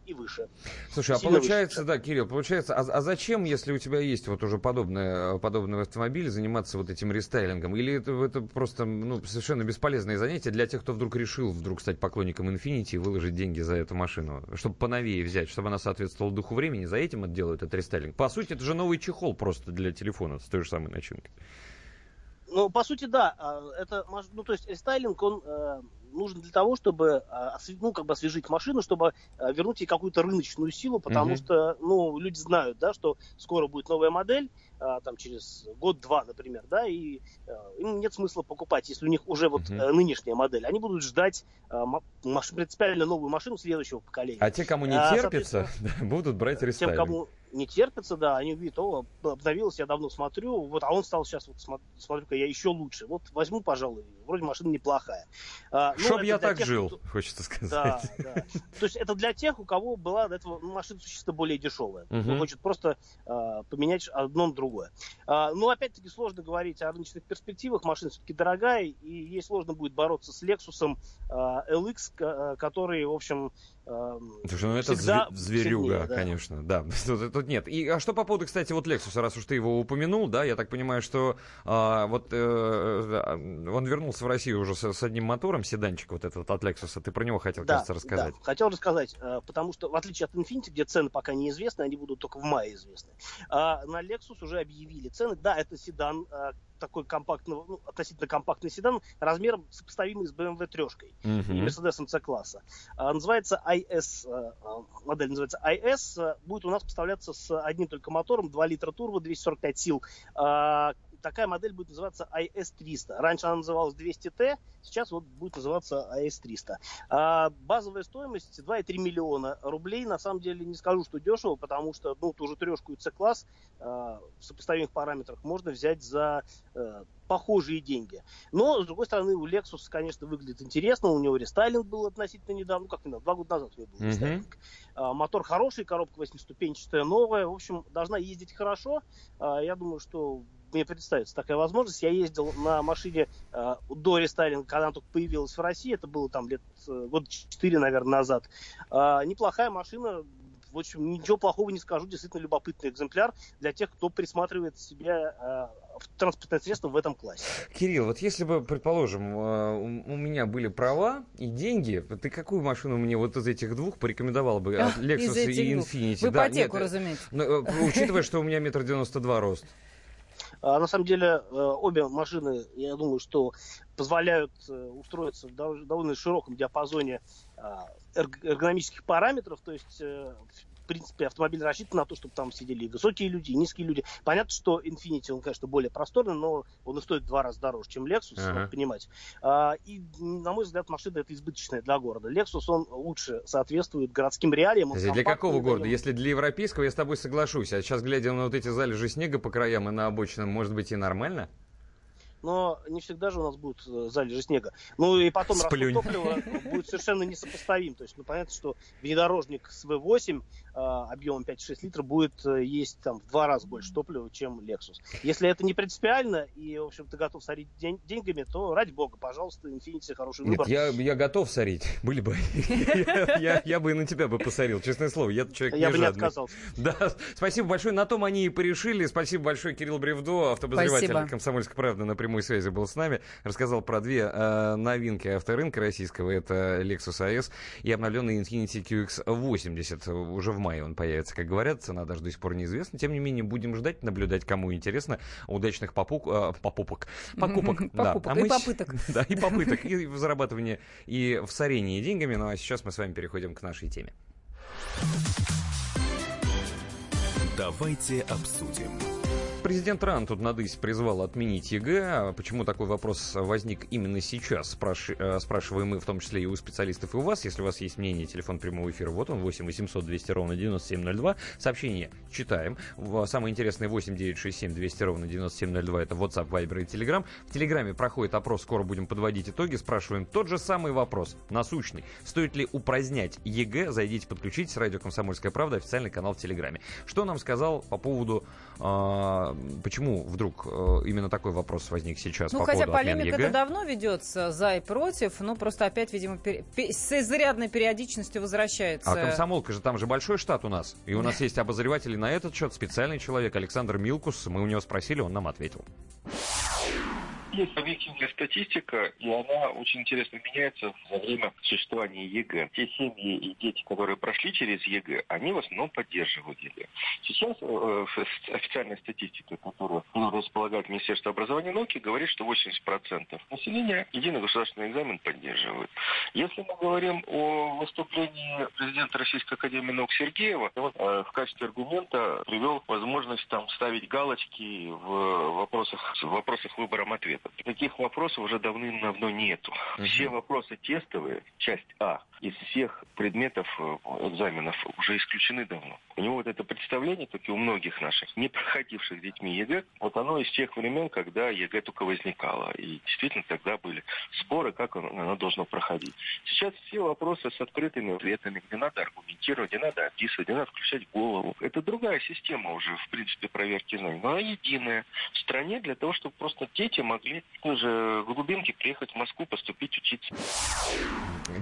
и выше. Слушай, а получается, да, Кирилл, получается, а, а зачем, если у тебя есть вот уже подобное, подобный автомобиль, заниматься вот этим рестайлингом? Или это, это просто ну, совершенно бесполезное занятие для тех, кто вдруг решил вдруг стать поклонником Infiniti и выложить деньги за эту машину, чтобы поновее взять, чтобы она соответствовала духу времени, за этим это делают этот рестайлинг? По сути, это же новый чехол просто для телефона с той же самой начинкой. Ну, по сути, да. а, Это, ну, то есть рестайлинг, он э, нужен для того, чтобы а, ну, как бы освежить машину, чтобы а, вернуть ей какую-то рыночную силу, потому Мгм. что, ну, люди знают, да, что скоро будет новая модель, а, там через год-два, например, да, и э, им нет смысла покупать, если у них уже вот э, нынешняя модель. Они будут ждать ма- маш- принципиально новую машину следующего поколения. А те, кому не терпится, <laughs> будут брать тем, рестайлинг. кому не терпится, да, они видят, о, обновилось, я давно смотрю, вот, а он стал сейчас, вот, смо- смотрю-ка, я еще лучше. Вот возьму, пожалуй, вроде машина неплохая. А, ну, Чтоб я так тех, жил, кто- <laughs> хочется сказать. Да, да. То есть это для тех, у кого была до этого ну, машина существенно более дешевая. Кто хочет просто а, поменять одно на другое. А, ну, опять-таки, сложно говорить о рыночных перспективах. Машина все-таки дорогая, и ей сложно будет бороться с Lexus а, LX, ко- который, в общем, а, Слушай, ну это всегда зве- зверюга, сильнее, да. конечно, да. <laughs> Тут, тут нет. И а что по поводу, кстати, вот Lexus, раз уж ты его упомянул, да, я так понимаю, что а, вот э, э, он вернулся в Россию уже с, с одним мотором, седанчик вот этот от Lexus. Ты про него хотел, Да, кажется, рассказать. да, хотел рассказать, э, потому что в отличие от Infiniti, где цены пока неизвестны, они будут только в мае известны, а на Lexus уже объявили цены. Да, это седан, э, такой компактный, ну, относительно компактный седан, размером сопоставимый с BMW трешкой Мгм. и Mercedes C-класса. А, Называется IS, э, э, модель называется IS, э, будет у нас поставляться с одним только мотором, 2 литра турбо, 245 сил. А, Такая модель будет называться IS-300. Раньше она называлась 200T, сейчас вот будет называться IS-300. А базовая стоимость 2,3 миллиона рублей. На самом деле не скажу, что дешево, потому что ну, ту же трешку и C-класс а, в сопоставимых параметрах можно взять за э, похожие деньги. Но, с другой стороны, у Lexus, конечно, выглядит интересно. У него рестайлинг был относительно недавно, ну как недавно, два года назад у него был рестайлинг. А, Мотор хороший, коробка восьмиступенчатая, новая. В общем, должна ездить хорошо. А, Я думаю, что мне представится такая возможность. Я ездил на машине э, до рестайлинга, когда она только появилась в России. Это было там лет э, года 4, наверное, назад. А, неплохая машина. В общем, ничего плохого не скажу. Действительно любопытный экземпляр для тех, кто присматривает себе э, в транспортное средство в этом классе. Кирилл, вот если бы, предположим, э, у у меня были права и деньги, ты какую машину мне вот из этих двух порекомендовал бы? От Lexus из этих и двух. Infiniti. В Да, ипотеку, нет, э, разумеется. ну, э, Учитывая, что у меня метр девяносто два рост. А, на самом деле, э, обе машины, я думаю, что позволяют э, устроиться в дов- довольно широком диапазоне а, эрг- эргономических параметров. То есть, э, принципе, автомобиль рассчитан на то, чтобы там сидели и высокие люди, и низкие люди. Понятно, что Infiniti, он, конечно, более просторный, но он и стоит в два раза дороже, чем Lexus, Ага. надо понимать. А, И, на мой взгляд, машина это избыточная для города. Lexus, он лучше соответствует городским реалиям. Для какого города? нем- Если для европейского, я с тобой соглашусь. А сейчас, глядя на вот эти залежи снега по краям и на обочинам, может быть и нормально? но не всегда же у нас будут э, залежи снега. Ну и потом расход топлива будет совершенно несопоставим. То есть, ну, понятно, что внедорожник с V8 э, объемом 5-6 литров будет э, есть там в два раза больше топлива, чем Lexus. Если это не принципиально и, в общем, ты готов сорить день- деньгами, то ради бога, пожалуйста, Infiniti хороший Нет, выбор. я, я готов сорить. <laughs> Были бы. <laughs> Я, бы и на тебя бы посорил, честное слово. Я человек Я бы не отказался. Да, спасибо большое. На том они и порешили. Спасибо большое, Кирилл Бревдо, автобозреватель Спасибо. «Комсомольской правды» на прямой связи был с нами. Рассказал про две э, новинки авторынка российского. Это Lexus AS и обновленный Infiniti QX80. Уже в мае он появится, как говорят. Цена даже до сих пор неизвестна. Тем не менее, будем ждать, наблюдать, кому интересно. Удачных попук, э, попупок, покупок. <laughs> да. Покупок А и мы с- попыток. <laughs> Да, и попыток, <laughs> и в зарабатывании, и в сорении деньгами. Ну а сейчас мы с вами переходим к нашей теме. Давайте обсудим. Президент РАН тут надысь призвал отменить ЕГЭ. А почему такой вопрос возник именно сейчас, спраш... Э, спрашиваем мы, в том числе и у специалистов, и у вас. Если у вас есть мнение, телефон прямого эфира, вот он, 8 800 200 ровно 9702. Сообщение читаем. Самое интересное 8 967 200 ровно 9702. Это WhatsApp, Viber и Telegram. В Телеграме проходит опрос, скоро будем подводить итоги. Спрашиваем тот же самый вопрос, насущный. Стоит ли упразднять ЕГЭ? Зайдите, подключитесь. Радио «Комсомольская правда», официальный канал в Телеграме. Что нам сказал по поводу а, почему вдруг э, именно такой вопрос возник сейчас ну, по хотя поводу полемика ЕГЭ? это давно ведется за и против, но просто опять, видимо, пер... с изрядной периодичностью возвращается. А комсомолка же, там же большой штат у нас. И у нас есть обозреватели на этот счет, специальный человек Александр Милкус. Мы у него спросили, он нам ответил есть объективная статистика, и она очень интересно меняется за время существования ЕГЭ. Те семьи и дети, которые прошли через ЕГЭ, они в основном поддерживают ЕГЭ. Сейчас э, официальная статистика, которую располагает Министерство образования и науки, говорит, что 80% населения единый государственный экзамен поддерживают. Если мы говорим о выступлении президента Российской Академии наук Сергеева, он э, в качестве аргумента привел возможность там ставить галочки в вопросах, в вопросах выбором ответа. Таких вопросов уже давным-давно нету. Все вопросы тестовые, часть А, из всех предметов э, экзаменов уже исключены давно. У него вот это представление, как и у многих наших, не проходивших детьми ЕГЭ, вот оно из тех времен, когда ЕГЭ только возникало. И действительно тогда были споры, как оно, должно проходить. Сейчас все вопросы с открытыми ответами, где надо аргументировать, где надо описывать, где надо включать голову. Это другая система уже, в принципе, проверки знаний. Но она единая в стране для того, чтобы просто дети могли уже в глубинке приехать в Москву, поступить учиться.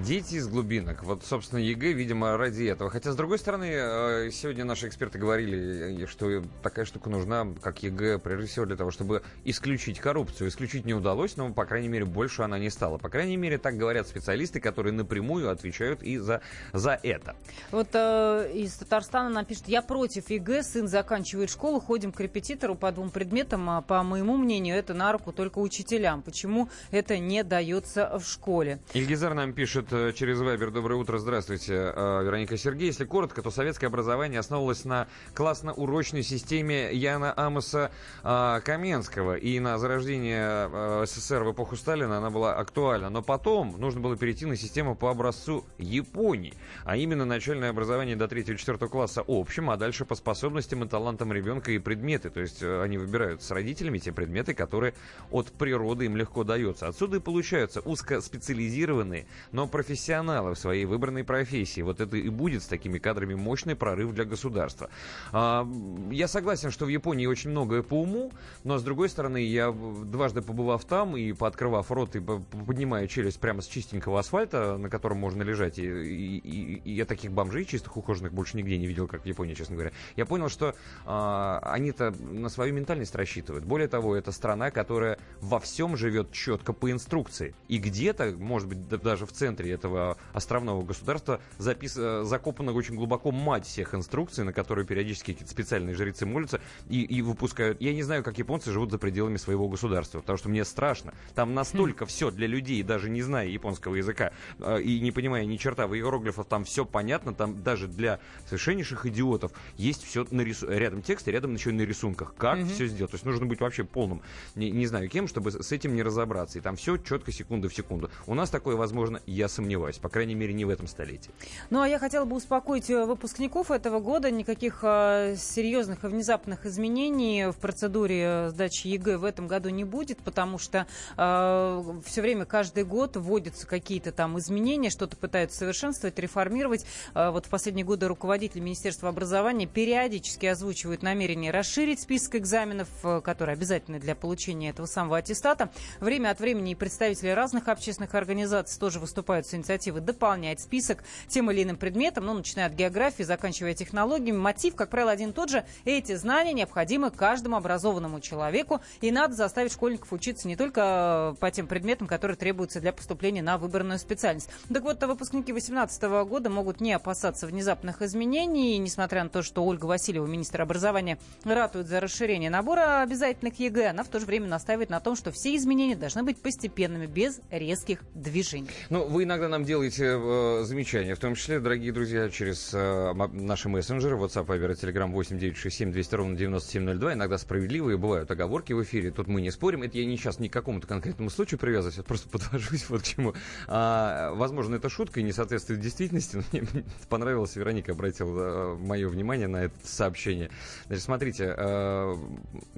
Дети из глубинок. Вот, собственно, ЕГЭ, видимо, ради этого. Хотя, с другой стороны, э, сегодня наши эксперты говорили, э, что такая штука нужна, как ЕГЭ, прежде всего для того, чтобы исключить коррупцию. Исключить не удалось, но, по крайней мере, больше она не стала. По крайней мере, так говорят специалисты, которые напрямую отвечают и за, за это. Вот э, из Татарстана нам пишет, я против ЕГЭ, сын заканчивает школу, ходим к репетитору по двум предметам, а по моему мнению, это на руку только учителям. Почему это не дается в школе? Ильгизар нам пишет, пишет э, через Вайбер. Доброе утро, здравствуйте, э, Вероника Сергей. Если коротко, то советское образование основывалось на классно-урочной системе Яна Амоса э, Коменского. И на зарождение СССР в эпоху Сталина она была актуальна. Но потом нужно было перейти на систему по образцу Японии. А именно начальное образование до 3-4 класса общим, а дальше по способностям и талантам ребенка и предметы. То есть они выбирают с родителями те предметы, которые от природы им легко даются. Отсюда и получаются узкоспециализированные, но профессионалы в своей выбранной профессии. Вот это и будет с такими кадрами мощный прорыв для государства. А, я согласен, что в Японии очень многое по уму, но с другой стороны, я дважды побывав там и пооткрывав рот и поднимая челюсть прямо с чистенького асфальта, на котором можно лежать, и, и, и, и я таких бомжей чистых ухоженных больше нигде не видел, как в Японии, честно говоря. Я понял, что а, они-то на свою ментальность рассчитывают. Более того, это страна, которая во всем живет четко по инструкции. И где-то, может быть, даже в центре центре этого островного государства запис... Э, закопана очень глубоко мать всех инструкций, на которые периодически какие-то специальные жрецы молятся и, и выпускают. Я не знаю, как японцы живут за пределами своего государства, потому что мне страшно. Там настолько хм. все для людей, даже не зная японского языка э, и не понимая ни черта в иероглифах, там все понятно, там даже для совершеннейших идиотов есть все на рису... рядом текст, рядом еще на рисунках. Как mm-hmm. все сделать? То есть нужно быть вообще полным, не, не знаю кем, чтобы с этим не разобраться. И там все четко секунда в секунду. У нас такое возможно, я сомневаюсь. По крайней мере, не в этом столетии. Ну, а я хотела бы успокоить э, выпускников этого года. Никаких э, серьезных и внезапных изменений в процедуре э, сдачи ЕГЭ в этом году не будет, потому что э, все время, каждый год вводятся какие-то там изменения, что-то пытаются совершенствовать, реформировать. Э, вот в последние годы руководители Министерства образования периодически озвучивают намерение расширить список экзаменов, которые обязательны для получения этого самого аттестата. Время от времени и представители разных общественных организаций тоже выступают выступают с инициативой дополнять список тем или иным предметом, ну, начиная от географии, заканчивая технологиями. Мотив, как правило, один и тот же. Эти знания необходимы каждому образованному человеку, и надо заставить школьников учиться не только э, по тем предметам, которые требуются для поступления на выбранную специальность. Так вот, выпускники 2018 года могут не опасаться внезапных изменений, несмотря на то, что Ольга Васильева, министр образования, ратует за расширение набора обязательных ЕГЭ, она в то же время настаивает на том, что все изменения должны быть постепенными, без резких движений. Ну, вы иногда нам делаете э, замечания, в том числе, дорогие друзья, через э, наши мессенджеры, WhatsApp, Viber, Telegram 8967 200 ровно 9702. Иногда справедливые бывают оговорки в эфире, тут мы не спорим. Это я не сейчас ни к какому-то конкретному случаю привязываюсь, я просто <laughs> подвожу вас вот к чему. А, возможно, это шутка и не соответствует действительности, но мне <laughs> понравилось, Вероника обратила э, мое внимание на это сообщение. Значит, смотрите, э,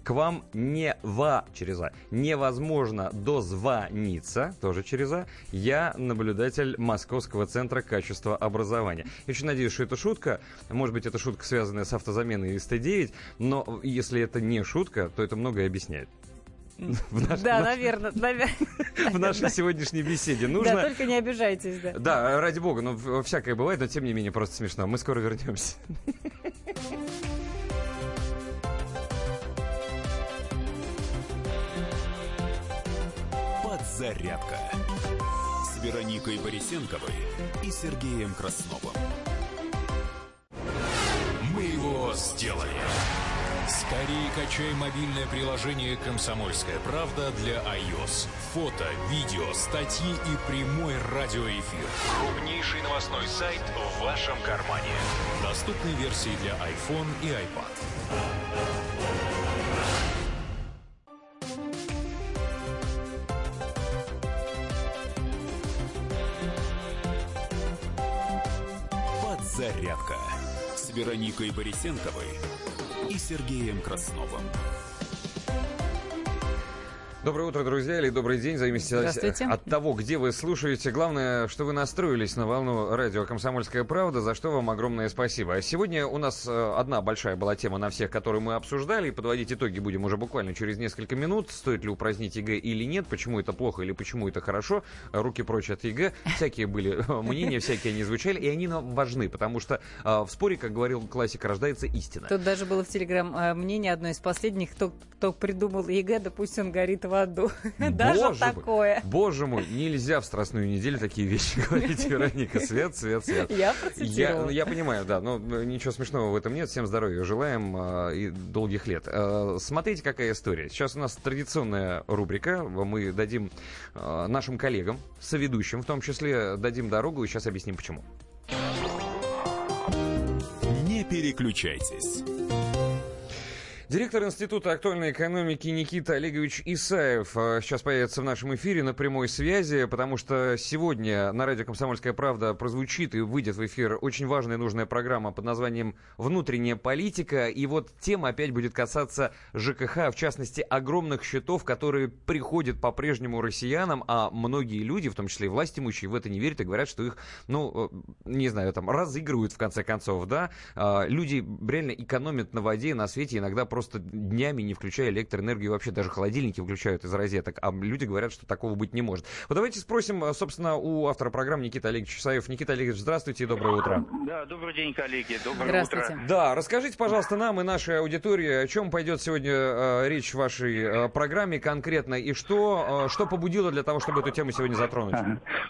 к вам не ва через А, невозможно дозвониться, тоже через А, я наблюдатель Московского центра качества образования. Я очень надеюсь, что это шутка. Может быть, это шутка, связанная с автозаменой СТ-9, но если это не шутка, то это многое объясняет. <laughs> В наш, да, в наверное, наверное. <laughs> В нашей сегодняшней беседе нужно... Да, только не обижайтесь, да. Да, ради бога, ну, всякое бывает, но тем не менее просто смешно. Мы скоро вернемся. <laughs> Подзарядка Вероникой Борисенковой и Сергеем Красновым. Мы его сделали. Скорее качай мобильное приложение «Комсомольская правда» для iOS. Фото, видео, статьи и прямой радиоэфир. Крупнейший новостной сайт в вашем кармане. Доступны версии для iPhone и iPad. Вероникой Борисенковой и Сергеем Красновым. Доброе утро, друзья, или добрый день. Зависит от того, где вы слушаете. Главное, что вы настроились на волну радио «Комсомольская правда», за что вам огромное спасибо. А сегодня у нас э, одна большая была тема на всех, которую мы обсуждали. И подводить итоги будем уже буквально через несколько минут. Стоит ли упразднить ЕГЭ или нет, почему это плохо или почему это хорошо. Руки прочь от ЕГЭ. Всякие были <laughs> мнения, всякие они звучали, и они нам важны, потому что э, в споре, как говорил классик, рождается истина. Тут даже было в Телеграм э, мнение одно из последних, кто, кто придумал ЕГЭ, он горит в аду. <laughs> Даже вот такое. Мой, боже мой, нельзя в Страстную неделю такие вещи <laughs> говорить, Вероника. Свет, свет, свет. Я процитировала. Я, я понимаю, да, но ничего смешного в этом нет. Всем здоровья желаем э, и долгих лет. Э, смотрите, какая история. Сейчас у нас традиционная рубрика. Мы дадим э, нашим коллегам, соведущим в том числе, дадим дорогу и сейчас объясним почему. Не переключайтесь. Директор Института актуальной экономики Никита Олегович Исаев э, сейчас появится в нашем эфире на прямой связи, потому что сегодня на радио «Комсомольская правда» прозвучит и выйдет в эфир очень важная и нужная программа под названием «Внутренняя политика». И вот тема опять будет касаться ЖКХ, в частности, огромных счетов, которые приходят по-прежнему россиянам, а многие люди, в том числе и власть имущие, в это не верят и говорят, что их, ну, э, не знаю, там, разыгрывают в конце концов, да. А, люди реально экономят на воде, на свете, иногда просто днями не включая электроэнергию, вообще даже холодильники выключают из розеток, а люди говорят, что такого быть не может. Вот давайте спросим, собственно, у автора программы Никита Олегович Часаев. Никита Олегович, здравствуйте и доброе утро. Да, добрый день, коллеги, доброе здравствуйте. утро. Да, расскажите, пожалуйста, нам и нашей аудитории, о чем пойдет сегодня э, речь в вашей э, программе конкретно, и что, э, что побудило для того, чтобы эту тему сегодня затронуть?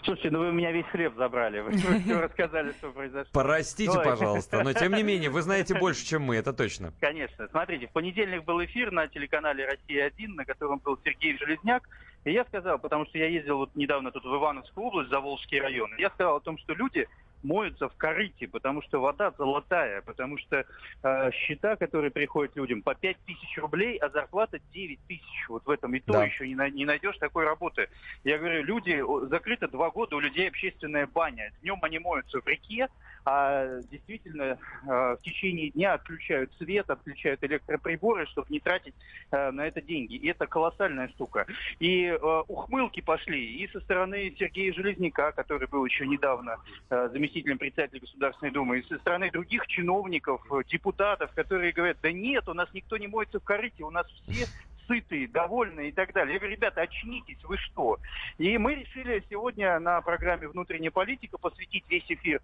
Слушайте, ну вы у меня весь хлеб забрали, вы все рассказали, что произошло. Простите, пожалуйста, но тем не менее, вы знаете больше, чем мы, это точно. Конечно. Смотрите, в понедельник был эфир на телеканале «Россия-1», на котором был Сергей Железняк. И я сказал, потому что я ездил вот недавно тут в Ивановскую область, за Волжский район, я сказал о том, что люди моются в корыте, потому что вода золотая, потому что э, счета, которые приходят людям, по 5 тысяч рублей, а зарплата 9 тысяч. Вот в этом и то Да. еще не, на- не найдешь такой работы. Я говорю, люди, закрыто два года, у людей общественная баня. Днем они моются в реке, а действительно э, в течение дня отключают свет, отключают электроприборы, чтобы не тратить э, на это деньги. И это колоссальная штука. И э, ухмылки пошли и со стороны Сергея Железняка, который был еще недавно э, заместителем председателя Государственной Думы, и со стороны других чиновников, э, депутатов, которые говорят, да нет, у нас никто не моется в корыте, у нас все сытые, довольные и так далее. Я говорю, ребята, очнитесь, вы что? И мы решили сегодня на программе «Внутренняя политика» посвятить весь эфир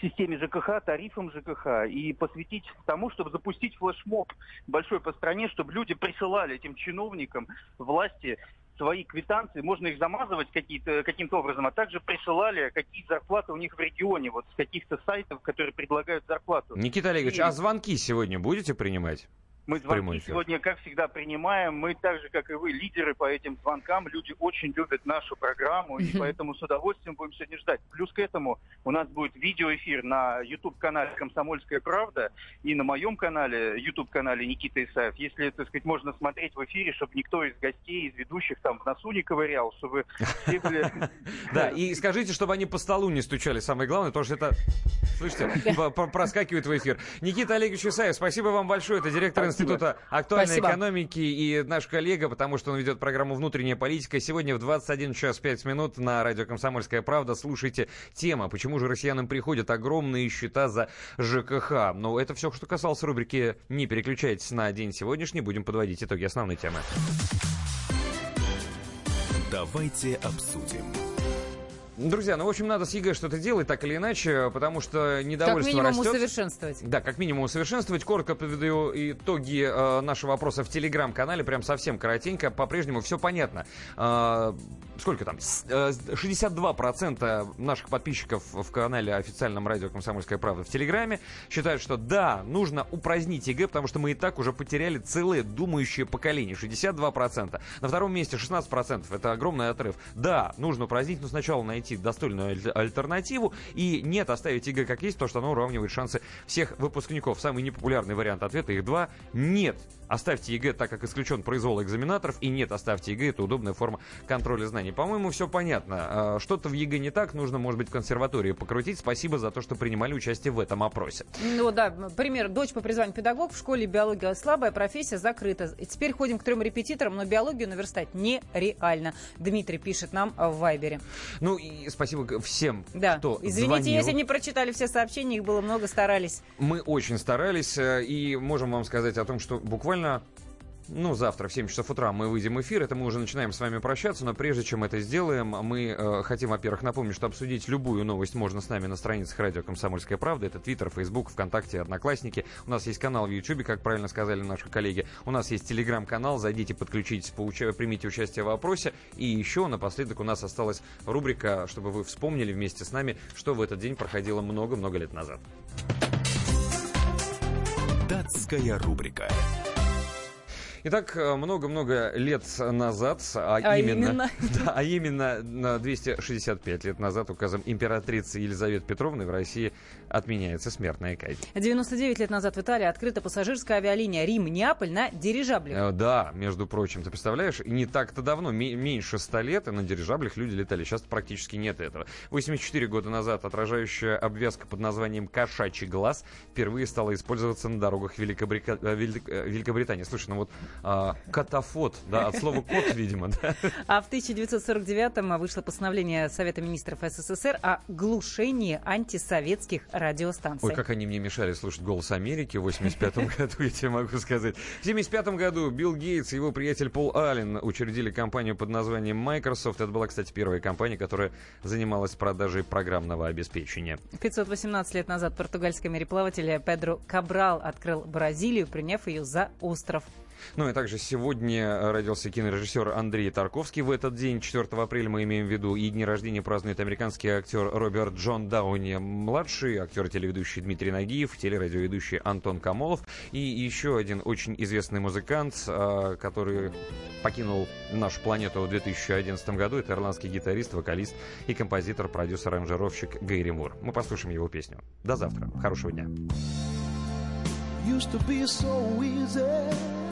системе ЖКХ, тарифам ЖКХ и посвятить тому, чтобы запустить флешмоб большой по стране, чтобы люди присылали этим чиновникам власти свои квитанции, можно их замазывать какие-то, каким-то образом, а также присылали, какие зарплаты у них в регионе, вот с каких-то сайтов, которые предлагают зарплату. Никита Олегович, И- а звонки сегодня будете принимать? Мы звонки сегодня, как всегда, принимаем. Мы так же, как и вы, лидеры по этим звонкам. Люди очень любят нашу программу, и поэтому с удовольствием будем сегодня ждать. Плюс к этому у нас будет видеоэфир на YouTube-канале «Комсомольская правда» и на моем канале, YouTube-канале Никита Исаев. Если, так сказать, можно смотреть в эфире, чтобы никто из гостей, из ведущих там в носу не ковырял, чтобы все были... <laughs> Да, и скажите, чтобы они по столу не стучали, самое главное, потому что это, слышите, проскакивает в эфир. Никита Олегович Исаев, спасибо вам большое. Это директор Института актуальной Спасибо. экономики и наш коллега, потому что он ведет программу «Внутренняя политика». Сегодня в 21 час 5 минут на радио «Комсомольская правда» слушайте тема «Почему же россиянам приходят огромные счета за ЖКХ?». Но это все, что касалось рубрики «Не переключайтесь на день сегодняшний». Будем подводить итоги основной темы. Давайте обсудим. Друзья, ну, в общем, надо с ЕГЭ что-то делать, так или иначе, потому что Как недовольство минимум растет. усовершенствовать. Да, как минимум усовершенствовать. Коротко подведу итоги э, нашего вопроса в Телеграм-канале, прям совсем коротенько. По-прежнему все понятно. Э, сколько там? С- э, 62% наших подписчиков в канале официальном радио «Комсомольская правда» в Телеграме считают, что да, нужно упразднить ЕГЭ, потому что мы и так уже потеряли целое думающее поколение. 62%. На втором месте 16%. Это огромный отрыв. Да, нужно упразднить, но сначала найти достойную аль- альтернативу. И нет, оставить ЕГЭ как есть, потому что оно уравнивает шансы всех выпускников. Самый непопулярный вариант ответа, их два. Нет, оставьте ЕГЭ, так как исключен произвол экзаменаторов. И нет, оставьте ЕГЭ, это удобная форма контроля знаний. По-моему, все понятно. А, Что-то в ЕГЭ не так, нужно, может быть, в консерватории покрутить. Спасибо за то, что принимали участие в этом опросе. Ну да, пример. Дочь по призванию педагог в школе биология слабая, профессия закрыта. И теперь ходим к трем репетиторам, но биологию наверстать нереально. Дмитрий пишет нам в Вайбере. Ну и спасибо всем, Да, кто извините, звонил. если не прочитали все сообщения, их было много, старались. Мы очень старались э, и можем вам сказать о том, что буквально ну, завтра в 7 часов утра мы выйдем в эфир. Это мы уже начинаем с вами прощаться, но прежде чем это сделаем, мы э, хотим, во-первых, напомнить, что обсудить любую новость можно с нами на страницах радио «Комсомольская правда». Это Твиттер, Фейсбук, ВКонтакте, Одноклассники. У нас есть канал в Ютубе, как правильно сказали наши коллеги. У нас есть Телеграм-канал. Зайдите, подключитесь, поуча- примите участие в опросе. И еще напоследок у нас осталась рубрика, чтобы вы вспомнили вместе с нами, что в этот день проходило много-много лет назад. Датская рубрика. Итак, э, много-много лет назад, а, А именно, именно? <laughs> да, а именно на 265 лет назад указом императрицы Елизаветы Петровны в России отменяется смертная казнь. 99 лет назад в Италии открыта пассажирская авиалиния Рим-Неаполь на дирижабле. Э, Да, между прочим, ты представляешь, не так-то давно, ме- меньше 100 лет, и на дирижаблях люди летали. Сейчас практически нет этого. 84 года назад отражающая обвязка под названием «Кошачий глаз» впервые стала использоваться на дорогах Великобрика- Велик- э, Великобритании. Слушай, ну вот а, катафот, да, от слова <laughs> кот, видимо, да. А в 1949-м вышло постановление Совета министров СССР о глушении антисоветских радиостанций. Ой, как они мне мешали слушать «Голос Америки» в 85-м <laughs> году, я тебе могу сказать. В 75-м году Билл Гейтс и его приятель Пол Аллен учредили компанию под названием Microsoft. Это была, кстати, первая компания, которая занималась продажей программного обеспечения. 518 лет назад португальский мореплаватель Педро Кабрал открыл Бразилию, приняв ее за остров. Ну и также сегодня родился кинорежиссер Андрей Тарковский. В этот день, 4 апреля, мы имеем в виду, и дни рождения празднует американский актер Роберт Джон Дауни младший, актер и телеведущий Дмитрий Нагиев, телерадиоведущий Антон Камолов и еще один очень известный музыкант, а, который покинул нашу планету в 2011 году. Это ирландский гитарист, вокалист и композитор, продюсер, аранжировщик Гэри Мур. Мы послушаем его песню. До завтра. Хорошего дня. used to be so easy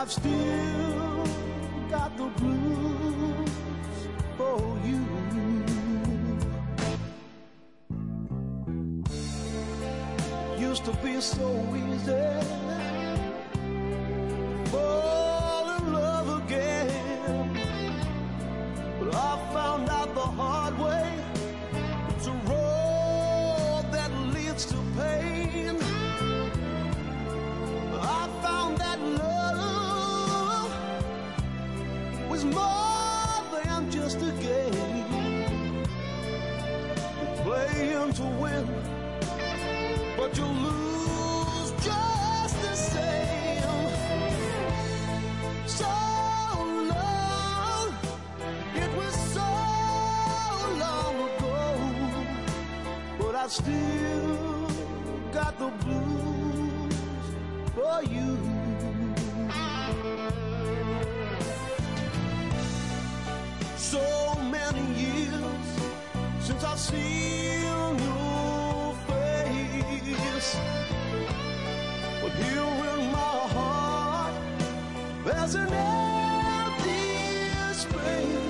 I've still got the blues for you. Used to be so easy. Fall in love again. But I found out the hard way. It's a road that leads to pain. is more than just a game. You're playing to win, but you lose just the same. So long, it was so long ago, but I still got the blues for you. So many years since I've seen your face. But here in my heart, there's an empty space